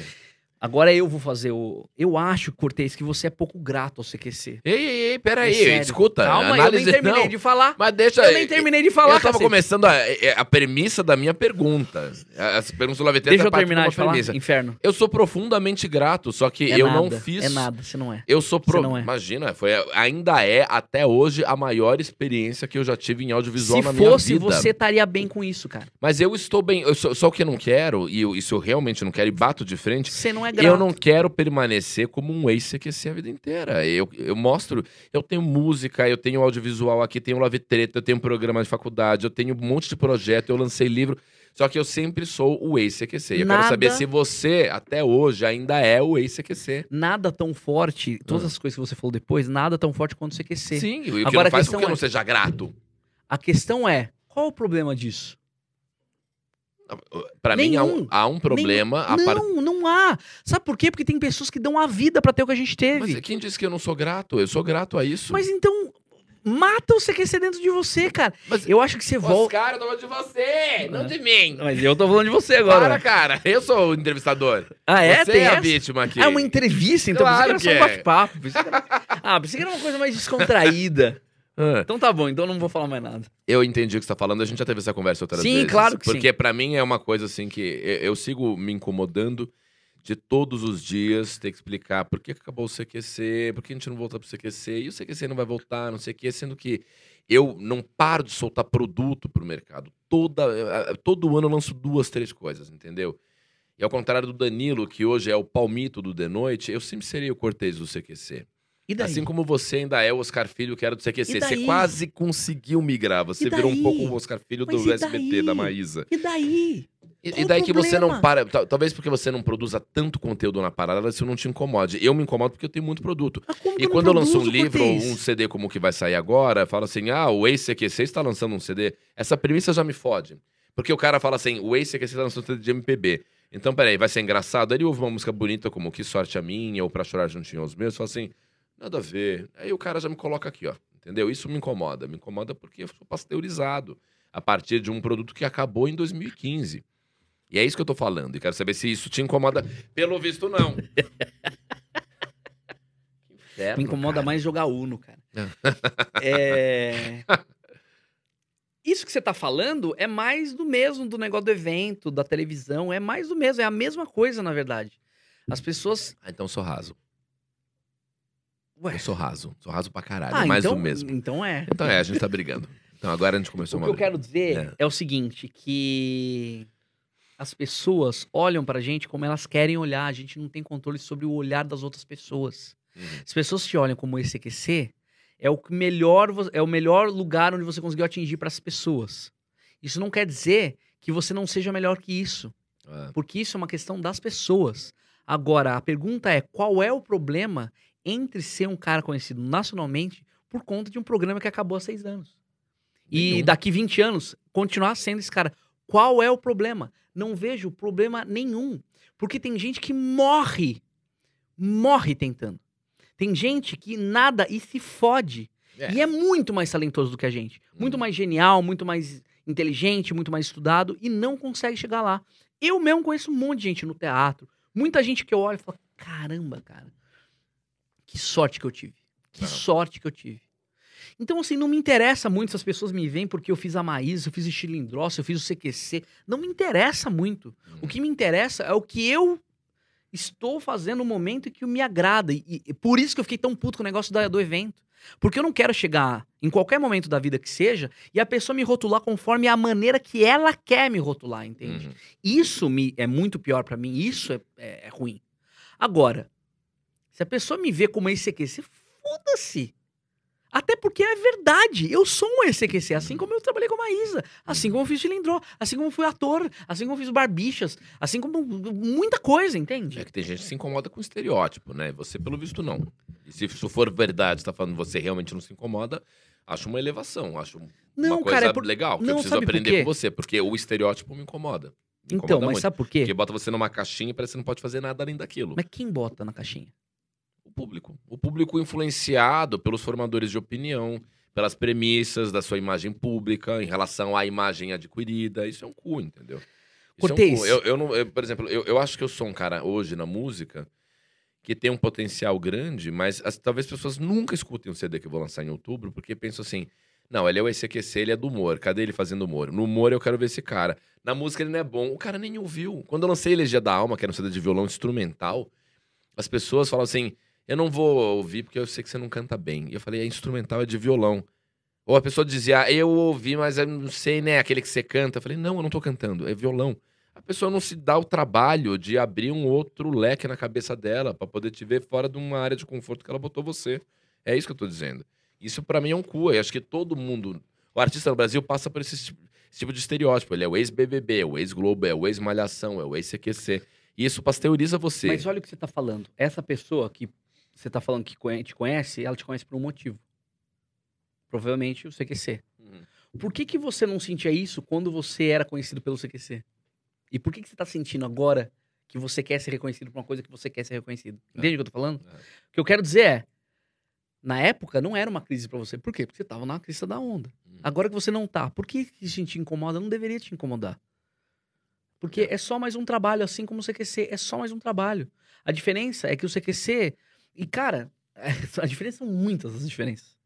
Agora eu vou fazer o. Eu acho, Cortez, que você é pouco grato ao CQC. Ei, ei, ei, peraí, É escuta. Calma, análise eu nem terminei não. de falar. Mas deixa. Eu nem terminei de falar, Eu tava cacete. começando a, a premissa da minha pergunta. As perguntas do Laveteta Deixa eu terminar de falar. premissa. Inferno. Eu sou profundamente grato, só que É eu nada, não fiz. É nada, você não é. Eu sou pro... Não é. Imagina, foi, ainda é até hoje a maior experiência que eu já tive em audiovisual Se na minha fosse, vida. você estaria bem com isso, cara. Mas eu estou bem. eu só, só o que eu não quero, e eu- isso eu realmente não quero, e bato de frente. Você não é grato. Eu não quero permanecer como um ex-CQC a vida inteira. Eu, eu mostro, eu tenho música, eu tenho audiovisual aqui, tenho Love Treta, eu tenho programa de faculdade, eu tenho um monte de projeto, eu lancei livro. Só que eu sempre sou o ex-CQC. Eu Nada- quero saber se você, até hoje, ainda é o ex-CQC. Nada tão forte, todas Ah. as coisas que você falou depois, nada tão forte quanto o CQC. Sim, e o que Agora não faz com que eu é- não seja grato. A questão é, qual o problema disso? Pra mim, há um, Nenhum. há um problema. a não, par- não há. Sabe por quê? Porque tem pessoas que dão a vida pra ter o que a gente teve. Mas quem disse que eu não sou grato? Eu sou grato a isso. Mas então, mata o CQC dentro de você, cara. Mas- Eu acho que você volta. Oscar, eu tô falando de você, não de mim. Mas eu tô falando de você agora. Para, cara. Eu sou o entrevistador. Ah, é? Você Tem é a essa? vítima aqui. É uma entrevista, então Claro que era que só um é. bate-papo. Ah, pensei que era uma coisa mais descontraída. Ah, Então tá bom, então não vou falar mais nada. Eu entendi o que você tá falando. A gente já teve essa conversa outras Sim, vezes. claro que sim. Porque pra mim é uma coisa assim que eu, eu sigo me incomodando de todos os dias ter que explicar por que acabou o CQC, por que a gente não volta pro CQC, e o CQC não vai voltar, não sei o quê, sendo que eu não paro de soltar produto pro mercado. Toda, eh, todo ano eu lanço duas, três coisas, entendeu? E ao contrário do Danilo, que hoje é o palmito do The Noite, eu sempre serei o Cortez do CQC. E? Assim como você ainda é o Oscar Filho, que era do CQC. Você quase conseguiu migrar. Você virou um pouco o Oscar Filho Mas do SBT, da Maísa. E daí? E, e daí que você não para. tal- Talvez porque você não produza tanto conteúdo na parada, isso não te incomode. Eu me incomodo porque eu tenho muito produto. Que E quando eu lanço um livro ou um CD como o que vai sair agora, fala assim: ah, o ex-CQC está lançando um CD. Essa premissa já me fode. Porque o cara fala assim: o ex-CQC está lançando um CD de MPB. Então, peraí, vai ser engraçado. Aí ele ouve uma música bonita como Que Sorte a Minha ou Pra Chorar Juntinho aos Meus, fala assim: nada a ver. Aí o cara já me coloca aqui, ó. Entendeu? Isso me incomoda. Me incomoda porque eu sou pasteurizado a partir de um produto que acabou em 2015. E é isso que eu tô falando. E quero saber se isso te incomoda. Pelo visto, não. Inferno, Me incomoda cara. mais jogar Uno, cara. é... Isso que você tá falando é mais do mesmo do negócio do evento, da televisão. É mais do mesmo, é a mesma coisa, na verdade. As pessoas. Ah, então eu sou raso. Ué. Eu sou raso. Sou raso pra caralho. Ah, mais então, do mesmo. Então é. Então é, a gente tá brigando. Então agora a gente começou O uma que eu briga. quero dizer É. é. o seguinte, que as pessoas olham pra gente como elas querem olhar. A gente não tem controle sobre o olhar das outras pessoas. Uhum. As pessoas te olham como esse EQC, é o que melhor é o melhor lugar onde você conseguiu atingir para as pessoas. Isso não quer dizer que você não seja melhor que isso, Ah, porque isso é uma questão das pessoas. Agora, a pergunta é: qual é o problema entre ser um cara conhecido nacionalmente por conta de um programa que acabou há seis anos? E daqui 20 anos, continuar sendo esse cara. Qual é o problema? Não vejo problema nenhum. Porque tem gente que morre, morre tentando. Tem gente que nada e se fode. É. E é muito mais talentoso do que a gente. Muito Hum. mais genial, muito mais inteligente, muito mais estudado e não consegue chegar lá. Eu mesmo conheço um monte de gente no teatro. Muita gente que eu olho e falo: caramba, cara, que sorte que eu tive. Que Não. sorte que eu tive. Então, assim, não me interessa muito se as pessoas me veem porque eu fiz a Maísa, eu fiz o Chilindrossa, eu fiz o CQC. Não me interessa muito. O que me interessa é o que eu estou fazendo no momento que me agrada. E, e por isso que eu fiquei tão puto com o negócio da- do evento. Porque eu não quero chegar em qualquer momento da vida que seja e a pessoa me rotular conforme a maneira que ela quer me rotular, entende? Uhum. Isso me, é muito pior pra mim, isso é, é- é ruim. Agora, se a pessoa me vê como ECQC, foda-se. Até porque é verdade, eu sou um ECQC, assim como eu trabalhei com a Maísa, assim como eu fiz Cilindró, assim como eu fui ator, assim como eu fiz Barbichas, assim como muita coisa, entende? É que tem gente que se incomoda com estereótipo, né? Você, pelo visto, não. E se isso for verdade, você tá falando você realmente não se incomoda, acho uma elevação, acho uma Não, coisa cara, é por... legal, que não, eu preciso aprender com você, porque o estereótipo me incomoda. Me Então, incomoda mas muito. sabe por quê? Porque bota você numa caixinha e parece que você não pode fazer nada além daquilo. Mas quem bota na caixinha? Público. O público influenciado pelos formadores de opinião, pelas premissas da sua imagem pública em relação à imagem adquirida. Isso é um cu, entendeu? Isso é um eu, eu não, eu, por exemplo, eu, eu acho que eu sou um cara hoje na música que tem um potencial grande, mas as- talvez as pessoas nunca escutem o CD que eu vou lançar em outubro, porque pensam assim: não, ele é o ECQC, ele é do humor. Cadê ele fazendo humor? No humor eu quero ver esse cara. Na música ele não é bom. O cara nem ouviu. Quando eu lancei Elegia da Alma, que era um CD de violão instrumental, as pessoas falam assim: eu não vou ouvir porque eu sei que você não canta bem. E eu falei: é instrumental, é de violão. Ou a pessoa dizia, ah, eu ouvi, mas eu não sei, né? Aquele que você canta. Eu falei, não, eu não tô cantando, é violão. A pessoa não se dá o trabalho de abrir um outro leque na cabeça dela pra poder te ver fora de uma área de conforto que ela botou você. É isso que eu tô dizendo. Isso pra mim é um cu. Eu acho que todo mundo. O artista no Brasil passa por esse tipo, esse tipo de estereótipo. Ele é o ex-BBB, é o ex-Globo, é o ex-Malhação, é o ex-CQC. E isso pasteuriza você. Mas olha o que você tá falando. Essa pessoa que você tá falando que te conhece, ela te conhece por um motivo. Provavelmente o CQC. Uhum. Por que, que você não sentia isso quando você era conhecido pelo CQC? E por que, que você tá sentindo agora que você quer ser reconhecido por uma coisa que você quer ser reconhecido? Entende o que eu tô falando? É. O que eu quero dizer é, na época não era uma crise pra você. Por quê? Porque você tava na crista da onda. Uhum. Agora que você não tá, por que que isso te incomoda? Não deveria te incomodar. Porque é só mais um trabalho, assim como o CQC, é só mais um trabalho. A diferença é que o CQC. E, cara, a diferença são muitas as diferenças.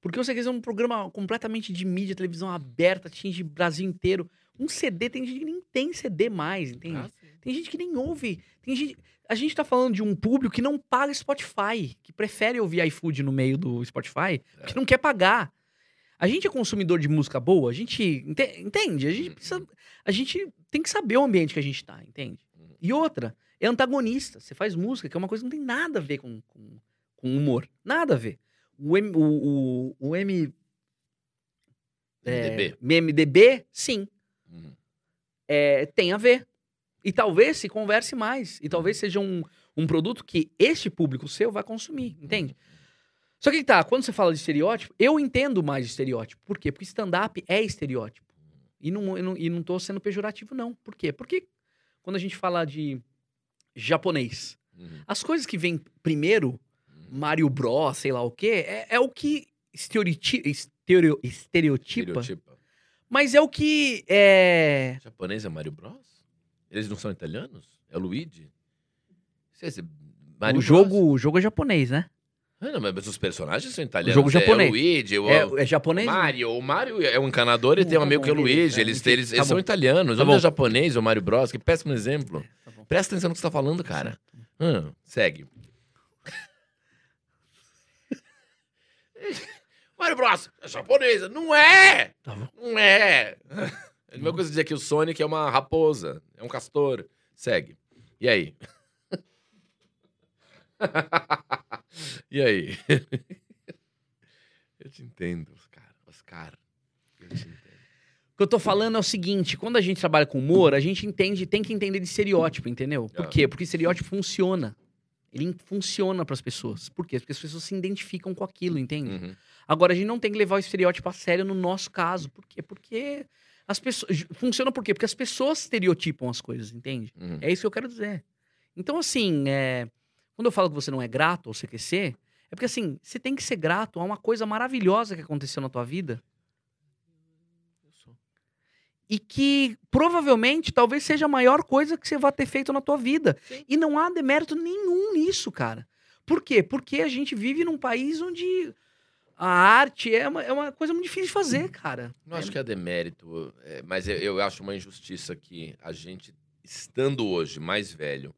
Porque o CQC é um programa completamente de mídia, televisão aberta, atinge o Brasil inteiro. Um CD, tem gente que nem tem CD mais, entende? Ah. Tem gente que nem ouve. Tem gente... A gente tá falando de um público que não paga Spotify, que prefere ouvir iFood no meio do Spotify, que não quer pagar. A gente é consumidor de música boa, a gente ente- entende? A gente precisa, a gente tem que saber o ambiente que a gente tá, entende? E outra, é antagonista. Você faz música, que é uma coisa que não tem nada a ver com, com, com humor. Nada a ver. O M, o, o, o M, MDB. é, MDB, sim Uhum. é, tem a ver. E talvez se converse mais. E talvez seja um, um produto que este público seu vai consumir, entende? Só que tá, quando você fala de estereótipo, eu entendo mais de estereótipo. Por quê? Porque stand-up é estereótipo. E não, eu não, e não tô sendo pejorativo, não. Por quê? Porque quando a gente fala de japonês, Uhum. as coisas que vêm primeiro, Mario Bros, sei lá o quê, é, é o que estereoti- estereo- estereotipa, Estereotipa. mas é o que é... Japonês é Mario Bros? Eles não são italianos? É o Luigi? Sei se- Mario o Bros? jogo, o jogo é japonês, né? Ah, não, mas os personagens são italianos. jogo É- japonês. É o Luigi, o, É, é japonês? o Mario. O Mario é um encanador e tem um tá amigo que é o Luigi. é, Eles, enfim, eles, tá eles são italianos. Tá O é japonês, o Mario Bros. Que péssimo exemplo. Presta atenção no que você tá falando, cara. Hum, segue. Mario Bros. É japonesa. Não é! Tá. Não é! É a mesma coisa dizer que o Sonic é uma raposa, é um castor. Segue. E aí? e aí? Eu te entendo, Oscar. Oscar. Eu te entendo. O que eu tô falando é o seguinte: quando a gente trabalha com humor, a gente entende, tem que entender de estereótipo, entendeu? Por Ah. quê? Porque estereótipo funciona. Ele funciona pras pessoas. Por quê? Porque as pessoas se identificam com aquilo, entende? Uhum. Agora, a gente não tem que levar o estereótipo a sério no nosso caso. Por quê? Porque as pessoas. Funciona por quê? Porque as pessoas estereotipam as coisas, entende? Uhum. É isso que eu quero dizer. Então, assim, é, quando eu falo que você não é grato ao CQC, é porque, assim, você tem que ser grato a uma coisa maravilhosa que aconteceu na tua vida. E que provavelmente talvez seja a maior coisa que você vai ter feito na tua vida. Sim. E não há demérito nenhum nisso, cara. Por quê? Porque a gente vive num país onde a arte é uma, é uma coisa muito difícil de fazer, cara. Não acho que é demérito, é, mas eu, eu acho uma injustiça que a gente, estando hoje mais velho,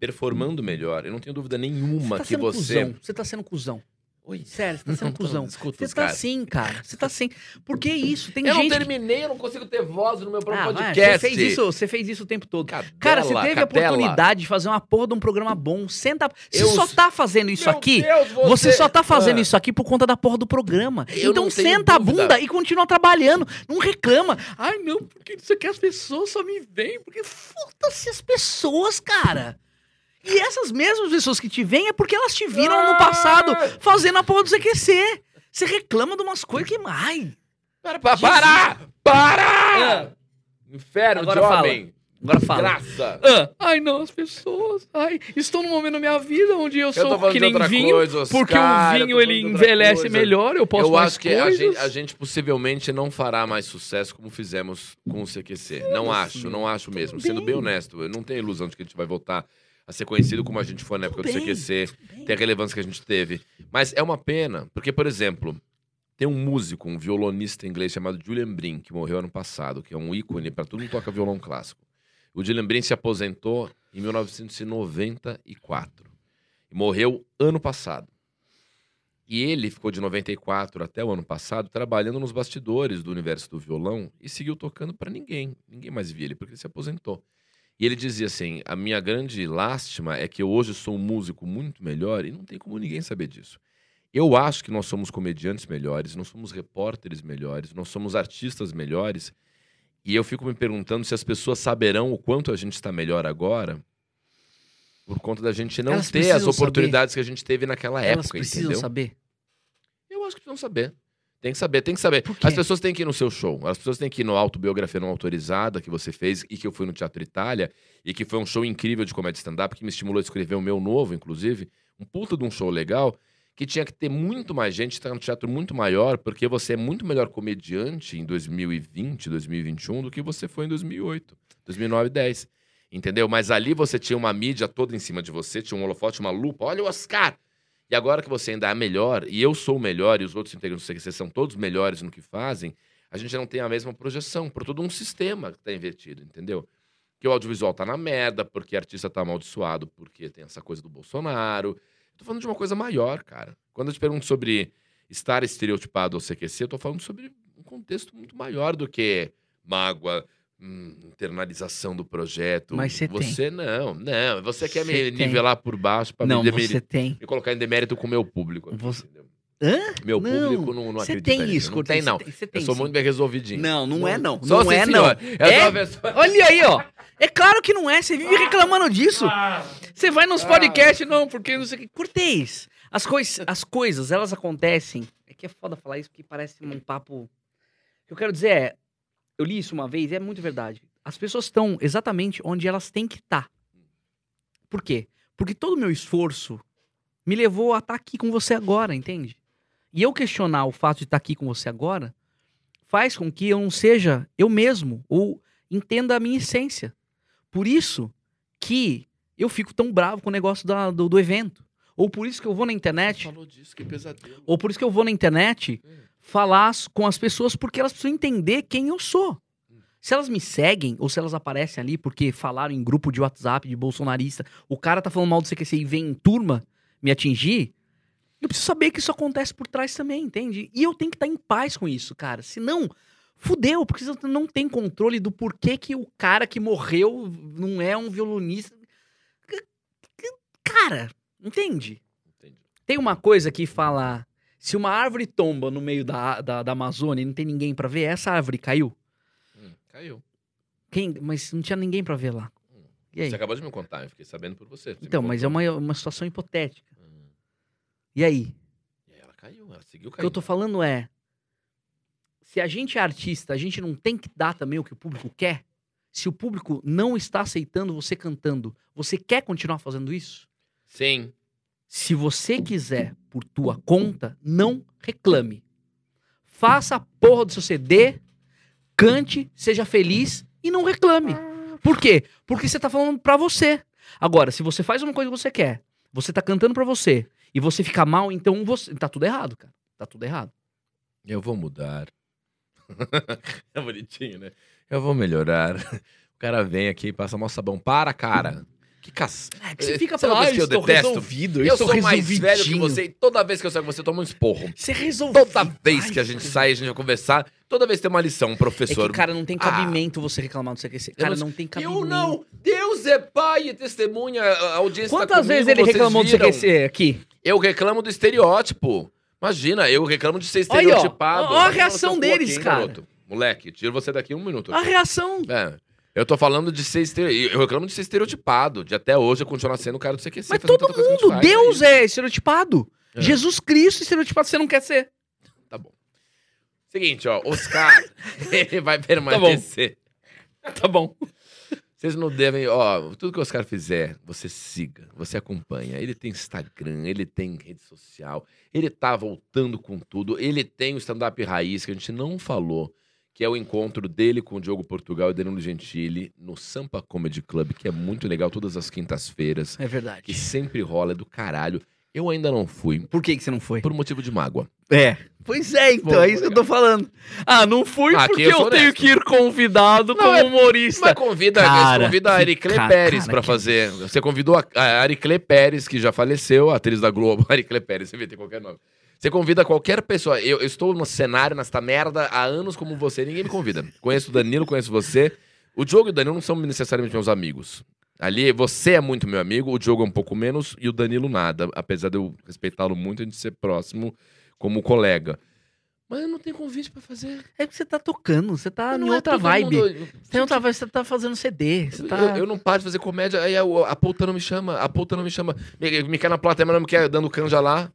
performando melhor, eu não tenho dúvida nenhuma tá que você. cuzão. Você tá sendo cuzão. Oi. Sério, você tá sendo cuzão. Escuta Você tá assim, cara. Você tá assim. Por que isso? Tem Eu não gente. que- terminei, eu não consigo ter voz no meu próprio Ah, podcast. Você fez, isso, você fez isso o tempo todo. Cadela, Cara, você teve a cadela. oportunidade de fazer uma porra de um programa bom. Senta. Você Eu- só tá fazendo isso Meu aqui. Deus, Você só tá fazendo Ah, isso aqui por conta da porra do programa. Eu então não senta dúvida. a bunda e continua trabalhando. Não reclama. Ai, não, porque isso aqui as pessoas só me veem. Porque foda-se as pessoas, cara. E essas mesmas pessoas que te veem é porque elas te viram no passado Ah! fazendo a porra do CQC. Você reclama de umas coisas que. Ai. Para, para, para! Para! Ah. Inferno Agora de fala. homem. Agora fala. Graça. Ah, ai, não, as pessoas. Ai, estou num momento na minha vida onde eu Eu sou que nem vinho. coisa, Oscar, porque o vinho ele envelhece coisa. melhor, eu posso eu mais acho que a gente, a gente possivelmente não fará mais sucesso como fizemos com o CQC. Não acho, não acho mesmo. Tudo Sendo bem. bem honesto, eu não tenho ilusão de que a gente vai voltar a ser conhecido como a gente foi na época Tudo do bem, CQC, ter a relevância que a gente teve. Mas é uma pena, porque, por exemplo, tem um músico, um violonista inglês chamado Julian Brin, que morreu ano passado, que é um ícone para todo mundo que toca violão clássico. O Julian Brin se aposentou em 1994 e morreu ano passado. E ele ficou de 94 até o ano passado trabalhando nos bastidores do universo do violão e seguiu tocando para ninguém. Ninguém mais via ele porque ele se aposentou. E ele dizia assim: "A minha grande lástima é que eu hoje sou um músico muito melhor e não tem como ninguém saber disso. Eu acho que nós somos comediantes melhores, nós somos repórteres melhores, nós somos artistas melhores. E eu fico me perguntando se as pessoas saberão o quanto a gente está melhor agora por conta da gente não Elas ter as precisam oportunidades que a gente teve naquela Elas época, precisam entendeu? saber. Eu acho que precisam saber. Tem que saber, tem que saber. As pessoas têm que ir no seu show. As pessoas têm que ir no Autobiografia Não Autorizada que você fez e que eu fui no Teatro Itália e que foi um show incrível de comédia stand-up que me estimulou a escrever o meu novo, inclusive. Um puta de um show legal que tinha que ter muito mais gente, estar no teatro muito maior, porque você é muito melhor comediante em 2020, 2021 do que você foi em 2008, 2009 10. Entendeu? Mas ali você tinha uma mídia toda em cima de você, tinha um holofote, uma lupa. Olha o Oscar! E agora que você ainda é melhor, e eu sou o melhor, e os outros integrantes do CQC são todos melhores no que fazem, a gente não tem a mesma projeção, por todo um sistema que está invertido, entendeu? Que o audiovisual tá na merda, porque artista tá amaldiçoado, porque tem essa coisa do Bolsonaro. Tô falando de uma coisa maior, cara. Quando eu te pergunto sobre estar estereotipado ao CQC, eu tô falando sobre um contexto muito maior do que mágoa, hum, internalização do projeto. Mas você tem. Você não, não. Você quer me tem. nivelar por baixo para Não, me, demeri- você tem. me colocar em demérito com o meu público. Você- entendeu? Hã? Meu Não, público não, não Você tem isso, Não tem, não. Tem, Eu sou muito bem resolvidinho. Não, não é não. Só não é assim, não. É? pessoa- Olha aí, ó. É claro que não é. Você vive reclamando disso. Você vai nos Ah. podcasts, não, porque não sei o que. Cortez. As, cois, as coisas, elas acontecem. É que é foda falar isso, porque parece um papo. O que eu quero dizer é. Eu li isso uma vez e é muito verdade. As pessoas estão exatamente onde elas têm que estar. Por quê? Porque todo o meu esforço me levou a estar aqui com você agora, entende? E eu questionar o fato de estar aqui com você agora faz com que eu não seja eu mesmo ou entenda a minha essência. Por isso que eu fico tão bravo com o negócio da- do, do evento. Ou por isso que eu vou na internet, falou disso, que pesadelo. ou por isso que eu vou na internet Hum. Falar com as pessoas porque elas precisam entender quem eu sou. Se elas me seguem ou se elas aparecem ali porque falaram em grupo de WhatsApp de bolsonarista, o cara tá falando mal do CQC e vem em turma me atingir, eu preciso saber que isso acontece por trás também, entende? E eu tenho que estar em paz com isso, cara. Senão, fudeu, porque você não tem controle do porquê que o cara que morreu não é um violonista. Cara, entende? Entendi. Tem uma coisa que fala: se uma árvore tomba no meio da, da, da Amazônia e não tem ninguém pra ver, essa árvore caiu. Hum, caiu. Quem? Mas não tinha ninguém pra ver lá. E aí? Você acabou de me contar, eu fiquei sabendo por você. Você Então, mas é uma, uma situação hipotética. Hum. E aí? E aí ela caiu, ela seguiu O que eu caindo. tô falando é: se a gente é artista, a gente não tem que dar também o que o público quer? Se o público não está aceitando você cantando, você quer continuar fazendo isso? Sim. Se você quiser por tua conta, não reclame. Faça a porra do seu CD, cante, seja feliz e não reclame. Por quê? Porque você tá falando pra você. Agora, se você faz uma coisa que você quer, você tá cantando pra você e você fica mal, então você tá tudo errado, cara. Tá tudo errado. Eu vou mudar. é bonitinho, né? Eu vou melhorar. O cara vem aqui e passa mal sabão. Para, cara. Que caç... É que você fica falando, ah, que eu estou detesto? resolvido, Eu estou sou mais velho que resolvidinho." você e toda vez que eu saio com você, eu tomo um esporro. Você resolveu. Toda vez que a gente sai, a gente vai conversar, toda vez tem uma lição, um É professor. que, cara, não tem cabimento você reclamar do CQC. Cara, não- não tem cabimento. Eu não! Deus é pai e testemunha, a audiência tá Quantas vezes comigo, ele reclamou do viram. CQC aqui? Eu reclamo do estereótipo. Imagina, eu reclamo de ser Olha estereotipado. Ó a reação deles, cara. garoto. Moleque, tiro você daqui um minuto. A reação. É. Eu tô falando de ser estereotipado. Eu reclamo de ser estereotipado. De até hoje eu continuar sendo o cara do CQC. Mas todo mundo, Deus é. é estereotipado. É. Jesus Cristo estereotipado, você não quer ser. Tá bom. Seguinte, ó. Oscar ele vai permanecer. Tá bom. Vocês não devem, ó, tudo que o Oscar fizer, você siga, você acompanha. Ele tem Instagram, ele tem rede social, ele tá voltando com tudo. Ele tem o stand-up raiz, que a gente não falou, que é o encontro dele com o Diogo Portugal e Danilo Gentili no Sampa Comedy Club, que é muito legal, todas as quintas-feiras, É verdade. que sempre rola, é do caralho. Eu ainda não fui, Por que, que você não foi? por motivo de mágoa. É. Pois é, então, Bom, é isso que eu tô falando. Ah, não fui Ah, porque eu eu, tenho que ir convidado Não, como é- humorista. Mas convida, Cara, convida a Aricle Pérez cara, pra que- fazer. Você convidou a, a Aricle Pérez, que já faleceu, a atriz da Globo. Aricle Pérez, você vê, tem qualquer nome. Você convida qualquer pessoa. Eu, eu estou no cenário, nesta merda, há anos como você. Ninguém me convida. Conheço o Danilo, conheço você. O Diogo e o Danilo não são necessariamente meus amigos. Ali, você é muito meu amigo, o Diogo é um pouco menos e o Danilo nada. Apesar de eu respeitá-lo muito, a gente ser próximo como colega. Mas eu não tenho convite pra fazer. É porque você tá tocando, você tá Não em é outra vibe. mundo- Você outra vibe, você tá fazendo CD. Você tá... Eu, eu não paro de fazer comédia, aí a, a Pouta não me chama, a Pouta não me chama. Me, me quer na plateia, mas não me quer dando canja lá.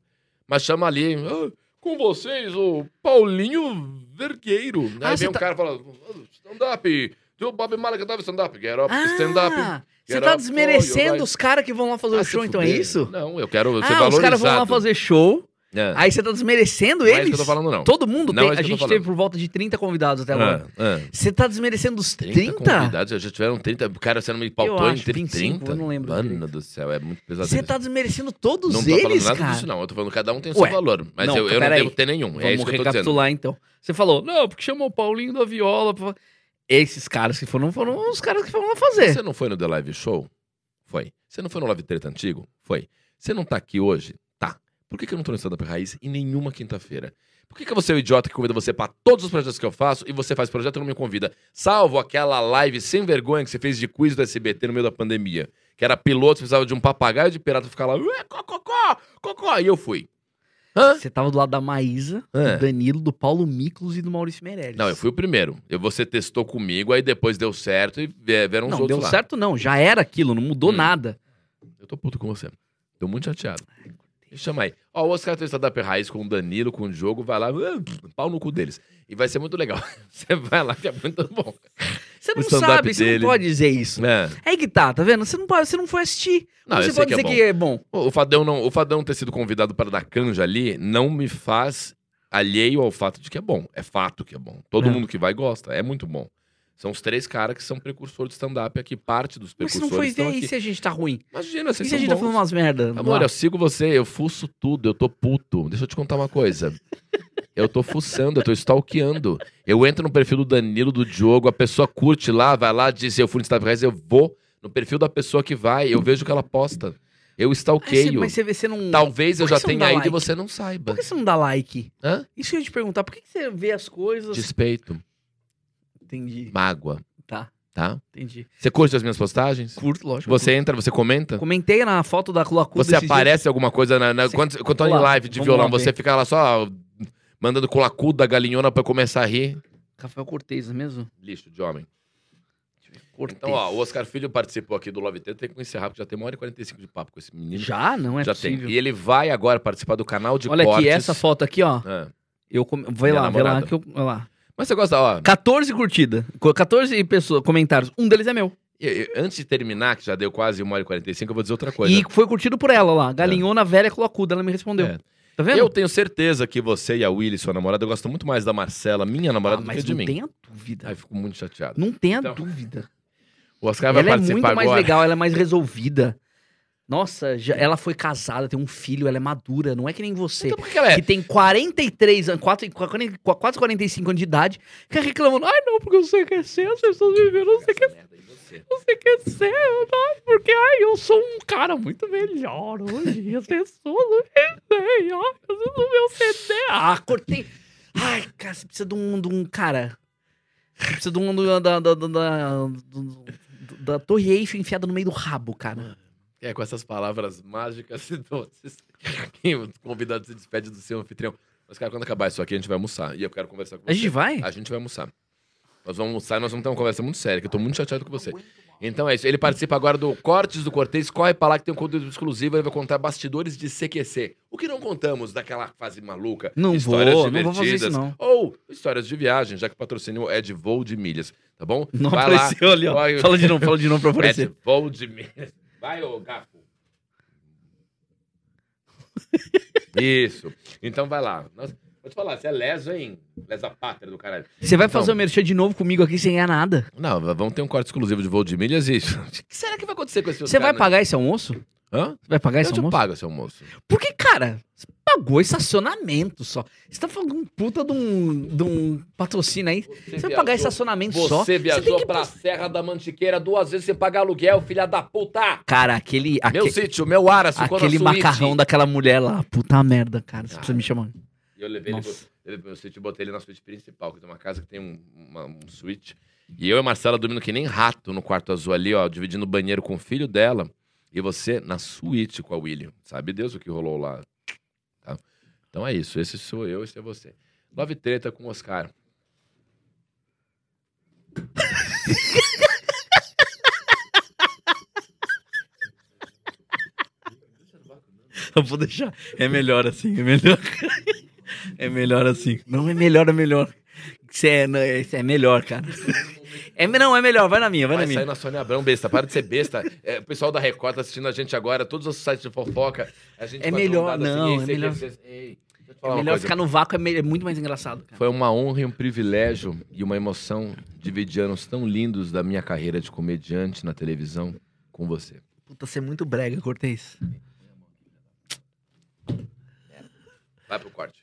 Mas chama ali. "Ah, com vocês, o Paulinho Vergueiro. Ah, aí você vem um tá- cara e fala: stand-up. O Bob Marley cantava stand-up. Get up, stand-up. Ah, você Get tá desmerecendo os caras que vão lá fazer Ah, o show, então é isso? Não, eu quero ser Ah, valorizado. os caras vão lá fazer show, É. aí você tá desmerecendo Não é isso eles? que eu tô falando, não. Todo mundo Não tem. é A gente teve por volta de 30 convidados até agora. Ah, ah. Você tá desmerecendo os 30, 30? convidados, já tiveram 30. Cara, você não me pautou em acho, 30. 25, eu não lembro Mano do céu, é muito pesado. Você tá desmerecendo todos Não tô falando eles, nada cara? disso, não. Eu tô falando que cada um tem o Ué, seu valor. Mas não, eu, eu não devo ter nenhum. Vamos é isso que eu tô dizendo. recapitular, então. Você falou, não, porque chamou o Paulinho da Viola. pra- Esses caras que foram, foram os caras que foram lá fazer. Você não foi no The Live Show? Foi. Você não foi no Live Treta Antigo? Foi. Você não tá aqui hoje? Por que, que eu não tô no Stand Up Raiz em nenhuma quinta-feira? Por que, que você é o idiota que convida você pra todos os projetos que eu faço e você faz projeto e não me convida? Salvo aquela live sem vergonha que você fez de quiz do SBT no meio da pandemia. Que era piloto, precisava de um papagaio de pirata ficar lá, ué, cococó, cocó, e eu fui. Hã? Você tava do lado da Maísa, É. do Danilo, do Paulo Miklos e do Maurício Meirelles. Não, eu fui o primeiro. Eu, você testou comigo, aí depois deu certo e vieram os Não, outros deu lá. certo não, já era aquilo, não mudou Hum. nada. Eu tô puto com você. Tô muito chateado. Chama aí. Ó, o Oscar tem stand-up raiz com o Danilo, com o jogo, vai lá, ah, pau no cu deles. E vai ser muito legal. Você vai lá que é muito bom. Você O não sabe, você dele. não pode dizer isso. É. Aí que tá, tá vendo? Você não, pode, você não foi assistir. Não, você pode que é dizer que é bom. O Fadão, não, o Fadão ter sido convidado para dar canja ali não me faz alheio ao fato de que é bom. É fato que é bom. Todo É. mundo que vai gosta. É muito bom. São os três caras que são precursores de stand-up aqui. Parte dos Mas se precursores não foi ver aqui. se a gente tá ruim. Imagina, E vocês se a gente tá bons. falando umas merda? Amor, eu sigo você, eu fuço tudo, eu tô puto. Deixa eu te contar uma coisa. Eu tô fuçando, eu tô stalkeando. Eu entro no perfil do Danilo, do Diogo, a pessoa curte lá, vai lá, diz eu fui no Instagram, eu vou no perfil da pessoa que vai, eu vejo o que ela posta. Eu Mas stalkeio. mas você, você não... Talvez eu já tenha ido like? e você não saiba. Por que você não dá like? Hã? Isso que eu ia te perguntar. Por que que você vê as coisas... Despeito, Entendi. mágoa, Tá, tá? entendi. Você curte as minhas postagens? Curto, lógico. Você entra, você comenta? Comentei na foto da Culacu Você aparece alguma coisa na. na quando, quando tá em live de vamos violão, você fica lá só mandando colacudo da galinhona pra eu começar a rir. Rafael Cortez, é mesmo? Lixo de homem. Cortez. Então, ó, o Oscar Filho participou aqui do Love Treta, tem que encerrar, porque já tem uma hora e 45 de papo com esse menino. Já? Não é já possível. tem. E ele vai agora participar do canal de Olha cortes. aqui, essa foto aqui, ó. Ah. Eu com... Vai Minha lá, vai lá namorada. que eu... Vai lá. Mas você gosta, ó. 14 curtidas. 14 pessoas, comentários. Um deles é meu. eu- eu- antes de terminar, que já deu quase uma hora e 45, eu vou dizer outra coisa. E foi curtido por ela lá. Galinhona velha colocuda. Ela me respondeu. É. Tá vendo? Eu tenho certeza que você e a Willy, sua namorada, gostam muito mais da Marcela, minha Ah, namorada, do mas que de não mim. tenha dúvida. Aí fico muito chateado. Não tenha Então, dúvida. O Oscar vai Ela é participar muito mais agora. legal, ela é mais resolvida. Nossa, já- ela foi casada, tem um filho, ela é madura. Não é que nem você. Então por que ela é? Que tem 43 anos, 4, quase 45 anos de idade, fica reclamando. Ai, não, porque você quer ser, as pessoas vivendo, você quer Merda, e você? você quer ser, ai, porque ai, eu sou um cara muito melhor hoje, as pessoas não entendem, ai, às vezes o meu CD, ah, cortei, ai, cara, você precisa de um, de um cara, você precisa de um, da, da, da, da, do- da Torre Eiffel enfiada no meio do rabo, cara. É, com essas palavras mágicas e doces. que o convidado se despede do seu anfitrião. Mas, cara, quando acabar isso aqui, a gente vai almoçar. E eu quero conversar com você. A gente vai? A gente vai almoçar. Nós vamos almoçar e nós vamos ter uma conversa muito séria, que eu tô muito chateado com você. Então é isso. Ele participa agora do Cortes do Cortez. Corre pra lá que tem um conteúdo exclusivo. Ele vai contar bastidores de CQC. O que não contamos daquela fase maluca. Não histórias vou, não vou fazer isso, divertidas, não. Ou histórias de viagem, já que o patrocínio é de voo de milhas. Tá bom? Não vai lá. apareceu ali, ó. vai- Fala de novo, fala de novo pra É de aparecer. voo de milhas. Vai, ô Gafo. Isso. Então vai lá. Nossa, vou te falar, você é leso, hein? Lesa pátria do caralho. Você vai Então- fazer o merchan de novo comigo aqui sem ganhar nada. Não, vamos ter um corte exclusivo de voo de milhas e. O que será que vai acontecer com esse Você vai pagar esse almoço? Hã? Você vai pagar Eu esse te almoço? pago esse almoço. Porque, cara, você pagou estacionamento só. Você tá falando um puta de um, de um patrocínio aí. Você vai pagar estacionamento só. Você tem viajou que pra Serra da Mantiqueira duas vezes sem pagar aluguel, filha da puta! Cara, aquele. Meu sítio, meu ar, ficou aquele suíte. macarrão daquela mulher lá. Puta merda, cara. Você Cara. precisa me chamar. Eu levei ele, Nossa. pro- levei pro meu sítio e botei ele na suíte principal, que tem uma casa que tem um, uma, um suíte. E eu e a Marcela dormindo que nem rato no quarto azul ali, ó, dividindo o banheiro com o filho dela. E você na suíte com a William. Sabe Deus o que rolou lá. Então é isso. Esse sou eu, esse é você. Love treta com o Oscar. Eu vou deixar. É melhor assim, é melhor. É melhor assim. Não é melhor, é melhor. Isso é, é, melhor, cara. É, não, é melhor. Vai na minha, vai, Vai na sair minha. na Sônia Abrão, besta. Para de ser besta. É, o pessoal da Record tá assistindo a gente agora, todos os sites de fofoca. A gente É melhor, ondadas não, é melhor. ei, É melhor coisa. ficar no vácuo, é, me- é muito mais engraçado, cara. Foi uma honra e um privilégio e uma emoção dividir anos tão lindos da minha carreira de comediante na televisão com você. Puta, você é muito brega, Cortez. Vai pro corte.